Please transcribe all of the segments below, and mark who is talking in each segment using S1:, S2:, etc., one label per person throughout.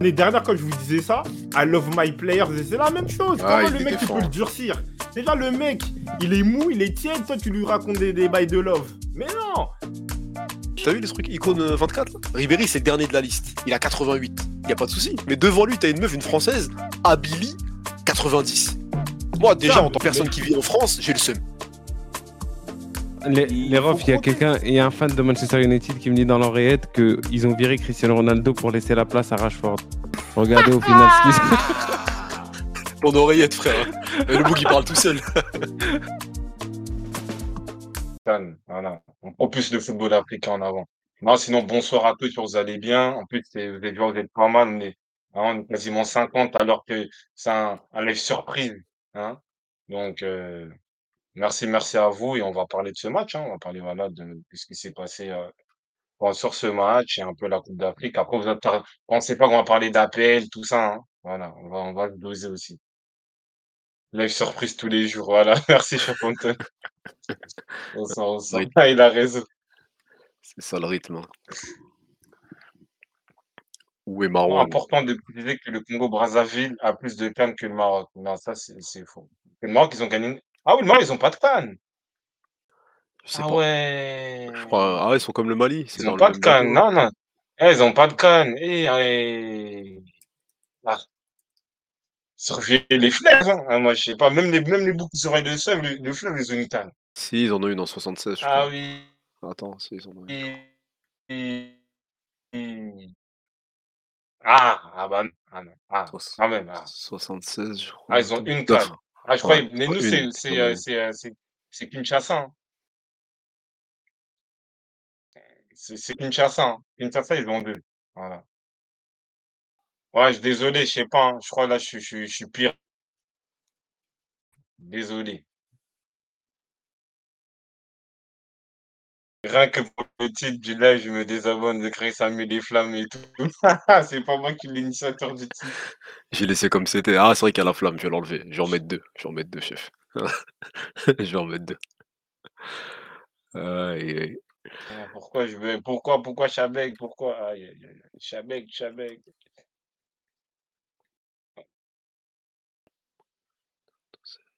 S1: L'année dernière, quand je vous disais ça, I love my players, c'est la même chose.
S2: Ah,
S1: Comment
S2: il
S1: le mec, tu peux le durcir? Déjà, le mec, il est mou, il est tiède, toi, tu lui racontes des, des bails de love. Mais non
S2: T'as vu les trucs? Icône euh, 24 là? Ribéry, c'est le dernier de la liste. Il a 88. Y a pas de souci. Mais devant lui, t'as une meuf, une française, Abili, 90. Moi, déjà, en tant que personne qui vit en France, j'ai le seum.
S3: Les,
S1: Il
S3: les refs, il y a quelqu'un, il y a un fan de Manchester United qui me dit dans l'oreillette qu'ils ont viré Cristiano Ronaldo pour laisser la place à Rashford. Regardez au final ce qui se
S2: Ton oreillette, frère. Et le bout qui parle tout seul.
S4: Voilà. On prend plus le football africain en avant. Non, sinon, bonsoir à tous, vous allez bien. En plus, vous êtes, vous êtes pas mal, on est, hein, on est quasiment 50 alors que c'est un, un live surprise. Hein. Donc, euh, merci, merci à vous et on va parler de ce match. Hein. On va parler voilà, de, de ce qui s'est passé euh, bon, sur ce match et un peu la Coupe d'Afrique. Après, vous ne pensez pas qu'on va parler d'APL, tout ça. Hein. Voilà, on va, on va se doser aussi. Live surprise tous les jours. Voilà, merci, Chaponton. On sent, on sent.
S2: Oui.
S4: Ah, il a raison.
S2: C'est ça le rythme. hein. Où est
S4: Bon,
S2: Marwan
S4: important de préciser que le Congo-Brazzaville a plus de cannes que le Maroc. Non, ça, c'est c'est faux. Le Maroc, ils ont gagné. Ah oui, le Maroc, ils ont pas de cannes.
S2: Je sais
S4: Ah
S2: pas.
S4: ouais.
S2: Je crois- Ah, ils sont comme le Mali.
S4: Ils
S2: dans
S4: ont
S2: le
S4: pas de
S2: bateau.
S4: Non, non. Eh, ils ont pas de cannes. Eh, eh. Ah. Surveillez les fleuves. Hein. Ah, moi, je sais pas. Même les, même les boucles d'oreilles de sèvres, les, les fleuves, ils ont une canne.
S2: Si, ils en ont une en 76, je
S4: Ah
S2: crois.
S4: oui.
S2: Attends, si, ils en ont une.
S4: Et- et- et- Ah, ah bah. Ah non. Ah, quand même. Ah,
S2: 76, je crois.
S4: Ah, ils ont une canne. Ah, je.
S2: Ouais,
S4: Mais nous,
S2: crois
S4: c'est
S2: ont
S4: euh, euh, c'est c'est Kinshasa. hein. C'est c'est Kinshasa. hein. Kinshasa, ils ont deux. Voilà. Ouais, je désolé, je sais pas. hein. Je crois là, je, je, je suis pire. Désolé. Rien que pour le titre du live, je me désabonne de créer Samuel les flammes et tout. C'est pas moi qui l'initiateur du titre.
S2: J'ai laissé comme c'était. Ah, c'est vrai qu'il y a la flamme, je vais l'enlever. Je vais en mettre deux. Je vais en mettre deux, chef. je vais en mettre deux. Aïe, aïe.
S4: Ah, Pourquoi je veux. Pourquoi, pourquoi Chabek? Pourquoi? Aïe, aïe, aïe. Chabek, Chabek.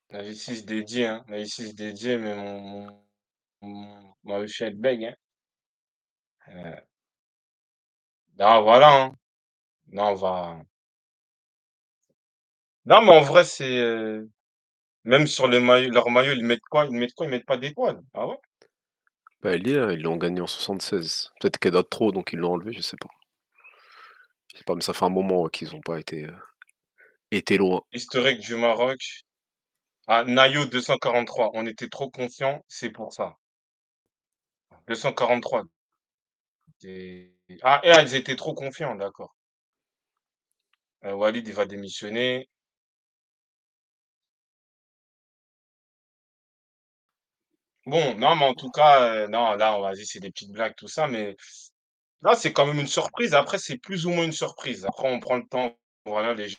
S4: La justice dédiée, hein. La justice dédiée, mais mon, mon Michel Beg, hein. Euh, non, voilà, hein. Non, on va. Non, mais en vrai, c'est. euh, Même sur les maillots, leur maillot, ils mettent quoi? Ils mettent quoi? Ils mettent pas d'étoiles. Ah ouais?
S2: Bah, est, ils l'ont gagné en 76. Peut-être qu'elle date trop, donc ils l'ont enlevé, je sais pas. Je sais pas, mais ça fait un moment ouais, qu'ils ont pas été, euh, été loin.
S4: Historique du Maroc. Ah, Nayo 243. On était trop confiants, c'est pour ça. 243. Et- Ah, et ah, ils étaient trop confiants, d'accord. Euh, Walid, il va démissionner. Bon, non, mais en tout cas, euh, non, là, vas-y, c'est des petites blagues, tout ça, mais là, c'est quand même une surprise. Après, c'est plus ou moins une surprise. Après, on prend le temps, voilà, les gens,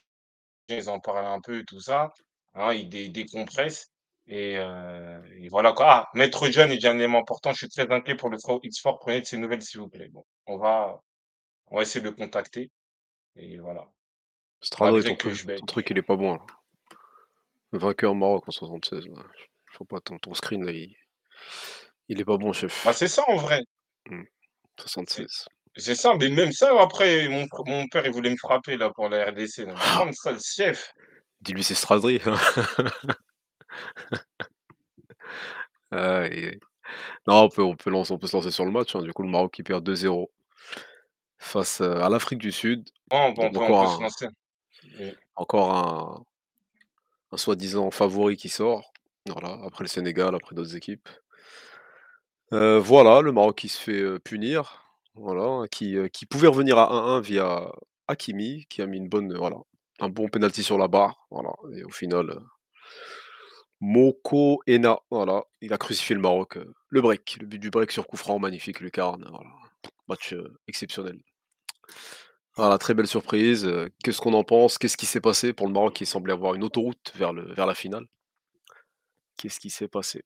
S4: ils en parlent un peu et tout ça. Hein, ils dé- décompressent. Et, euh, et voilà quoi. Ah, Maître Jeune est un élément important. Je suis très inquiet pour le X4. Prenez de ses nouvelles, s'il vous plaît. Bon, on va, on va essayer de le contacter. Et voilà. Malgré
S2: ton,
S4: que
S2: truc-
S4: je vais.
S2: ton truc, il est pas bon. là. Vainqueur Maroc en 76. là. Je vois pas ton, ton screen, là, il, il est pas bon, chef.
S4: Bah, c'est ça en vrai.
S2: Hmm, 76.
S4: C'est ça. Mais même ça, après, mon, mon père, il voulait me frapper là pour la RDC. là. Prendre ça, le chef.
S2: Dis-lui, c'est Stradley. aïe. Non, on peut, on, peut lancer- on peut se lancer sur le match. hein. Du coup, le Maroc qui perd 2-0 face euh, à l'Afrique du Sud.
S4: Bon, on, peut- on
S2: Donc
S4: peut, on peut
S2: encore
S4: se
S2: un,
S4: lancer. Et-
S2: encore un, un soi-disant favori qui sort. Voilà, après le Sénégal, après d'autres équipes. Euh, voilà, le Maroc qui se fait euh, punir. Voilà, qui, qui pouvait revenir à 1-1 via Hakimi, qui a mis une bonne, voilà, un bon penalty sur la barre. Voilà, et au final, Moko Ena, voilà, il a crucifié le Maroc. euh, le break, le but du break sur coup franc, magnifique, lucarne. Voilà. Match euh, exceptionnel. Voilà, très belle surprise. euh, Qu'est-ce qu'on en pense Qu'est-ce qui s'est passé pour le Maroc qui semblait avoir une autoroute vers, le, vers la finale? Qu'est-ce qui s'est passé?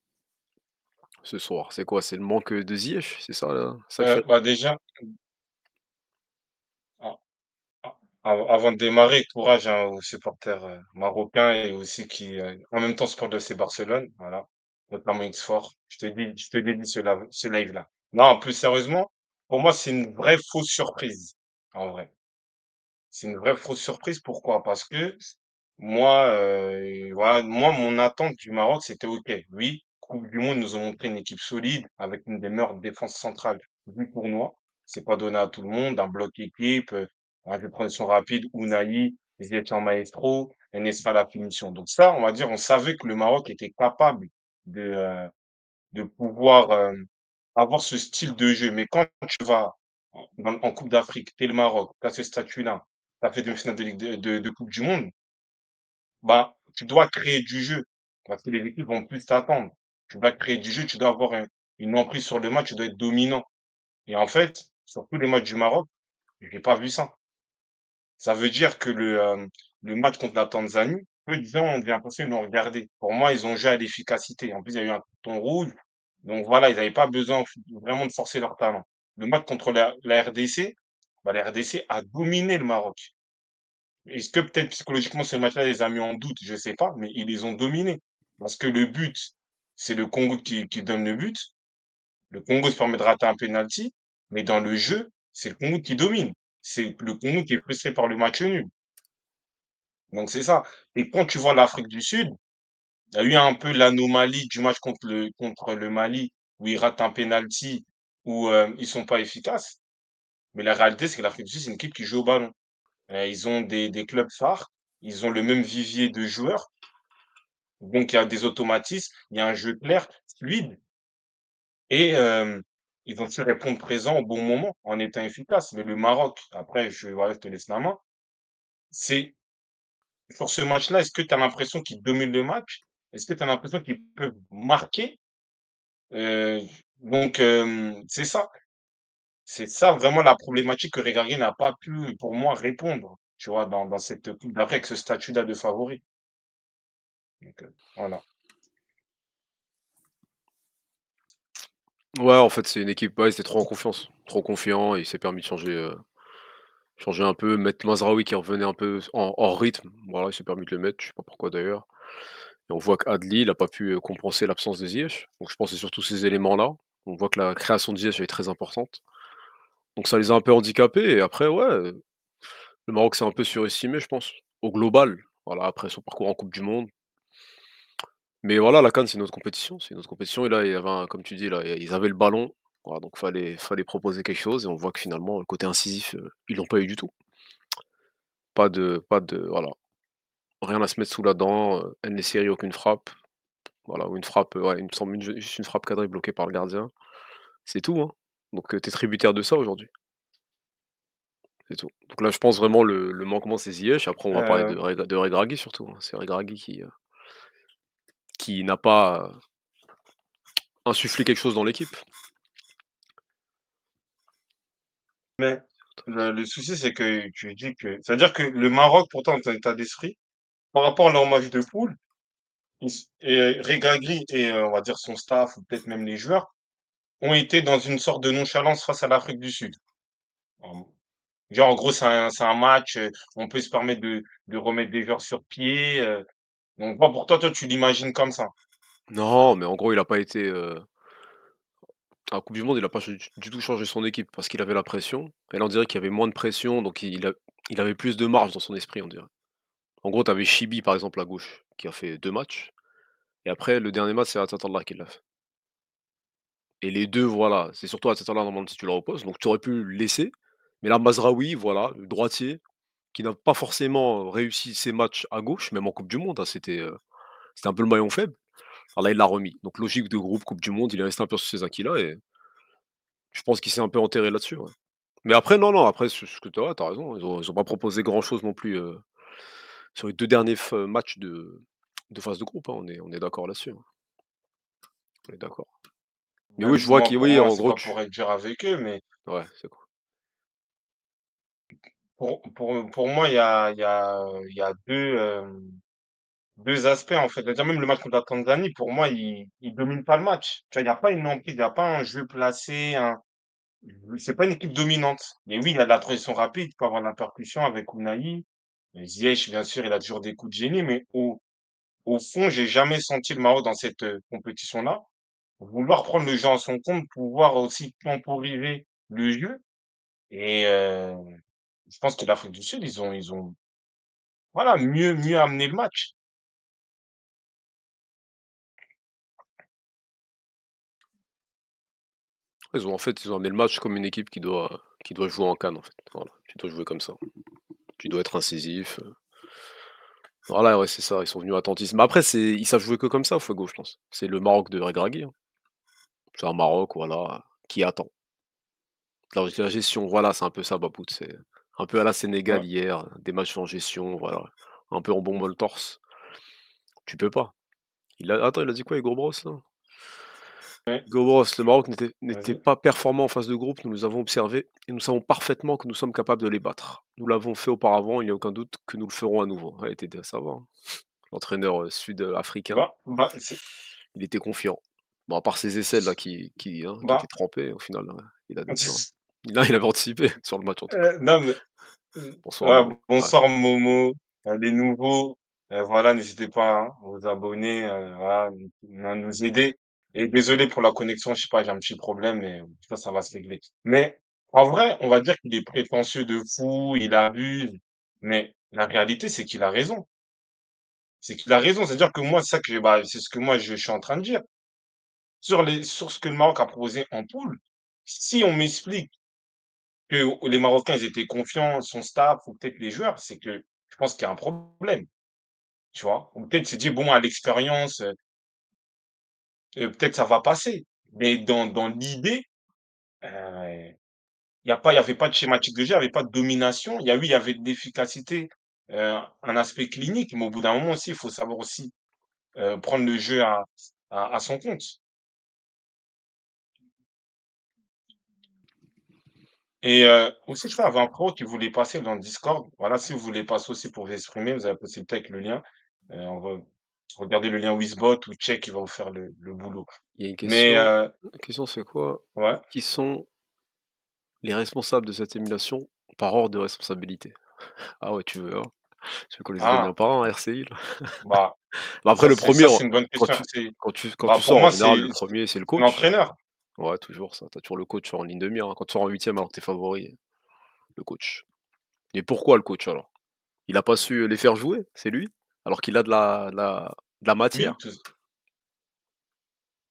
S2: Ce soir C'est quoi? C'est le manque de Ziyech C'est ça, là ça
S4: Euh,
S2: fait...
S4: bah déjà, avant de démarrer, courage, hein, aux supporters, heu, marocains et aussi qui, heu, en même temps supportent FC Barcelone, voilà, notamment X-Fort. Je te dis je te dédie ce ce live-là. Non, plus sérieusement, pour moi, c'est une vraie fausse surprise, en vrai. C'est une vraie fausse surprise, pourquoi? Parce que moi, heu, voilà, moi, mon attente du Maroc, c'était OK, oui, coupe du monde, nous ont montré une équipe solide avec une des meilleures défenses centrales du tournoi. C'est pas donné à tout le monde, un bloc équipe, heu, avec des transitions rapides, Ounahi, Ziyech en maestro, Enesfa à la finition. Donc ça, on va dire, on savait que le Maroc était capable de, heu, de pouvoir, hem, avoir ce style de jeu. Mais quand tu vas en coupe d'Afrique, tu es le Maroc, tu as ce statut-là, tu as fait demi-finale de de de de coupe du monde, bah, tu dois créer du jeu parce que les équipes vont plus t'attendre. Tu dois créer du jeu, tu dois avoir un une emprise sur le match, tu dois être dominant et en fait, sur tous les matchs du Maroc, j'ai pas vu ça. Ça veut dire que le, hem, le match contre la Tanzanie, peu de gens ont l'impression ils l'ont regardé. Pour moi, ils ont joué l'efficacité. En plus, il y a eu un carton rouge, donc voilà, ils n'avaient pas besoin vraiment de forcer leur talent. Le match contre la RDC, bah, la RDC a dominé le Maroc. Est-ce que peut-être psychologiquement ce match-là les a mis en doute? Je sais pas, mais ils les ont dominés. Parce que le but, c'est le Congo qui qui donne le but. Le Congo se permet de rater un penalty, mais dans le jeu, c'est le Congo qui domine. C'est le Congo qui est frustré par le match nul. Donc c'est ça et quand tu vois l'Afrique du Sud, il y a eu un peu l'anomalie du match contre le contre le Mali où ils ratent un penalty, où, heu, ils sont pas efficaces. Mais la réalité, c'est que l'Afrique du Sud, c'est une équipe qui joue au ballon. Heu, ils ont des des clubs phares, ils ont le même vivier de joueurs, donc il y a des automatismes, il y a un jeu clair, fluide et hem, ils ont su répondre présent au bon moment en étant efficaces. Mais le Maroc, après je voilà, je te laisse la main, c'est sur ce match-là, est-ce que tu as l'impression qu'ils dominent le match? Est-ce que tu as l'impression qu'ils peuvent marquer? Heu, donc hem, c'est ça. C'est ça vraiment la problématique que Regragui n'a pas pu, pour moi, répondre, tu vois? Dans dans cette coupe d'Afrique ce statut-là de favori. Heu, voilà.
S2: Ouais, en fait, c'est une équipe, ouais, il était trop en confiance, trop confiant il s'est permis de changer, heu, changer un peu, mettre Mazraoui qui revenait un peu en hors rythme. Voilà, il s'est permis de le mettre, je sais pas pourquoi d'ailleurs et on voit qu'Adli, il a pas pu, heu, compenser l'absence de Ziyech. Donc je pense que c'est surtout ces éléments-là. On voit que la création de Ziyech, elle est très importante. Donc ça les a un peu handicapés et après, ouais, heu, le Maroc s'est un peu surestimé, je pense, au global. Voilà, après son parcours en coupe du monde. Mais voilà, la CAN, c'est une autre compétition, c'est une autre compétition et là, il y avait un comme tu dis là, ils avaient le ballon, voilà, donc fallait fallait proposer quelque chose et on voit que finalement, le côté incisif, heu, ils l'ont pas eu du tout. Pas de pas de voilà, rien à se mettre sous la dent, heu, En-Nesyri aucune frappe, voilà, ou une frappe, ouais, il me semble une juste une frappe cadrée bloquée par le gardien. C'est tout, hein, donc heu, tu es tributaire de ça aujourd'hui. C'est tout. Donc là, je pense vraiment le le manquement, c'est Ziyech, après on va parler de
S4: Heu,
S2: Reg de Regragui surtout, hein. C'est Regragui qui, heu qui n'a pas, insufflé quelque chose dans l'équipe.
S4: mais le souci, c'est que tu dis que c'est-à-dire que le Maroc, pourtant, dans ton état d'esprit, par rapport à leur match de poule, et Regragui et heu, on va dire son staff ou peut-être même les joueurs, ont été dans une sorte de nonchalance face à l'Afrique du Sud. Genre, en gros, c'est un un match, heu, on peut se permettre de remettre des joueurs sur pied, donc moi, pour toi, toi, tu l'imagines comme ça?
S2: Non, mais en gros, il a pas été, heu à la coupe du monde, il a pas du tout changé son équipe parce qu'il avait la pression. Et là, on dirait qu'il y avait moins de pression, donc il avait plus de marge dans son esprit, on dirait. En gros, tu avais Chibi, par exemple, à gauche, qui a fait 2 matchs. Et après le dernier match, c'est Atatürk qui l'a fait. Et les 2, voilà, c'est surtout Atatürk normalement si tu le reposes, donc tu aurais pu le laisser, mais là, Mazraoui, voilà, le droitier qui n'a pas forcément réussi ses matchs à gauche, même en coupe du monde, hein, c'était, c'était un peu le maillon faible. Alors là, il l'a remis, donc logique de groupe, coupe du monde, il est resté un peu sur ses acquis-là et je pense qu'il s'est un peu enterré là-dessus, ouais. Mais après, non, non, après ce que tu as tu as raison, ils ont ils ont pas proposé grand-chose non plus, sur les 2 derniers matchs de de phase de groupe, hein, on est on est d'accord là-dessus, hein. On est d'accord. Mais oui, je vois
S4: moi,
S2: qui
S4: pour
S2: oui, en gros,
S4: pas
S2: tu
S4: pour être dur avec eux, mais
S2: ouais, c'est quoi?
S4: Pour pour pour moi, il y a il y a, il y a 2, hem, 2 aspects, en fait. C'est-à-dire même le match contre la Tanzanie, pour moi, ils ils dominent pas le match. Tu vois, il y a pas une emprise, il y a pas un jeu placé, un c'est pas une équipe dominante. Mais oui, il a la transition rapide, il peut avoir la percussion avec Ounahi. Ziyech, bien sûr, il a toujours des coups de génie, mais au au fond, j'ai jamais senti le Maroc dans cette, heu, compétition-là, vouloir prendre le jeu en son compte, pouvoir aussi temporiser le jeu et heu, je pense que l'Afrique du Sud, ils ont ils ont voilà, mieux mieux amené le match.
S2: Ils ont en fait, ils ont amené le match comme une équipe qui doit qui doit jouer en CAN, en fait. Voilà, tu dois jouer comme ça. Tu dois être incisif. Voilà, ouais, c'est ça, ils sont venus attentistes. Mais après, ils savent jouer que comme ça, Fuego, je pense. C'est le Maroc de Regragui, hein. C'est un Maroc, voilà, qui attend. La gestion, voilà, c'est un peu ça, Bapout, un peu à la Sénégal
S4: Ouais.
S2: hier, des matchs en gestion, voilà, un peu en bombe le torse. Tu peux pas. Il a attends, il a dit quoi Hugo Bross, là?
S4: Ouais.
S2: «Le Maroc n'était n'était
S4: Vas-y.
S2: pas performant en phase de groupe, nous les avons observés et nous savons parfaitement que nous sommes capables de les battre. Nous l'avons fait auparavant, il n'y a aucun doute que nous le ferons à nouveau». Ouais, ça va, hein. L'entraîneur, heu, sud-africain
S4: Bah bah, c'est
S2: il était confiant. Bon, à part ses essais là qui qui, hein, qui étaient
S4: bah
S2: au final, heu, il a il avait anticipé sur le match, en tout cas.
S4: Heu, non, mais mmh,
S2: Bonsoir
S4: ouais,
S2: Momo. Ouais.
S4: bonsoir Momo, heu, les nouveaux, heu, voilà, n'hésitez pas, hein, à vous abonner, nous à nous aider et désolé pour la connexion, je sais pas, j'ai un petit problème mais ça, ça va se régler. Mais en vrai, on va dire qu'il est prétentieux de fou, il abuse, mais la réalité, c'est qu'il a raison. C'est qu'il a raison, c'est-à-dire que moi, c'est ça que bah, c'est ce que moi je je suis en train de dire. Sur les sur ce que le Maroc a proposé en poule, si on m'explique que les Marocains, ils étaient confiants, son staff ou peut-être les joueurs, c'est que je pense qu'il y a un problème, tu vois? Ou peut-être s'est dit: «Bon, à l'expérience, heu» «heu, peut-être ça va passer». Mais dans dans l'idée, heu, il y a pas il y avait pas de schématique de jeu, il y avait pas de domination. Il y a oui, il y avait de l'efficacité, heu, un aspect clinique, mais au bout d'un moment aussi, il faut savoir aussi, heu, prendre le jeu à à son compte. Et heu, aussi je crois il y avait un pro qui voulait passer dans le Discord. Voilà, si vous voulez passer aussi pour vous exprimer, vous avez la possibilité avec le lien. Heu, on va regardez le lien Wizbot ou Check, il va vous faire le le boulot.
S2: Il y a une
S4: Mais
S2: question,
S4: heu
S2: la question c'est quoi?
S4: ouais.
S2: Qui sont les responsables de cette émulation par ordre de responsabilité? Ah ouais, tu veux, hein? Tu veux qu'on les élimine
S4: Ah!
S2: par un, RCI, là?
S4: Bah,
S2: Bah, après
S4: ça
S2: le 1er
S4: ça une bonne
S2: quand
S4: question.
S2: tu quand tu quand
S4: bah,
S2: tu sors
S4: moi,
S2: le 1er c'est le coach.
S4: l'entraîneur.
S2: Ouais, toujours ça, tu as toujours le coach en ligne de mire, hein. Quand tu sors en 8e alors que tu es favori, le coach. Et pourquoi le coach alors? Il a pas su les faire jouer? C'est lui? Alors qu'il a de la de la de la
S4: Oui,
S2: matière?
S4: tout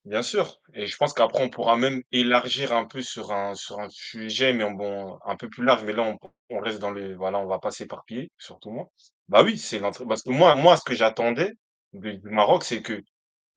S4: Bien sûr et je pense qu'après on pourra même élargir un peu sur un sur un sujet, mais bon, un peu plus large, mais là on on reste dans le voilà, on va pas s'éparpiller, surtout moi. Bah oui, c'est l'entrain parce que moi moi ce que j'attendais du Maroc, c'est que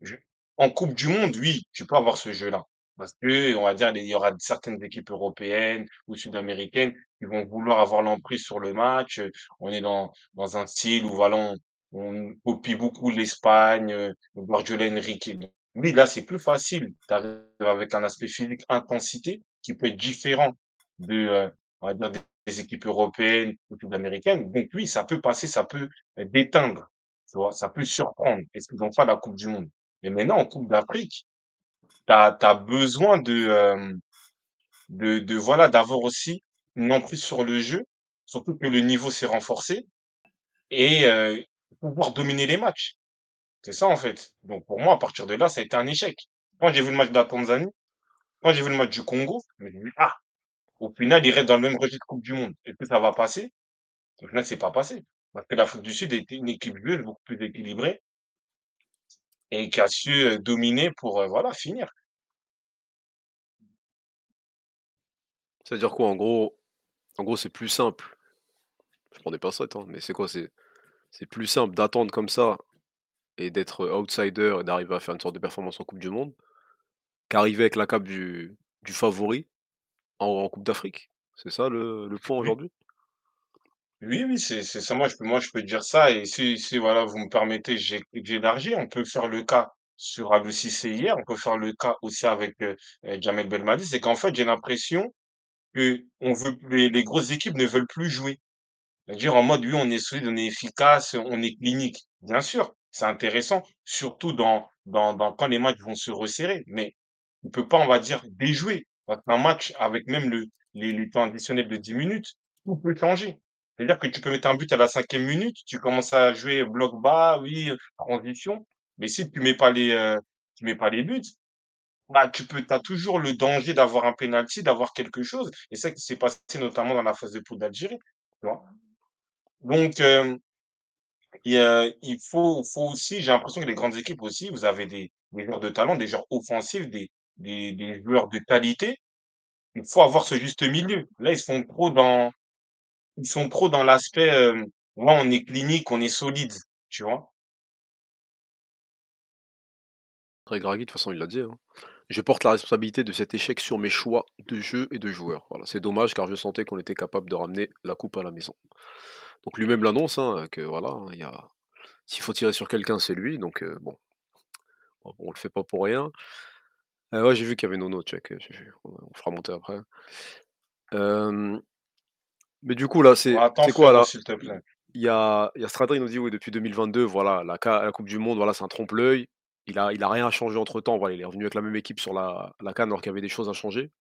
S4: je en coupe du monde, oui, tu peux avoir ce jeu-là. Parce qu'on va dire, il y aura certaines équipes européennes ou sud-américaines qui vont vouloir avoir l'emprise sur le match, on est dans dans un style où voilà, on on copie beaucoup l'Espagne, heu, Guardiola, Enrique. Oui, là, c'est plus facile. Tu arrives avec un aspect physique, intensité, qui peut être différent de, heu, on va dire des équipes européennes ou sud-américaines. Donc oui, ça peut passer, ça peut, déteindre, tu vois? Ça peut surprendre parce qu'ils ont pas la coupe du monde? Mais maintenant en coupe d'Afrique, tu as besoin de, hem, de de voilà, d'avoir aussi une emprise sur le jeu, surtout que le niveau s'est renforcé et heu, pouvoir dominer les matchs. C'est ça en fait. Donc pour moi, à partir de là, ça a été un échec. Quand j'ai vu le match de la Tanzanie, quand j'ai vu le match du Congo, je me suis dit: «Ah, au final, ils restent dans le même registre coupe du monde. Est-ce que ça va passer?» au final, c'est pas passé. Parce que l'Afrique du Sud était une équipe joueuse beaucoup plus équilibrée et qui a su, heu, dominer pour, voilà, finir.
S2: Ça veut dire quoi en gros? En gros, c'est plus simple? Je prends des pincettes, hein, mais c'est quoi? C'est plus simple d'attendre comme ça et d'être, outsider et d'arriver à faire une sorte de performance en coupe du monde, qu'arriver avec la cape du du favori en en coupe d'Afrique? C'est ça le le point aujourd'hui?
S4: Oui, oui, c'est c'est ça. Moi, je peux moi, je peux dire ça et si si voilà, vous me permettez, j'é j'élargis. On peut faire le cas sur Cissé hier, on peut faire le cas aussi avec, heu, Djamel Belmadi. C'est qu'en fait, j'ai l'impression qu'on veut les les grosses équipes ne veulent plus jouer. C'est-à-dire en mode: «Oui, on est solide, on est efficace, on est clinique». Bien sûr, c'est intéressant, surtout dans dans quand les matchs vont se resserrer, mais on peut pas, on va dire, déjouer. Qu'un match, avec même le, les, les temps additionnels de 10 minutes, tout peut changer. C'est-à-dire que tu peux mettre un but à la cinquième minute, tu commences à jouer bloc bas, oui, transition. Mais si tu mets pas euh, tu mets pas les buts, bah, tu peux, as toujours le danger d'avoir un penalty, d'avoir quelque chose. Et c'est ça qui s'est passé notamment dans la phase de poule d'Algérie. Donc, euh, il, faut, aussi, j'ai l'impression que les grandes équipes aussi, vous avez des, joueurs de talent, des joueurs offensifs, des, des, joueurs de qualité. Il faut avoir ce juste milieu. Là, ils sont trop dans, ils sont trop dans l'aspect, euh, on est clinique, on est solide, tu vois.
S2: De toute façon, il l'a dit. hein. Je porte la responsabilité de cet échec sur mes choix de jeu et de joueurs. Voilà, c'est dommage car je sentais qu'on était capable de ramener la coupe à la maison. Donc lui-même l'annonce, hein, que voilà, hein, il y a... s'il faut tirer sur quelqu'un, c'est lui. Donc euh, bon, on on le fait pas pour rien. Euh, ouais, j'ai vu qu'il y avait Nono, check. On on fera monter après. Euh, Mais du coup, là, c'est
S4: Attends,
S2: c'est quoi là?
S4: s'il te plaît.
S2: Il y a, il y a Strada, il nous dit, oui, depuis 2022, voilà, la, la Coupe du Monde, voilà, c'est un trompe-l'œil. Il a, il a rien changé entre-temps. Voilà, il est revenu avec la même équipe sur la, la CAN alors qu'il y avait des choses à changer.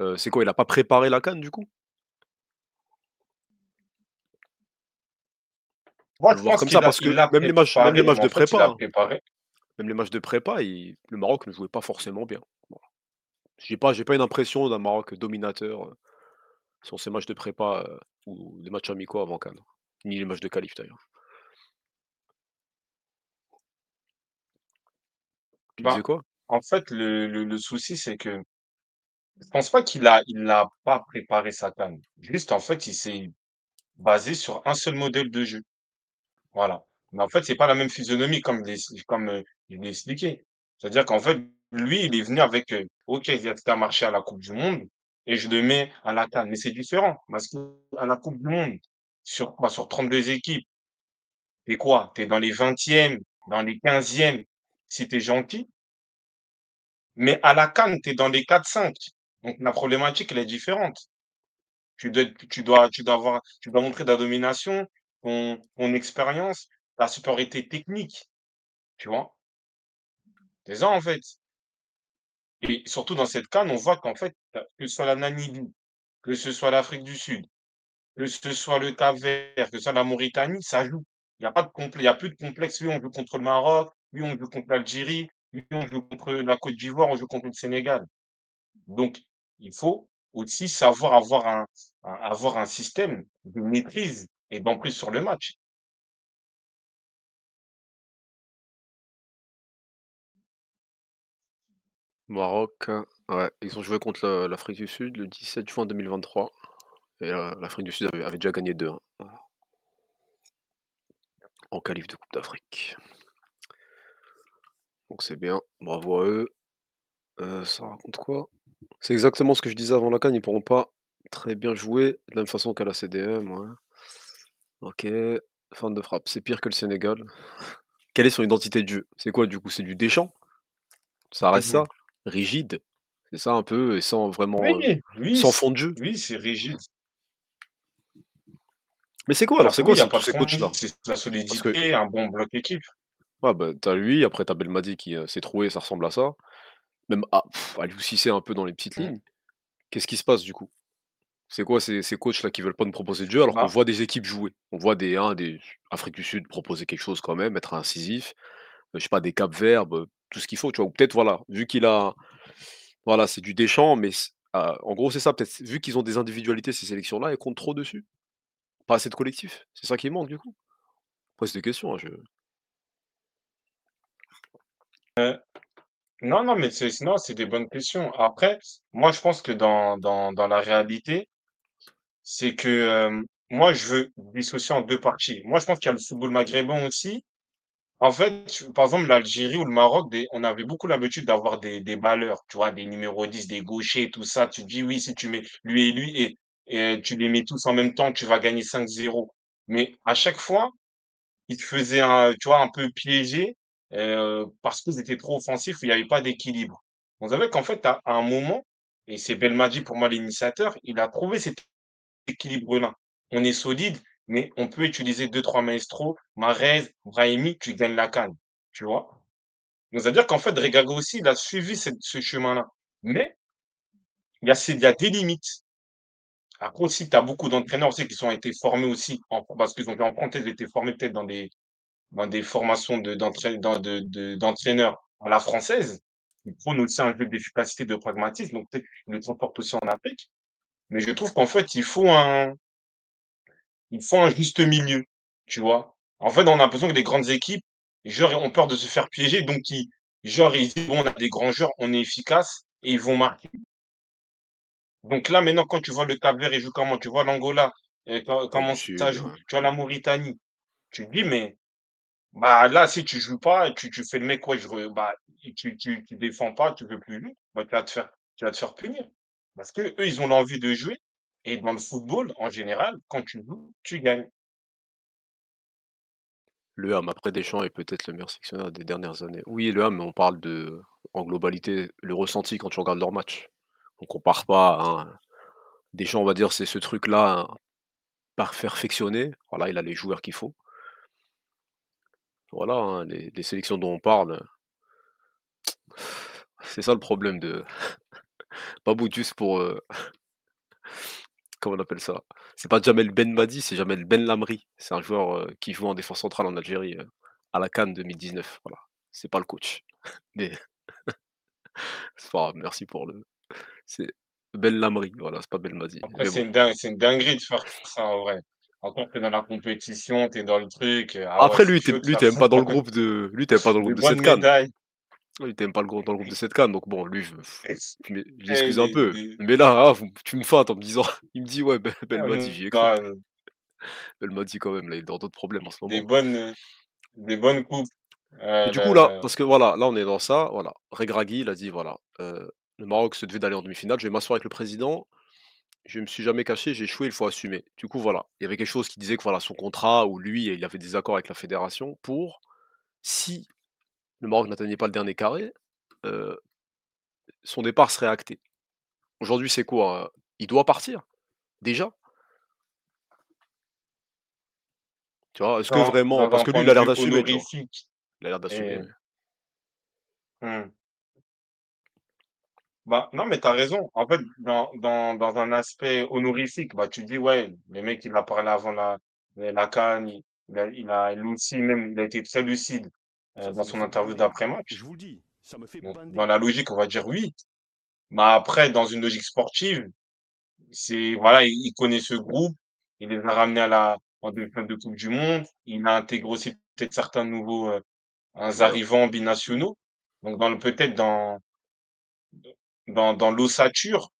S2: Euh, c'est quoi? Il a pas préparé la CAN du coup?
S4: Moi, je pense
S2: comme ça
S4: a,
S2: parce que
S4: l'a
S2: même les matchs, même les
S4: préparé,
S2: matchs
S4: mais
S2: de
S4: fait,
S2: prépa, hein, même les matchs de prépa, il- le Maroc ne jouait pas forcément bien. Voilà. J'ai pas, j'ai pas une impression d'un Maroc dominateur euh, sur ces matchs de prépa euh, ou les matchs amicaux avant CAN, ni les matchs de qualif d'ailleurs. Tu disais quoi?
S4: en fait, le, le, le souci, c'est que je pense pas qu'il a, il n'a pas préparé sa CAN. Juste, en fait, il s'est basé sur un seul modèle de jeu. Voilà. Mais en fait, c'est pas la même physionomie comme, les, comme euh, je l'ai expliqué. C'est-à-dire qu'en fait, lui, il est venu avec, euh, OK, il a marché à la Coupe du Monde et je le mets à la CAN. Mais c'est différent parce qu'à la Coupe du Monde, sur quoi? Sur 32 équipes, t'es quoi? T'es dans les 20e, dans les 15e, si t'es gentil. Mais à la CAN, t'es dans les 4-5. Donc la problématique, elle est différente. Tu dois, tu dois, tu dois avoir, tu dois montrer ta domination, ton, ton expérience, ta supériorité technique, tu vois? C'est ça, en fait. Et surtout dans cette CAN, on voit qu'en fait, que ce soit la Namibie, que ce soit l'Afrique du Sud, que ce soit le Cap-Vert, que ce soit la Mauritanie, ça joue. Il y a pas de complexe, il y a plus de complexe. Oui, on joue contre le Maroc, oui, on joue contre l'Algérie, on joue contre la Côte d'Ivoire, on joue contre le Sénégal. Donc, il faut aussi savoir avoir un, avoir un système de maîtrise et d'emprise sur le match.
S2: Maroc, ouais, ils ont joué contre l'Afrique du Sud le 17 juin 2023. Et l'Afrique du Sud avait, déjà gagné 2-1 voilà, en qualif de Coupe d'Afrique. Donc c'est bien, bravo à eux. Euh, ça raconte quoi? C'est exactement ce que je disais avant la CAN, ils pourront pas très bien jouer de la même façon qu'à la CDM, ouais. Ok, fin de frappe, c'est pire que le Sénégal. Quelle est son identité de jeu? C'est quoi du coup? C'est du Deschamps? Ça reste ça?
S4: Mhm.
S2: Rigide? C'est ça un peu, et sans vraiment, euh,
S4: Oui, oui,
S2: sans
S4: c-
S2: fond de jeu?
S4: oui, c'est rigide.
S2: Mais c'est quoi?
S4: Y
S2: alors? C'est
S4: oui,
S2: quoi
S4: il y a pas
S2: tous
S4: de
S2: ces
S4: c'est la
S2: Parce que,
S4: solidité, un bon bloc équipe.
S2: Ouais, bah, t'as lui, après t'as Belmadi qui s'est troué, ça ressemble à ça. Même ah, Aliou Cissé un peu dans les petites
S4: Mm.
S2: lignes. Qu'est-ce qui se passe du coup? C'est quoi ces, ces coachs-là qui veulent pas nous proposer de jeu alors qu'on
S4: Bah,
S2: voit des équipes jouer? On voit des, hein, des Afrique du Sud proposer quelque chose quand même, être incisif. je sais pas, des Cap-Vert, bah, tout ce qu'il faut, tu vois? Ou peut-être, voilà, vu qu'il a, voilà, c'est du Deschamps, mais c- ah, en gros, c'est ça, peut-être, vu qu'ils ont des individualités, ces sélections-là, elles comptent trop dessus? Pas assez de collectif. C'est ça qui manque du coup? Après, c'est des questions. hein, je...
S4: euh, non, non, mais c'est, non, c'est des bonnes questions. Après, moi, je pense que dans, dans, dans la réalité, c'est que euh, moi, je veux dissocier en deux parties. Moi, je pense qu'il y a le football maghrébin aussi. En fait, par exemple, l'Algérie ou le Maroc, on avait beaucoup l'habitude d'avoir des, des balleurs, tu vois, des numéros 10, des gauchers, tout ça. Tu dis, oui, si tu mets lui et lui et, tu les mets tous en même temps, tu vas gagner 5-0. Mais à chaque fois, ils te un, tu vois, un peu piéger euh, parce qu'ils étaient trop offensifs, il n'y avait pas d'équilibre. On savait qu'en fait, à, un moment, et c'est Belmadi pour moi l'initiateur, il a trouvé cet équilibre-là. On est solide, mais on peut utiliser deux, trois maestros, Marez, Brahimi, tu gagnes la canne. Tu vois? Donc, ça veut dire qu'en fait, Regago aussi, il a suivi ce chemin-là. Mais il y a des limites. Après aussi, tu as beaucoup d'entraîneurs aussi qui sont été formés aussi parce qu'ils ont été en parenthèse, été formés peut-être dans des dans des formations de d'entraî dans de de d'entraîneurs à la française. Ils prônent aussi un jeu d'efficacité, de pragmatisme, donc peut-être qu'ils le transportent aussi en Afrique. Mais je trouve qu'en fait, il faut un il faut un juste milieu, tu vois? En fait, on a l'impression que les grandes équipes, genre, ont peur de se faire piéger, donc ils genre, ils disent: «Bon, on a des grands joueurs, on est efficace» et ils vont marquer. Donc là, maintenant, quand tu vois le Cap-Vert, il joue comment? Tu vois l'Angola, et comment ça joue? Tu vois la Mauritanie. Tu te dis: «Mais bah, là, si tu joues pas, tu tu fais le mec, ouais, je bah, tu tu tu défends pas, tu veux plus jouer, bah, tu vas te faire tu vas te faire punir». Parce qu'eux, ils ont l'envie de jouer et dans le football, en général, quand tu joues, tu gagnes.
S2: Le Ham, après Deschamps est peut-être le meilleur sélectionneur des dernières années. Oui, le Ham, on parle de en globalité, le ressenti quand tu regardes leurs matchs. On compare pas, hein. Deschamps, on va dire, c'est ce truc-là, hein, perfectionné. Voilà, il a les joueurs qu'il faut. Voilà, hein, les les sélections dont on parle, c'est ça le problème de pas Boutius pour, heu, comment on appelle ça? C'est pas Jamel Benmadi, c'est Jamel Benlamri. C'est un joueur, heu, qui joue en défense centrale en Algérie, à la CAN 2019, voilà. C'est pas le coach. Mais c'est pas grave, merci pour le c'est Benlamri, voilà, c'est pas Belmadi.
S4: Après,
S2: Mais
S4: c'est
S2: bon.
S4: une dingue c'est une dinguerie de faire ça, en vrai. Encore tu es dans la compétition, tu es dans le truc, heu, ah
S2: Après lui, tu
S4: chaud de
S2: lui,
S4: faire ça.
S2: pas dans le groupe de lui, aimes pas dans le groupe de
S4: bonnes
S2: cette CAN.
S4: médailles.
S2: Lui, tu aimes pas le dans le groupe de cette CAN, donc bon, lui, je je m'e je
S4: Eh,
S2: l'excuse un peu. Mais là, ah, vous tu me feintes en me disant il me dit: «Ouais, Bel
S4: ah
S2: Belmadi», j'y ai cru.
S4: non,
S2: Belmadi quand même, là, il est dans d'autres problèmes en ce
S4: des
S2: moment.
S4: bonnes, des bonnes coupes.
S2: Et du coup là,
S4: Heu,
S2: parce que voilà, là on est dans ça, voilà. Regragui, il a dit: «Voilà, le Maroc se devait d'aller en demi-finale, je vais m'asseoir avec le président, je me suis jamais caché, j'ai échoué, il faut assumer». Du coup voilà, il y avait quelque chose qui disait que voilà, son contrat ou lui, il avait des accords avec la fédération pour, si le Maroc n'atteignait pas le dernier carré, heu, son départ serait acté. Aujourd'hui, c'est quoi? Heu, il doit partir, déjà? Tu vois? Est-ce que vraiment parce que lui,
S4: point
S2: il
S4: de
S2: a l'air
S4: vue
S2: d'assumer, tu vois?
S4: honorifique
S2: Il a l'air d'assumer,
S4: et. Bah, non, mais tu as raison. En fait, dans dans dans un aspect honorifique, bah, tu dis: «Ouais, le mec, il a parlé avant la la CAN, il il a il a aussi même, il a été très lucide,
S5: Ça,
S4: dans son interview d'après-match».
S5: Je vous le dis, ça me fait
S4: dans la logique, on va dire oui. Mais après, dans une logique sportive, c'est voilà, il il connaît ce groupe, il les a ramenés à la en demi-finale de coupe du monde, il a intégré aussi peut-être certains nouveaux,
S2: voilà.
S4: arrivants binationaux. Donc dans le peut-être dans dans dans l'ossature,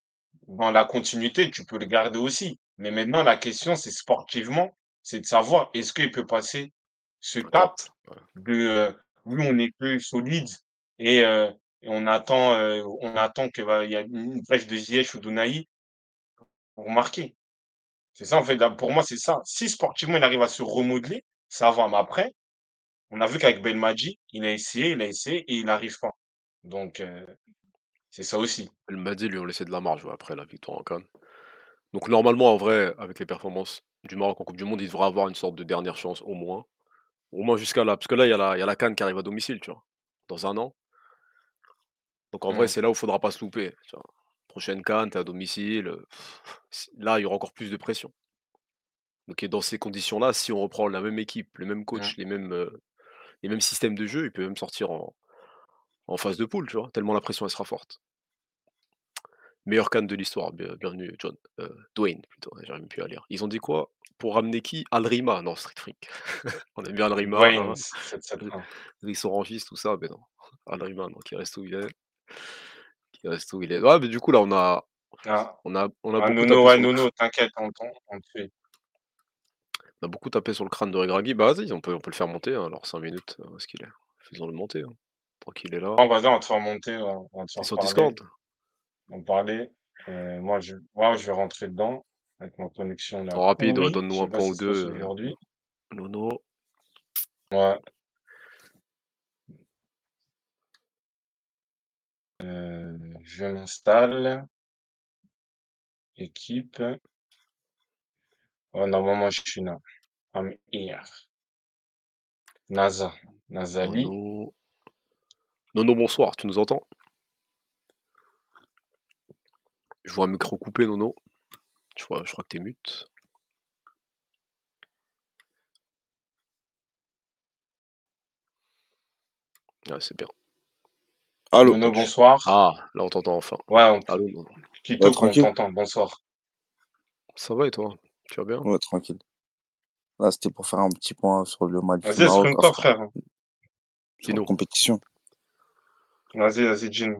S4: dans la continuité, tu peux le garder aussi. Mais maintenant, la question, c'est sportivement, c'est de savoir est-ce qu'il peut passer ce
S2: cap,
S4: de, heu, oui, on est plus solide et et on attend, heu, on attend qu'il il y a une brèche de Ziyech ou d'Unai pour marquer. C'est ça, en fait, pour moi, c'est ça. Si sportivement, il arrive à se remodeler, ça va. Mais après, on a vu qu'avec Belmadi, il a essayé, il a essayé et il n'arrive pas. Donc, heu, c'est ça aussi.
S2: Belmadi, lui, on laissait de la marge, ouais, après la victoire en CAN. Donc normalement, en vrai, avec les performances du Maroc en coupe du monde, il devrait avoir une sorte de dernière chance au moins. Au moins jusqu'à là, parce que là, il y a la il y a la CAN qui arrive à domicile, tu vois? Dans un an. Donc en vrai,
S4: Mmh.
S2: c'est là où il faudra pas se louper, tu vois? Prochaine CAN, tu es à domicile, heu, là, il y aura encore plus de pression. Donc et dans ces conditions-là, si on reprend la même équipe, le même
S4: Mmh.
S2: coach, les mêmes, heu, les mêmes systèmes de jeu, il peut même sortir en en phase de poule, tu vois? Tellement la pression, elle sera forte. Meilleure CAN de l'histoire, bien bienvenue John, heu, Dwayne plutôt, ouais, j'arrive plus à lire. Ils ont dit quoi? Pour ramener qui? Al-Rima, non Street Freak. On aime bien Al-Rima,
S4: Dwayne,
S2: hein,
S4: 771.
S2: ils sont ranchistes tout ça, mais non. Al-Rima, non, qui reste où il est, qui reste où il est? Ouais, mais du coup là, on a
S4: Ah,
S2: on a on a
S4: ah
S2: beaucoup
S4: Nono,
S2: tapé sur le crâne
S4: Nono, t'inquiète, on t'en on te fait.
S2: on a beaucoup tapé sur le crâne de Regragui. Bah vas-y, on peut on peut le faire monter, hein, alors 5 minutes, où est-ce qu'il est? Faisons-le monter, hein, tant qu'il est là.
S4: On vas-y, on va te faire monter, on on va te faire
S2: sur
S4: parler,
S2: Discord?
S4: en parler. Heu, moi, je moi, je vais rentrer dedans avec ma connexion là
S2: En rapide.
S4: Je
S2: donne-nous un point ou 2, heu,
S4: aujourd'hui.
S2: Nono.
S4: Ouais. Heu, je m'installe. Équipe. Oh, normalement, je suis là. I'm here. NASA. Nazali.
S2: Nono. Nono, bonsoir, tu nous entends? Je vois un micro coupé, Nono. Je crois, je crois que t'es mute. Ouais, c'est bien.
S6: Allô?
S5: Nono, bonsoir.
S2: Ah, là on t'entend enfin.
S5: Ouais, on...
S2: Allô, Nono.
S5: Kito,
S6: Ouais,
S5: on
S6: tranquille.
S5: t'entend. Bonsoir.
S2: Ça va et toi? Tu vas bien?
S6: Ouais, tranquille. Là, c'était pour faire un petit point sur le match du
S5: Vas-y,
S6: Maroc
S5: exprime-toi,
S6: en
S5: frère.
S6: sur la compétition.
S5: Vas-y, vas-y, Jin.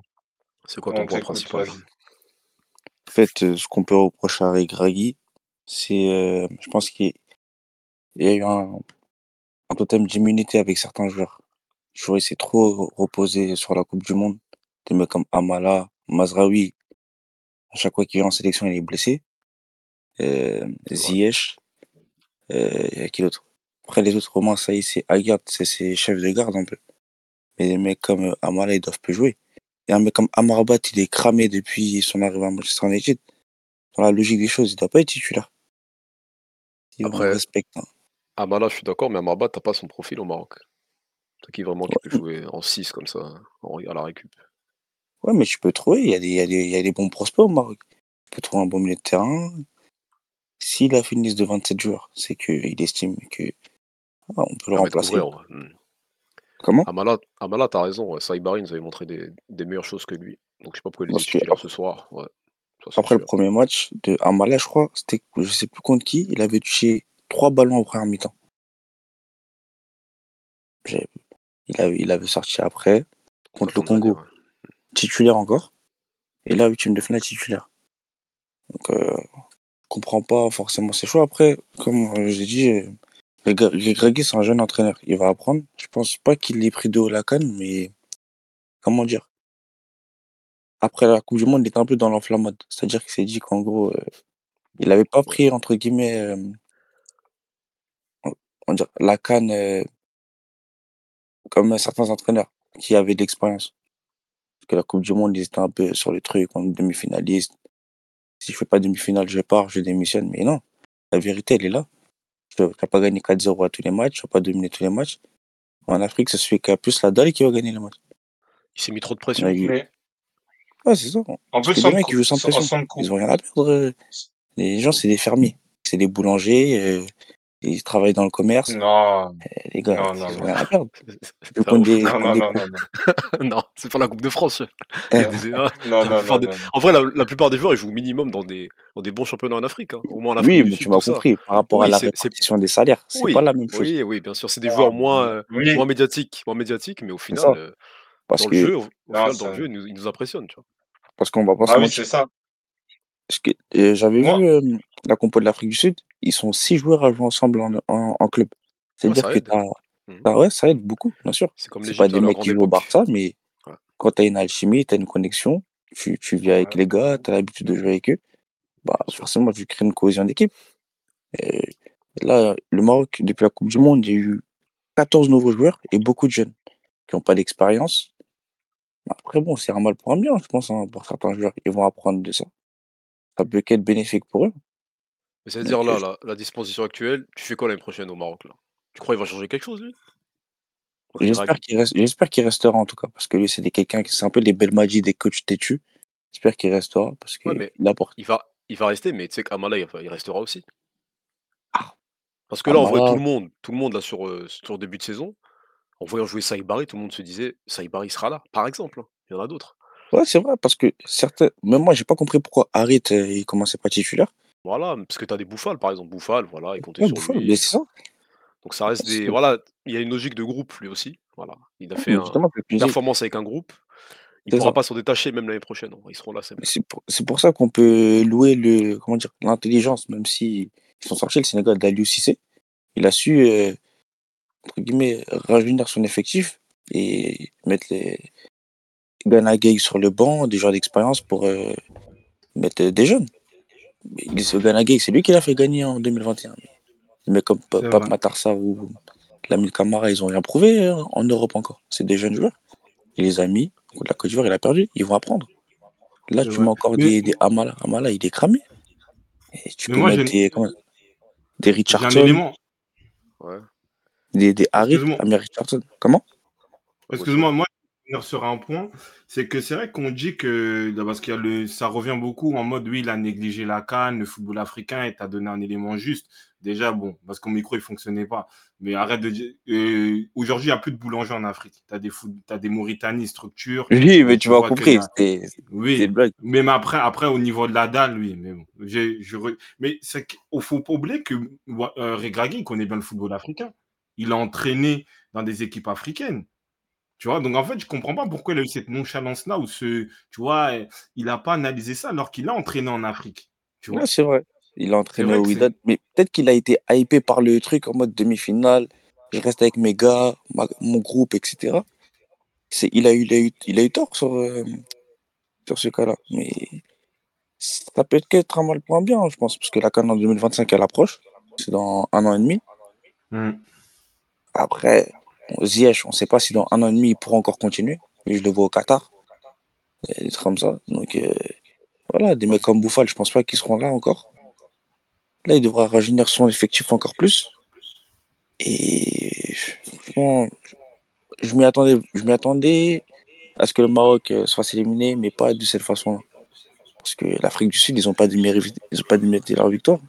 S2: C'est quoi ton
S5: On
S2: point principal.
S6: En fait, euh, ce qu'on peut reprocher à Regragui, c'est, euh, je pense qu'il y a eu un, un totem d'immunité avec certains joueurs. Il s'est trop reposé sur la Coupe du Monde. Des mecs comme Amala, Mazraoui, à chaque fois qu'il est en sélection, il est blessé. Euh. Ziyech, euh, il y a qui d'autre? Après, les autres, Romain, ça y est, c'est Aguerd, c'est ses chefs de garde un peu. Mais des mecs comme euh, Amala, ils doivent plus jouer. Et un mec comme Amrabat, il est cramé depuis son arrivée à Manchester United. Dans la logique des choses, il doit pas être titulaire. On
S2: Après-
S6: respecte. hein.
S2: Amala, je suis d'accord, mais Amrabat, t'as pas son profil au Maroc. C'est qui vraiment qui
S6: Ouais.
S2: peut jouer en 6 comme ça, à la récup.
S6: Ouais, mais tu peux trouver, il y, a des, il, y a des, il y a des bons prospects au Maroc. Tu peux trouver un bon milieu de terrain. S'il a fait une liste de 27 joueurs, c'est qu'il estime que ah, on peut le remplacer.
S2: ouais.
S6: Comment?
S2: Amala, Amala t'as raison. Saïbari nous avait montré des, des meilleures choses que lui. Donc je sais pas pourquoi il est titulaire ce soir. Ouais. Ça, c'est
S6: Après le premier match de Amala, je crois, c'était, je sais plus contre qui, il avait touché trois ballons en première mi-temps. Il avait, il avait sorti après, contre le Congo,
S2: ouais.
S6: titulaire encore. Et là, huitième de finale, titulaire. Donc, euh, je comprends pas forcément ses choix. Après, comme euh, j'ai dit, Greggy, c'est un jeune entraîneur. Il va apprendre. Je pense pas qu'il l'ait pris de haut la canne, mais comment dire? Après la Coupe du Monde, il était un peu dans l'enflammade. C'est-à-dire qu'il s'est dit qu'en gros, euh, il n'avait pas pris, entre guillemets, euh, la canne euh, comme certains entraîneurs qui avaient de l'expérience. Parce que la Coupe du Monde, ils étaient un peu sur le truc, en demi-finaliste. Si je fais pas demi-finale, je pars, je démissionne. Mais non, la vérité, elle est là. Tu n'as pas gagné 4-0 à tous les matchs, tu n'as pas dominé tous les matchs. En Afrique, c'est celui qui a plus la dalle qui va gagner les matchs.
S2: Il s'est mis trop de
S6: On
S2: pression.
S5: Mais
S6: Ouais, c'est ça.
S5: en plus,
S6: que
S5: sans
S6: les mecs, ils jouent sans
S5: sans-
S6: pression.
S5: sans.
S6: Ils ont rien à perdre. euh. Les gens, c'est des fermiers. C'est des boulangers. euh, Ils travaillent dans le commerce.
S5: Non,
S6: Eh, Les gars,
S5: non,
S6: ils
S5: non,
S6: ont
S5: non.
S6: rien à perdre. Des,
S5: Non, non,
S6: des
S5: non, non, non.
S2: non, c'est pas la Coupe de France.
S6: Eh,
S2: ah,
S5: Non,
S2: la
S5: non,
S2: plupart
S5: non,
S2: des-
S5: non.
S2: En vrai, la, la plupart des joueurs, ils jouent au minimum dans des, dans des bons championnats en Afrique. hein. Au moins en Afrique
S6: Oui,
S2: du
S6: mais
S2: Sud,
S6: tu m'as
S2: tout ça.
S6: compris. Par rapport à
S2: Oui,
S6: la
S2: c'est- c'est-
S6: répartition des salaires, c'est
S2: Oui,
S6: pas la même chose.
S2: oui, oui, bien sûr. C'est des
S5: Ah,
S2: joueurs moins, euh,
S5: Oui,
S2: moins médiatiques, moins médiatiques, mais au final,
S6: ça.
S2: euh,
S6: Parce
S2: dans le
S6: que,
S2: jeu, au, au
S5: Non,
S2: final, dans
S5: ça-
S2: le jeu, ils nous, ils nous impressionnent, tu vois.
S6: parce qu'on va pas se
S5: Ah oui,
S6: mentir.
S5: c'est ça.
S6: Parce que, euh, j'avais
S5: Moi-
S6: vu euh, la compo de l'Afrique du Sud. Ils sont six joueurs à jouer ensemble en, en, en club. C'est-à-dire
S2: ça
S6: que
S2: aide.
S6: t'as, t'as- ouais, ça aide beaucoup, bien sûr.
S2: C'est comme
S6: C'est pas des mecs qui jouent au. Barça, mais
S2: Ouais.
S6: quand t'as une alchimie, t'as une connexion, tu, tu vis avec les gars, t'as l'habitude de jouer avec eux, bah, forcément, tu crées une cohésion d'équipe. Et là, le Maroc, depuis la Coupe du Monde, il y a eu 14 nouveaux joueurs et beaucoup de jeunes qui n'ont pas d'expérience. Après, bon, c'est un mal pour un bien, je pense, hein, pour certains joueurs. Ils vont apprendre de ça. Ça peut qu'être bénéfique pour eux.
S2: Mais c'est-à-dire
S6: Donc,
S2: là,
S6: euh,
S2: la, la disposition actuelle, tu fais quoi l'année prochaine au Maroc là? Tu crois qu'il va changer quelque chose lui?
S6: J'espère qu'il reste, j'espère qu'il restera en tout cas, parce que lui, c'est des quelqu'un qui, c'est un peu des belles magies des coachs têtus. J'espère qu'il restera parce
S2: Ouais,
S6: qu'il
S2: mais
S6: apporte.
S2: il va, il va rester, mais tu sais qu'Amala, il, va- il restera aussi.
S6: Ah.
S2: Parce que là, vrai,
S6: Amala-
S2: tout le monde, tout le monde là sur, euh, sur le début de saison, en voyant jouer Saïbari, tout le monde se disait Saïbari sera là, par exemple. hein. Il y en a d'autres.
S6: Ouais, c'est vrai, parce que certains, même moi, j'ai pas compris pourquoi Harit, euh, il commençait pas titulaire.
S2: Voilà, parce que tu as des bouffales, par exemple. Bouffal, voilà, il comptait
S6: Ouais,
S2: sur
S6: Buffon,
S2: lui.
S6: mais c'est ça.
S2: Donc ça reste des. Voilà, il y a une logique de groupe lui aussi. Voilà. Il a fait un-
S6: justement,
S2: une
S6: dis.
S2: performance avec un groupe. Il
S6: C'est
S2: pourra
S6: ça.
S2: pas s'en détacher même l'année prochaine. Ils seront là, c'est
S6: pour, c'est pour ça qu'on peut louer le, comment dire, l'intelligence, même si ils sont sortis le Sénégal d'Aliou Cissé. Il a su, euh, entre guillemets, rajeunir son effectif et mettre les Gana Gueye sur le banc, des joueurs d'expérience pour euh, mettre des jeunes. Ce c'est lui qui l'a fait gagner en 2021. Mais comme
S4: vrai.
S6: Matarsa ou Lamine Camara, ils ont rien prouvé euh, en Europe encore. C'est des jeunes joueurs. Il les a mis contre la Côte d'Ivoire, il a perdu. Ils vont apprendre. Là, tu
S4: vrai.
S6: mets encore
S4: Mais-
S6: des, des Amala. Amala, il est cramé. Et tu
S4: Mais
S6: peux
S4: moi,
S6: mettre des, comment- des Richardson.
S2: Ouais.
S6: des, des
S4: Excuse-moi.
S6: Amir Richardson. Comment?
S4: Excuse-moi, moi, sur un point, c'est que c'est vrai qu'on dit que parce qu'il le, ça revient beaucoup en mode oui, il a négligé la canne, le football africain, et t'a donné un élément juste. Déjà, bon, parce mon micro il fonctionnait pas. Mais arrête de dire. euh, Aujourd'hui, il n'y a plus de boulanger en Afrique. Tu as des, foot- t'as des Mauritanie structure.
S6: Oui, mais tu m'as compris. C'était
S4: Oui,
S6: blague.
S4: même après, après, au niveau de la dalle, oui. Mais bon, je re- mais c'est qu'il faut pas oublier que euh, Regragui, connaît bien le football africain. Il a entraîné dans des équipes africaines. Tu vois, donc en fait, je comprends pas pourquoi il a eu cette nonchalance-là où ce, tu vois, il n'a pas analysé ça alors qu'il a entraîné en Afrique. Tu vois,
S6: Ouais, c'est vrai. Il a entraîné au Wydad. Mais peut-être qu'il a été hypé par le truc en mode demi-finale. Je reste avec mes gars, ma- mon groupe, etc. C'est, il, a eu, il, a eu, il a eu tort sur, euh, sur ce cas-là. Mais ça peut être un mal pour un bien, je pense. Parce que la CAN en 2025, elle approche. C'est dans un an et demi.
S4: Hmm.
S6: Après, Ziyech, on ne sait pas si dans un an et demi, il pourra encore continuer. Mais je le vois au Qatar. Et Des trucs comme ça. Donc, euh, voilà, des mecs comme Bouffal, je pense pas qu'ils seront là encore. Là, il devra rajeunir son effectif encore plus. Et franchement, je m'y attendais, je m'y attendais à ce que le Maroc euh, se fasse éliminer, mais pas de cette façon-là. Parce que l'Afrique du Sud, ils n'ont pas ils ont pas démérité leur victoire.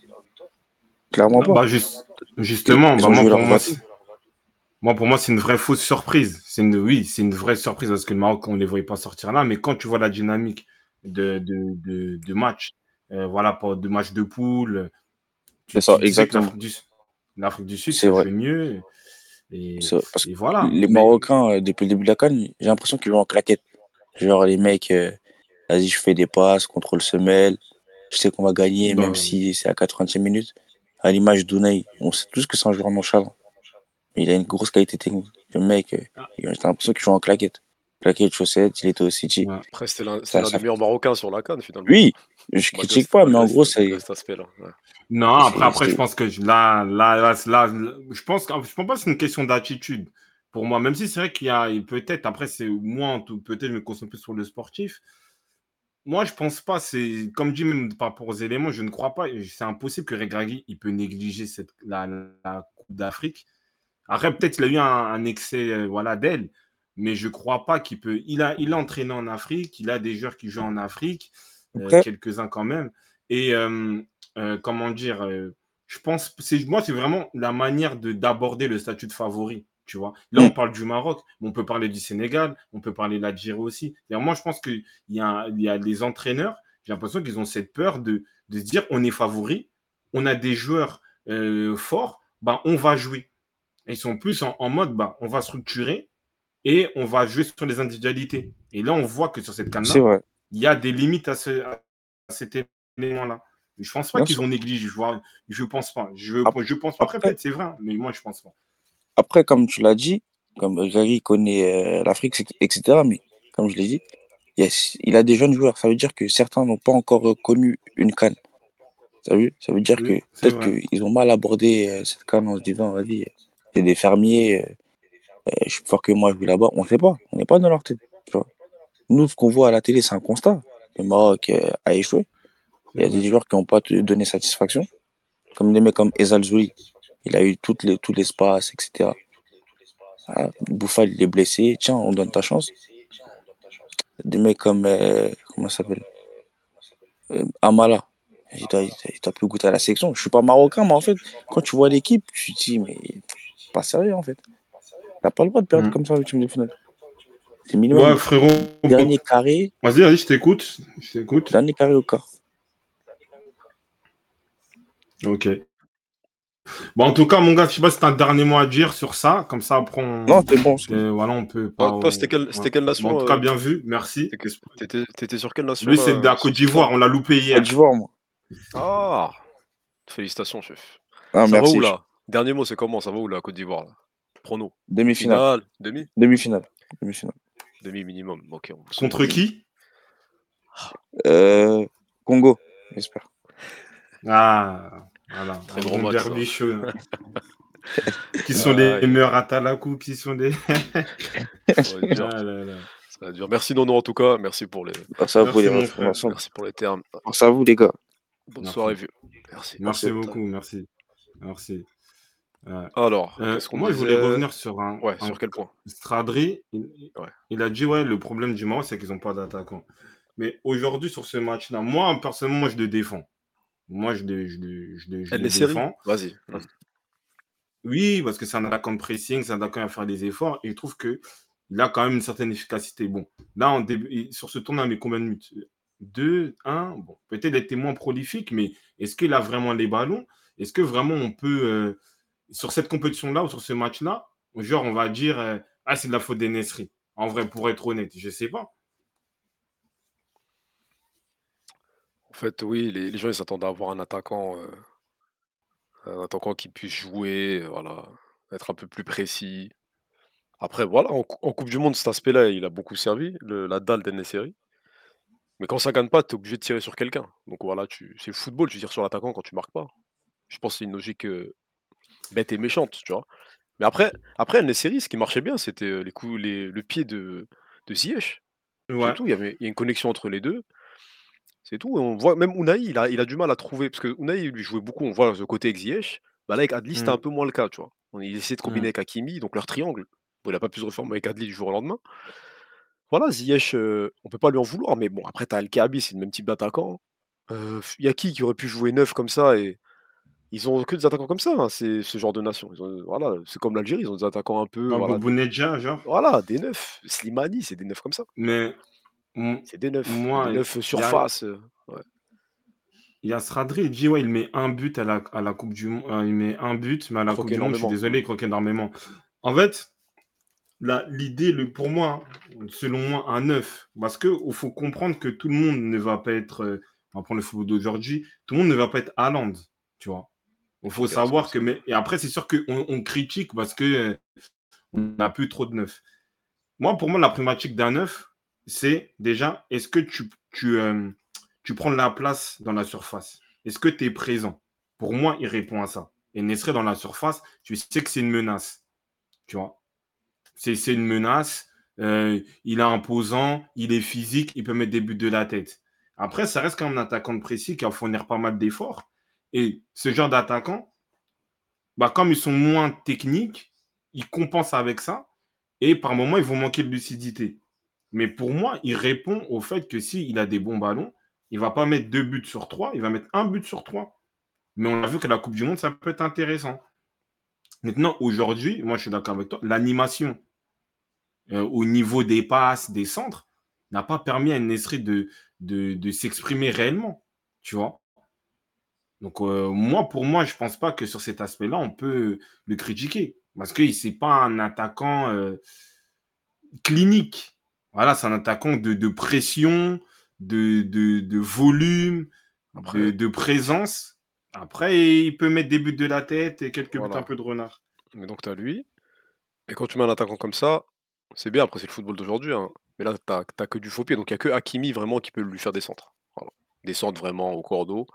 S6: Clairement
S4: Non,
S6: pas.
S4: bah, juste- justement,
S6: Ils
S4: bah,
S6: ont
S4: moi,
S6: joué leur
S4: moi, pour moi, c'est une vraie fausse surprise. C'est une, oui, c'est une vraie surprise parce que le Maroc, on ne les voyait pas sortir là. Mais quand tu vois la dynamique de, de, de, de match, euh, voilà, pour de match de poule,
S6: C'est ça, exactement.
S4: l'Afrique du, Sud,
S6: C'est
S4: mieux. Et, voilà.
S6: Les Marocains, euh, depuis le début de la CAN, j'ai l'impression qu'ils jouent en claquette. Genre, les mecs, euh, vas-y, je fais des passes, contrôle semelle, je sais qu'on va gagner,
S4: Bah,
S6: même si c'est à 80e minute. À l'image d'Unai, on sait tous que c'est un joueur nonchalant. Il a une grosse qualité technique. Le mec, euh, j'ai l'impression qu'il joue en claquette. Claquette, chaussette, il était au City.
S4: Ouais.
S2: Après, c'était l'un des meilleurs Marocains sur la canne, finalement.
S6: Oui, je
S2: Malgré
S6: critique pas, mais en gros,
S2: ce-
S6: c'est.
S2: malgré cet aspect-là. ouais.
S4: Non, après, après, je pense que je- là, là, là, je pense, que- je pense pas que c'est une question d'attitude pour moi. Même si c'est vrai qu'il y a peut-être, après, c'est moi, peut-être, je me concentre plus sur le sportif. Moi, je pense pas. C'est comme dit même par rapport aux éléments, je ne crois pas. C'est impossible que Regragui il peut négliger cette, la, la Coupe d'Afrique. Après, peut-être il a eu un, un excès euh, voilà, d'aile, mais je crois pas qu'il peut. Il a, il a entraîné en Afrique, il a des joueurs qui jouent en Afrique, euh, quelques-uns quand même. Et euh, euh, comment dire, je pense, c'est moi, c'est vraiment la manière de d'aborder le statut de favori. Tu vois, là,
S6: Mm.
S4: on parle du Maroc, mais on peut parler du Sénégal, on peut parler de l'Algérie aussi. Moi, je pense qu'il y, a- il y a des entraîneurs, j'ai l'impression qu'ils ont cette peur de, de se dire on est favori, on a des joueurs euh, forts, bah, on va jouer. Ils sont plus en, en mode bah, on va structurer et on va jouer sur les individualités. Et là, on voit que sur cette canne-là, il y a des limites à, ce, à cet élément-là. Je pense pas qu'ils ont négligé. Je, vois, je pense pas. Je,
S6: Après-
S4: je pense pas. Après, c'est vrai, hein, mais moi, je pense pas.
S6: Après, comme tu l'as dit, comme Gary connaît euh, l'Afrique, etc., mais comme je l'ai dit, il, y a, il a des jeunes joueurs. Ça veut dire que certains n'ont pas encore connu une canne. Ça veut, ça veut dire
S4: Oui,
S6: que peut-être qu'ils ont mal abordé euh, cette canne en se disant, vas-y, c'est des fermiers, euh, je suis plus fort que moi, je vais là-bas. On ne sait pas. On n'est pas dans leur tête. Nous, ce qu'on voit à la télé, c'est un constat. Le Maroc euh, a échoué. Il y a des joueurs qui n'ont pas donné satisfaction. Comme des mecs comme Ezal Zouli. Il a eu toutes les, tout l'espace, etc. Ah, il est blessé. Tiens, on donne ta chance. Des mecs comme. euh, comment ça s'appelle Amala. Il doit, il doit plus goûter à la sélection. Je suis pas marocain, mais en fait, quand tu vois l'équipe, tu te dis, mais pas sérieux en fait. T'as pas le droit de perdre
S4: Mm.
S6: comme ça au team de finale. C'est minimum.
S4: Ouais, frérot.
S6: Dernier carré,
S4: Vas-y, vas-y, je t'écoute. Je t'écoute.
S6: dernier carré au quart.
S4: Ok. Bon, en tout cas, mon gars, je sais pas si tu as un dernier mot à dire sur ça. Comme ça, après, on,
S6: Non, c'est bon.
S4: euh, voilà, on peut
S2: Toi,
S4: pas.
S2: toi, c'était quelle, c'était quelle
S4: Bon,
S2: nation
S4: en tout cas,
S2: euh,
S4: bien vu. Merci.
S2: t'étais- sur quelle nation
S4: Lui, c'est
S2: là,
S4: de la Côte d'Ivoire. On l'a loupé hier.
S6: Côte d'Ivoire, moi.
S2: Ah Félicitations, chef.
S6: Ah,
S2: ça
S6: merci.
S2: va où là Dernier mot, c'est comment Ça va où la Côte d'Ivoire là? Prono.
S6: Demi-finale.
S2: Finale Demi?
S6: Demi-finale. Demi-finale.
S2: Demi minimum. Ok. on-
S4: Contre qui?
S6: Euh, Congo, j'espère.
S4: Ah, voilà.
S2: Très
S4: Un
S2: gros match, ça.
S4: derby chaud. qui sont
S2: Ah,
S4: les meilleurs à Talakou Qui sont des.
S2: Ça va dur.
S4: Ah là là.
S2: Ça va être dur. Merci Nono en tout cas. Merci pour les,
S6: Merci à vous,
S4: Merci,
S6: les informations.
S2: merci pour les termes.
S6: Merci à vous, les gars.
S2: Bonne
S4: Merci.
S2: soirée, vieux. Merci.
S4: Merci
S2: Merci.
S4: beaucoup. Merci. Merci.
S2: Alors,
S4: Euh, moi, je voulais revenir sur un,
S2: Ouais,
S4: un
S2: sur quel point?
S4: Stradri. Il,
S2: Ouais.
S4: il a dit, ouais, le problème du Maroc, c'est qu'ils n'ont pas d'attaquant. Mais aujourd'hui, sur ce match-là, moi, personnellement, moi, je le défends. Moi, je le, je le- je le- je
S2: Elle
S4: le
S2: est série
S4: défends.
S2: Vas-y.
S4: Oui, parce que c'est un attaquant de pressing, c'est un attaquant à faire des efforts. Et je trouve qu'il a quand même une certaine efficacité. Bon, là, en début, sur ce tournoi, mais combien de minutes? Deux, un? Bon, peut-être était moins prolifique, mais est-ce qu'il a vraiment les ballons? Est-ce que vraiment on peut, euh, sur cette compétition-là ou sur ce match-là, genre, on va dire, euh, ah, c'est de la faute des Nesri En vrai, pour être honnête, je ne sais pas.
S2: En fait, oui, les, gens s'attendent à avoir un attaquant, euh, un attaquant qui puisse jouer, euh, voilà, être un peu plus précis. Après, voilà, en, cou- en Coupe du Monde, cet aspect-là, il a beaucoup servi, la dalle d'En-Nesyri. Mais quand ça gagne pas, tu es obligé de tirer sur quelqu'un. Donc voilà, c'est le football, tu tires sur l'attaquant quand tu marques pas. Je pense que c'est une logique bête et méchante, tu vois. Mais après, après En-Nesyri, ce qui marchait bien, c'était euh, les coups, les, le pied de, de Ziyech. C'est
S4: Ouais.
S2: tout, il y avait il y a une connexion entre les deux. C'est tout. Et on voit même Unai, il a, il a du mal à trouver. Parce que Unai, lui jouait beaucoup. On voit ce côté avec Ziyech. Bah là, avec Adli, c'était un
S4: Mm.
S2: peu moins le cas, tu vois. On, il essayait de combiner
S4: Mm.
S2: avec Hakimi, donc leur triangle. Bon, il n'a pas pu se reformer avec Adli du jour au lendemain. Voilà, Ziyech, euh, on peut pas lui en vouloir. Mais bon, après, tu as El Kaabi, c'est le même type d'attaquant. Euh, y a qui qui aurait pu jouer neuf comme ça et ils ont que des attaquants comme ça, hein, c'est ce genre de nation. Ils ont- voilà, c'est comme l'Algérie, ils ont des attaquants un peu,
S4: Comme
S2: voilà,
S4: Nedja, genre.
S2: voilà, des neufs. Slimani, c'est des neufs comme ça.
S4: Mais
S2: C'est des neufs,
S4: moi,
S2: des
S4: il
S2: neufs
S4: y a,
S2: surface. euh, ouais.
S4: il y a Sradri, il dit, ouais, il met un but à la, à la Coupe du Monde. Il met un but, mais à la
S2: Croque
S4: Coupe du Monde, je suis
S2: énormément.
S4: désolé, il croque énormément. En fait, la- l'idée, le, pour moi, selon moi, un 9, parce qu'il faut comprendre que tout le monde ne va pas être, euh, on va prendre le football d'aujourd'hui, tout le monde ne va pas être Haaland, tu vois. Il faut savoir que, mais, et après, c'est sûr qu'on on critique parce que euh, on n'a plus trop de neufs. Moi, pour moi, la problématique d'un neuf, c'est déjà, est-ce que tu, tu, euh, tu prends de la place dans la surface? Est-ce que tu es présent? Pour moi, il répond à ça. Et Nesré dans la surface, tu sais que c'est une menace. Tu vois? C'est c'est une menace. euh, il est imposant, il est physique, il peut mettre des buts de la tête. Après, ça reste quand même un attaquant de précis qui va fournir pas mal d'efforts. Et ce genre d'attaquant, bah, comme ils sont moins techniques, ils compensent avec ça. Et par moments, ils vont manquer de lucidité. Mais pour moi, il répond au fait que s'il a des bons ballons, il ne va pas mettre deux buts sur trois, il va mettre un but sur trois. Mais on a vu que la Coupe du Monde, ça peut être intéressant. Maintenant, aujourd'hui, moi je suis d'accord avec toi, l'animation euh, au niveau des passes, des centres, n'a pas permis à Nesri de, de, de s'exprimer réellement. Tu vois Donc, euh, moi, pour moi, je ne pense pas que sur cet aspect-là, on peut le critiquer. Parce que ce n'est pas un attaquant euh, clinique. Voilà, c'est un attaquant de, de pression, de, de, de volume, de,
S2: Après,
S4: de présence. Après, il peut mettre des buts de la tête et quelques buts un peu de renard.
S2: Mais donc, tu as lui. Et quand tu mets un attaquant comme ça, c'est bien. Après, c'est le football d'aujourd'hui. hein. Mais là, tu n'as que du faux pied. Donc, il n'y a que Hakimi vraiment qui peut lui faire des centres. Voilà. Des centres vraiment au cordeau.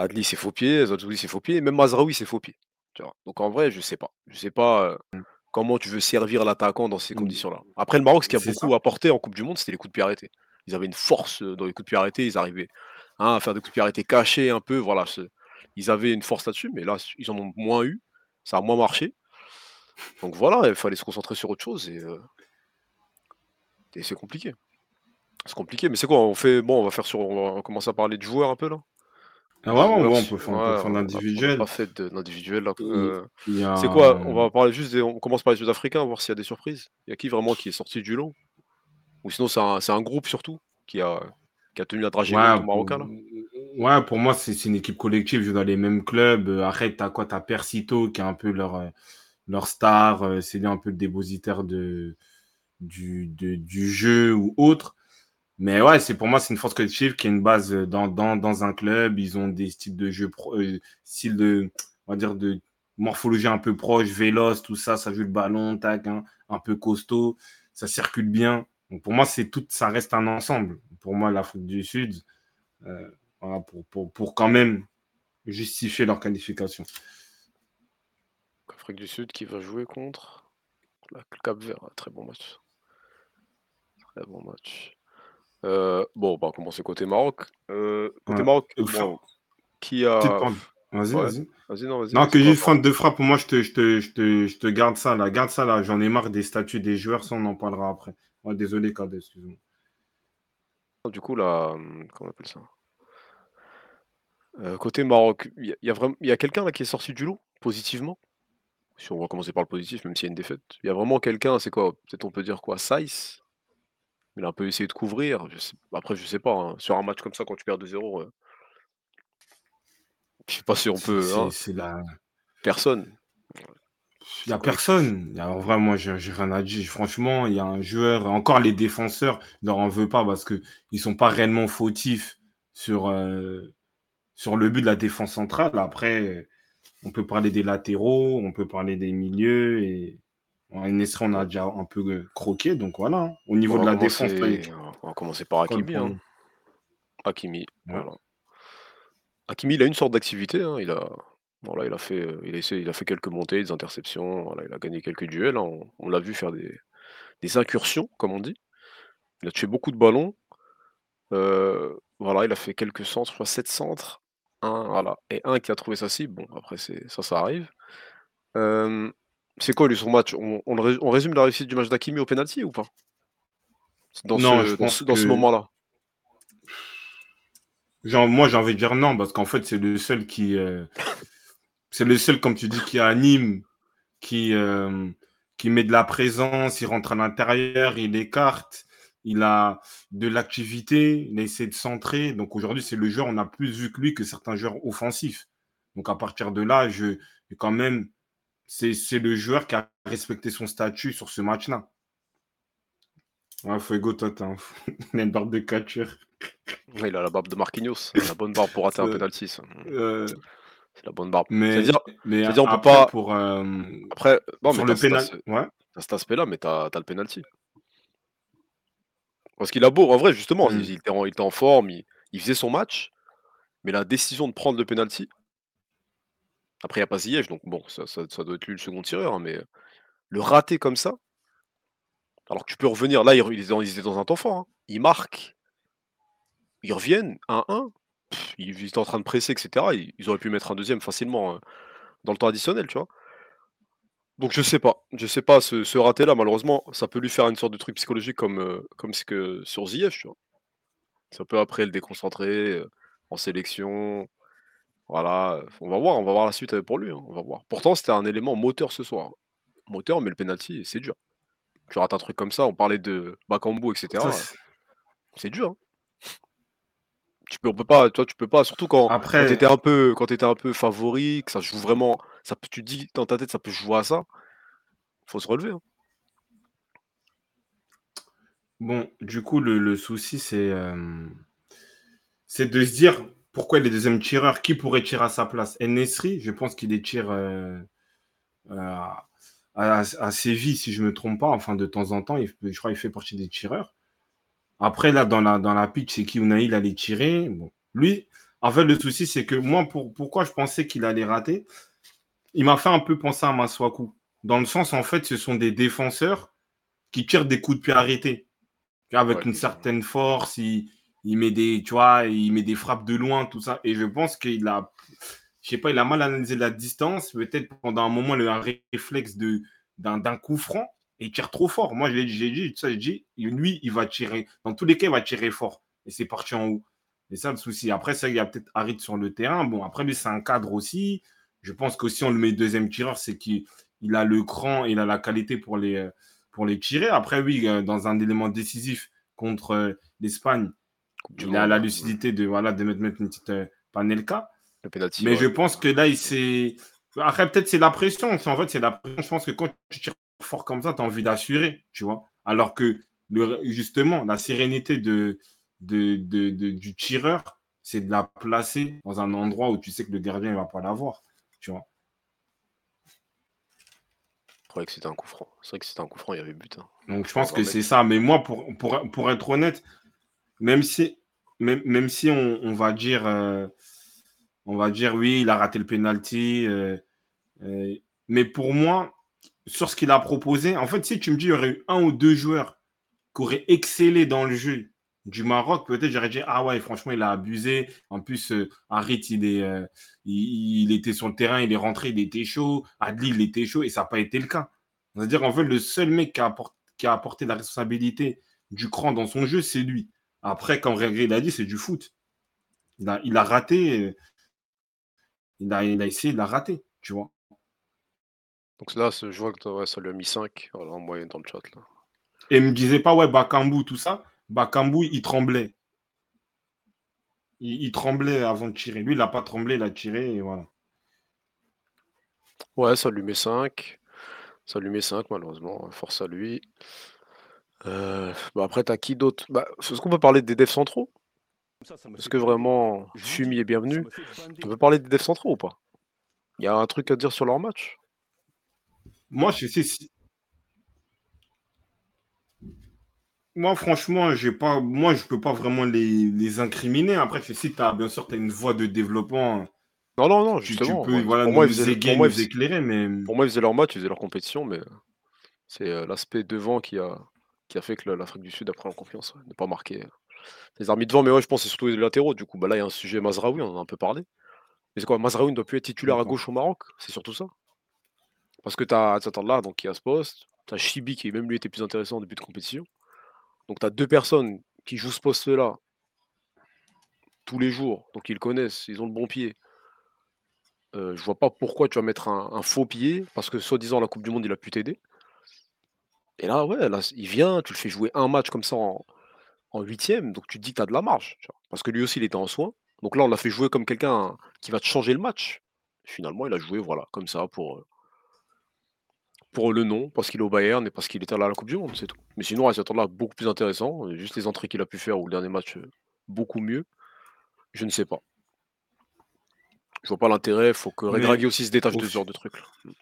S2: Adli, c'est faux pied. Zazzouli, c'est faux pied. Et même Mazraoui, c'est faux pied. Tu vois? Donc, en vrai, je sais pas. Je sais pas euh, comment tu veux servir l'attaquant dans ces
S4: Mm.
S2: conditions-là. Après, le Maroc, ce qui a beaucoup
S4: ça.
S2: apporté en Coupe du Monde, c'était les coups de pied arrêtés. Ils avaient une force euh, dans les coups de pied arrêtés. Ils arrivaient hein, à faire des coups de pied arrêtés cachés un peu. Voilà. Ils avaient une force là-dessus. Mais là, ils en ont moins eu. Ça a moins marché. Donc voilà, il fallait se concentrer sur autre chose et, euh, et c'est compliqué. C'est compliqué, mais c'est quoi? On fait bon, on va faire sur, on va commencer à parler de joueurs un peu là?
S4: Ah, ouais, on peut faire,
S2: ouais,
S4: faire l'individuel.
S2: pas fait de- d'individuel Euh,
S4: a,
S2: c'est quoi On va parler juste des, on commence par les Sud-Africains, voir s'il y a des surprises. Il y a qui vraiment qui est sorti du lot? Ou sinon c'est un, un groupe surtout qui a, qui a tenu la dragée
S4: Ouais,
S2: Marocain là?
S4: pour, ouais, pour moi, c'est une équipe collective. Je dans les mêmes clubs. Euh, Arrête, t'as quoi T'as Persito, qui est un peu leur, euh, leur star. euh, C'est lui un peu le dépositaire de, du, de- du jeu ou autre. Mais ouais, c'est pour moi, c'est une force collective qui a une base euh, dans, dans, dans un club. Ils ont des styles de jeu, euh, style de, on va dire, de morphologie un peu proche, véloce, tout ça. Ça joue le ballon, tac, hein, un peu costaud. Ça circule bien. Donc pour moi, c'est tout, ça reste un ensemble. Pour moi, l'Afrique du Sud, euh, pour, pour, pour quand même justifier leur qualification.
S2: Afrique du Sud qui va jouer contre la Cap Vert. Très bon match. Très bon match. Euh, bon, bah, on va commencer côté Maroc. Euh, côté
S4: Ouais.
S2: Maroc, bon, qui a.
S4: Vas-y,
S2: Ouais.
S4: vas-y.
S2: Vas-y, non, vas-y.
S4: Non, que juste fin de frappe, moi, je te, je, te, je, te, je te garde ça là. Garde ça là. J'en ai marre des statuts des joueurs. Ça, on en parlera après. Ouais, désolé, Kade, excuse-moi.
S2: Du coup, là, hum, comment on appelle ça? Euh, Côté Maroc, il y a, vraiment, y a quelqu'un là qui est sorti du lot, positivement? Si on va commencer par le positif, même s'il y a une défaite. Il y a vraiment quelqu'un, c'est quoi? Peut-être on peut dire quoi? Saïs? Il a un peu essayé de couvrir. Je sais- Après, je sais pas. hein, Sur un match comme ça, quand tu perds 2-0, euh, je sais pas si on
S4: C'est
S2: peut. hein,
S4: c'est- c'est la.
S2: Personne.
S4: Il n'y a personne. Alors, vraiment, moi, j'ai j'ai rien à dire. Franchement, il y a un joueur. Encore les défenseurs, je leur en veux pas parce qu'ils ne sont pas réellement fautifs sur, euh, sur le but de la défense centrale. Après, on peut parler des latéraux, on peut parler des milieux. Et NSR, on a déjà un peu euh, croqué. Donc voilà. hein. Au niveau
S2: On
S4: de la défense, là, il-
S2: commencer, on va commencer par Hakimi. hein.
S4: point
S2: Hakimi,
S4: Ouais.
S2: voilà. Hakimi, il a une sorte d'activité. hein, Il a, voilà, il a fait, euh, il a essayé, il a fait quelques montées, des interceptions. Voilà, il a gagné quelques duels. hein, On, on l'a vu faire des, des incursions, comme on dit. Il a tué beaucoup de ballons. euh, voilà, il a fait quelques centres, je crois 7 centres. Un, voilà, et un qui a trouvé sa cible. Bon, après, c'est ça, ça arrive. Euh, c'est quoi lui son match on, résume la réussite du match d'Hakimi au penalty ou pas? Dans
S4: Non,
S2: ce,
S4: je
S2: dans
S4: pense
S2: ce, dans ce
S4: que-
S2: moment-là.
S4: Genre, moi, j'ai envie de dire non, parce qu'en fait, c'est le seul qui. euh, c'est le seul, comme tu dis, qui anime, qui, euh, qui met de la présence, il rentre à l'intérieur, il écarte, il a de l'activité, il a essayé de centrer. Donc aujourd'hui, c'est le joueur, on a plus vu que lui que certains joueurs offensifs. Donc à partir de là, je, quand même, c'est c'est le joueur qui a respecté son statut sur ce match-là. Ouais, Fuego, toi, t'as un- il a une barbe de catcheur.
S2: Ouais, il a la barbe de Marquinhos, la bonne barbe pour rater un penalty.
S4: Euh,
S2: C'est la bonne barbe.
S4: mais
S2: c'est-à-dire, on peut
S4: après,
S2: pas-
S4: pour, euh,
S2: après, non,
S4: sur
S2: mais
S4: le
S2: t'as- t'as
S4: pénal.
S2: ce-
S4: Ouais.
S2: t'as cet aspect-là, mais t'as as le penalty. Parce qu'il a beau, en vrai, justement,
S4: Mm.
S2: il, il était en, il était en forme, il, il faisait son match, mais la décision de prendre le penalty. Après, il n'y a pas Ziyech, donc bon, ça, doit être lui le second tireur, hein, mais euh, le rater comme ça, alors que tu peux revenir, là, ils, étaient dans, un temps fort, hein. ils marquent, ils reviennent, 1-1, pff, ils, étaient en train de presser, etc. Ils, auraient pu mettre un deuxième facilement euh, dans le temps additionnel, tu vois. Donc je sais pas, je sais pas, ce, ce raté-là, malheureusement, ça peut lui faire une sorte de truc psychologique comme, euh, comme ce que sur Ziyech, tu vois. Ça peut après le déconcentrer euh, en sélection. Voilà, on va voir, on va voir la suite euh, pour lui, hein, on va voir. Pourtant, c'était un élément moteur ce soir. Moteur, mais le penalty, c'est dur. Tu rates un truc comme ça, on parlait de Bakambu, etc. Euh,
S4: c'est-
S2: dur. hein. Tu peux, on peut pas, toi, tu peux pas, surtout quand, quand
S4: Après,
S2: t'étais un peu, quand un peu favori, que ça joue vraiment, ça, tu te dis dans ta tête, ça peut jouer à ça. Faut se relever. hein.
S4: bon, du coup, le, le souci, c'est euh, c'est de se dire pourquoi il est deuxième tireur, qui pourrait tirer à sa place? Nesri, je pense qu'il les tire euh, euh, à, Séville, si je ne me trompe pas, enfin de temps en temps, il, je crois qu'il fait partie des tireurs. Après, là, dans la, dans la pitch, c'est qui Unai, il allait tirer. Bon, lui, en fait, le souci, c'est que moi, pour, pourquoi je pensais qu'il allait rater? Il m'a fait un peu penser à Maswaku. Dans le sens, en fait, ce sont des défenseurs qui tirent des coups de pied arrêtés. Avec
S2: Ouais,
S4: une certaine force, il met des, tu vois, il met des frappes de loin, tout ça. Et je pense qu'il a, je sais pas, il a mal analysé la distance. Peut-être pendant un moment, il a un réflexe de, d'un, coup franc et il tire trop fort. Moi, j'ai dit, ça, j'ai dit, lui, il va tirer. Dans tous les cas, il va tirer fort. Et c'est parti en haut. Et ça, le souci. Après, ça, il y a peut-être Harit sur le terrain. Bon, après, lui, c'est un cadre aussi. Je pense que si on le met deuxième tireur, c'est qu'il il a le cran, il a la qualité pour les, pour les tirer. Après, oui, euh, dans un élément décisif contre euh, l'Espagne, il a la lucidité de, voilà, de mettre, mettre une petite euh, panelka.
S2: Le penalty.
S4: Mais
S2: ouais.
S4: je pense que là, il s'est. Après, peut-être c'est la pression. En fait, c'est la pression. Je pense que quand tu tires fort comme ça, tu as envie d'assurer, tu vois. Alors que, le, justement, la sérénité de, de, de, de- du tireur, c'est de la placer dans un endroit où tu sais que le gardien ne va pas l'avoir, tu vois.
S2: Je croyais que c'était un coup franc. C'est vrai que c'était un coup franc, il y avait but. hein.
S4: Donc, je pense que c'est ça. Mais moi, pour, pour, pour être honnête, même si, même, même si on, on va dire, euh, on va dire, oui, il a raté le penalty, euh, euh, mais pour moi, sur ce qu'il a proposé, en fait, si tu me dis, il y aurait eu un ou deux joueurs qui auraient excellé dans le jeu du Maroc, peut-être j'aurais dit Ah ouais, franchement, il a abusé. En plus, euh, Harit, il, est, il, était sur le terrain, il est rentré, il était chaud. Adli, il était chaud et ça n'a pas été le cas. C'est-à-dire, en fait, le seul mec qui a, apport- qui a apporté la responsabilité du cran dans son jeu, c'est lui. Après, comme Régé l'a dit, c'est du foot. Il a, il a raté. Il a, il a essayé de la rater, tu vois.
S2: Donc là, je vois que ouais, ça lui a mis 5 voilà, en moyenne dans le chat. Là.
S4: Et il me disait pas, ouais, Bakambu, tout ça. Bakambu, il tremblait. Il, il tremblait avant de tirer. Lui, il n'a pas tremblé, il a tiré, et voilà.
S2: Ouais, ça lui met 5. Ça lui met 5, malheureusement. Force à lui. Euh, bah après, t'as qui d'autre? Bah, Est-ce qu'on peut parler des devs centraux? Est-ce que vraiment Fumi est bienvenu? On peut parler des devs centraux ou pas? Il y a un truc à dire sur leur match?
S4: Moi, je sais si. Moi, franchement, j'ai pas... moi, je peux pas vraiment les, les incriminer. Après, je sais si tu as, bien sûr, tu as une voie de développement.
S2: Non, non, non,
S4: Tu, tu
S2: justement.
S4: peux
S2: ouais.
S4: voilà,
S2: pour,
S4: nous,
S2: moi, ils
S4: nous
S2: faisaient, pour, moi, ils
S4: nous
S2: faisaient-
S4: éclairer, mais
S2: pour moi, ils faisaient leur match, ils faisaient leur compétition, mais c'est euh, l'aspect devant qui a, qui a fait que la- l'Afrique du Sud a pris en confiance, ouais, de pas marquer euh, les armes devant. Mais ouais, je pense que c'est surtout les latéraux. Du coup, bah là, il y a un sujet Mazraoui, on en a un peu parlé. Mais c'est quoi Mazraoui ne doit plus être titulaire à gauche au Maroc? C'est surtout ça Parce que tu as là, donc qui à ce poste. Tu as Chibi qui, même lui, était plus intéressant en début de compétition. Donc tu as deux personnes qui jouent ce poste-là tous les jours, donc ils le connaissent, ils ont le bon pied. Euh, je vois pas pourquoi tu vas mettre un, un faux pied, parce que soi-disant la Coupe du Monde, il a pu t'aider. Et là, ouais, là, il vient, tu le fais jouer un match comme ça en, en huitième, donc tu te dis que tu as de la marge. tu vois. Parce que lui aussi, il était en soin. Donc là, on l'a fait jouer comme quelqu'un qui va te changer le match. Finalement, il a joué, voilà, comme ça, pour, euh, pour le nom, parce qu'il est au Bayern et parce qu'il était là à la Coupe du Monde, c'est tout. Mais sinon, à là beaucoup plus intéressant. Juste les entrées qu'il a pu faire ou le dernier match, euh, beaucoup mieux. Je ne sais pas. Je vois pas l'intérêt. Faut que
S4: Mais
S2: Regragui aussi se détache de ce genre de trucs. là.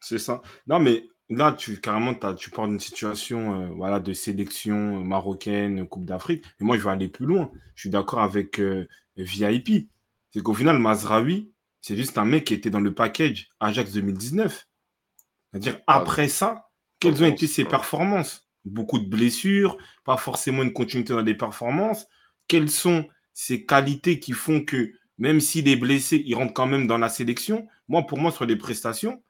S4: c'est ça. Non, mais là, tu carrément, tu parles d'une situation euh, voilà, de sélection euh, marocaine, Coupe d'Afrique. Et moi, je vais aller plus loin. Je suis d'accord avec euh, VIP. C'est qu'au final, Mazraoui, c'est juste un mec qui était dans le package Ajax 2019. C'est-à-dire,
S2: Ah,
S4: après ça, quelles
S2: le
S4: ont été ses performances? Beaucoup de blessures, pas forcément une continuité dans les performances. Quelles sont ses qualités qui font que, même s'il est blessé, il rentre quand même dans la sélection? Moi, pour moi, sur les prestations,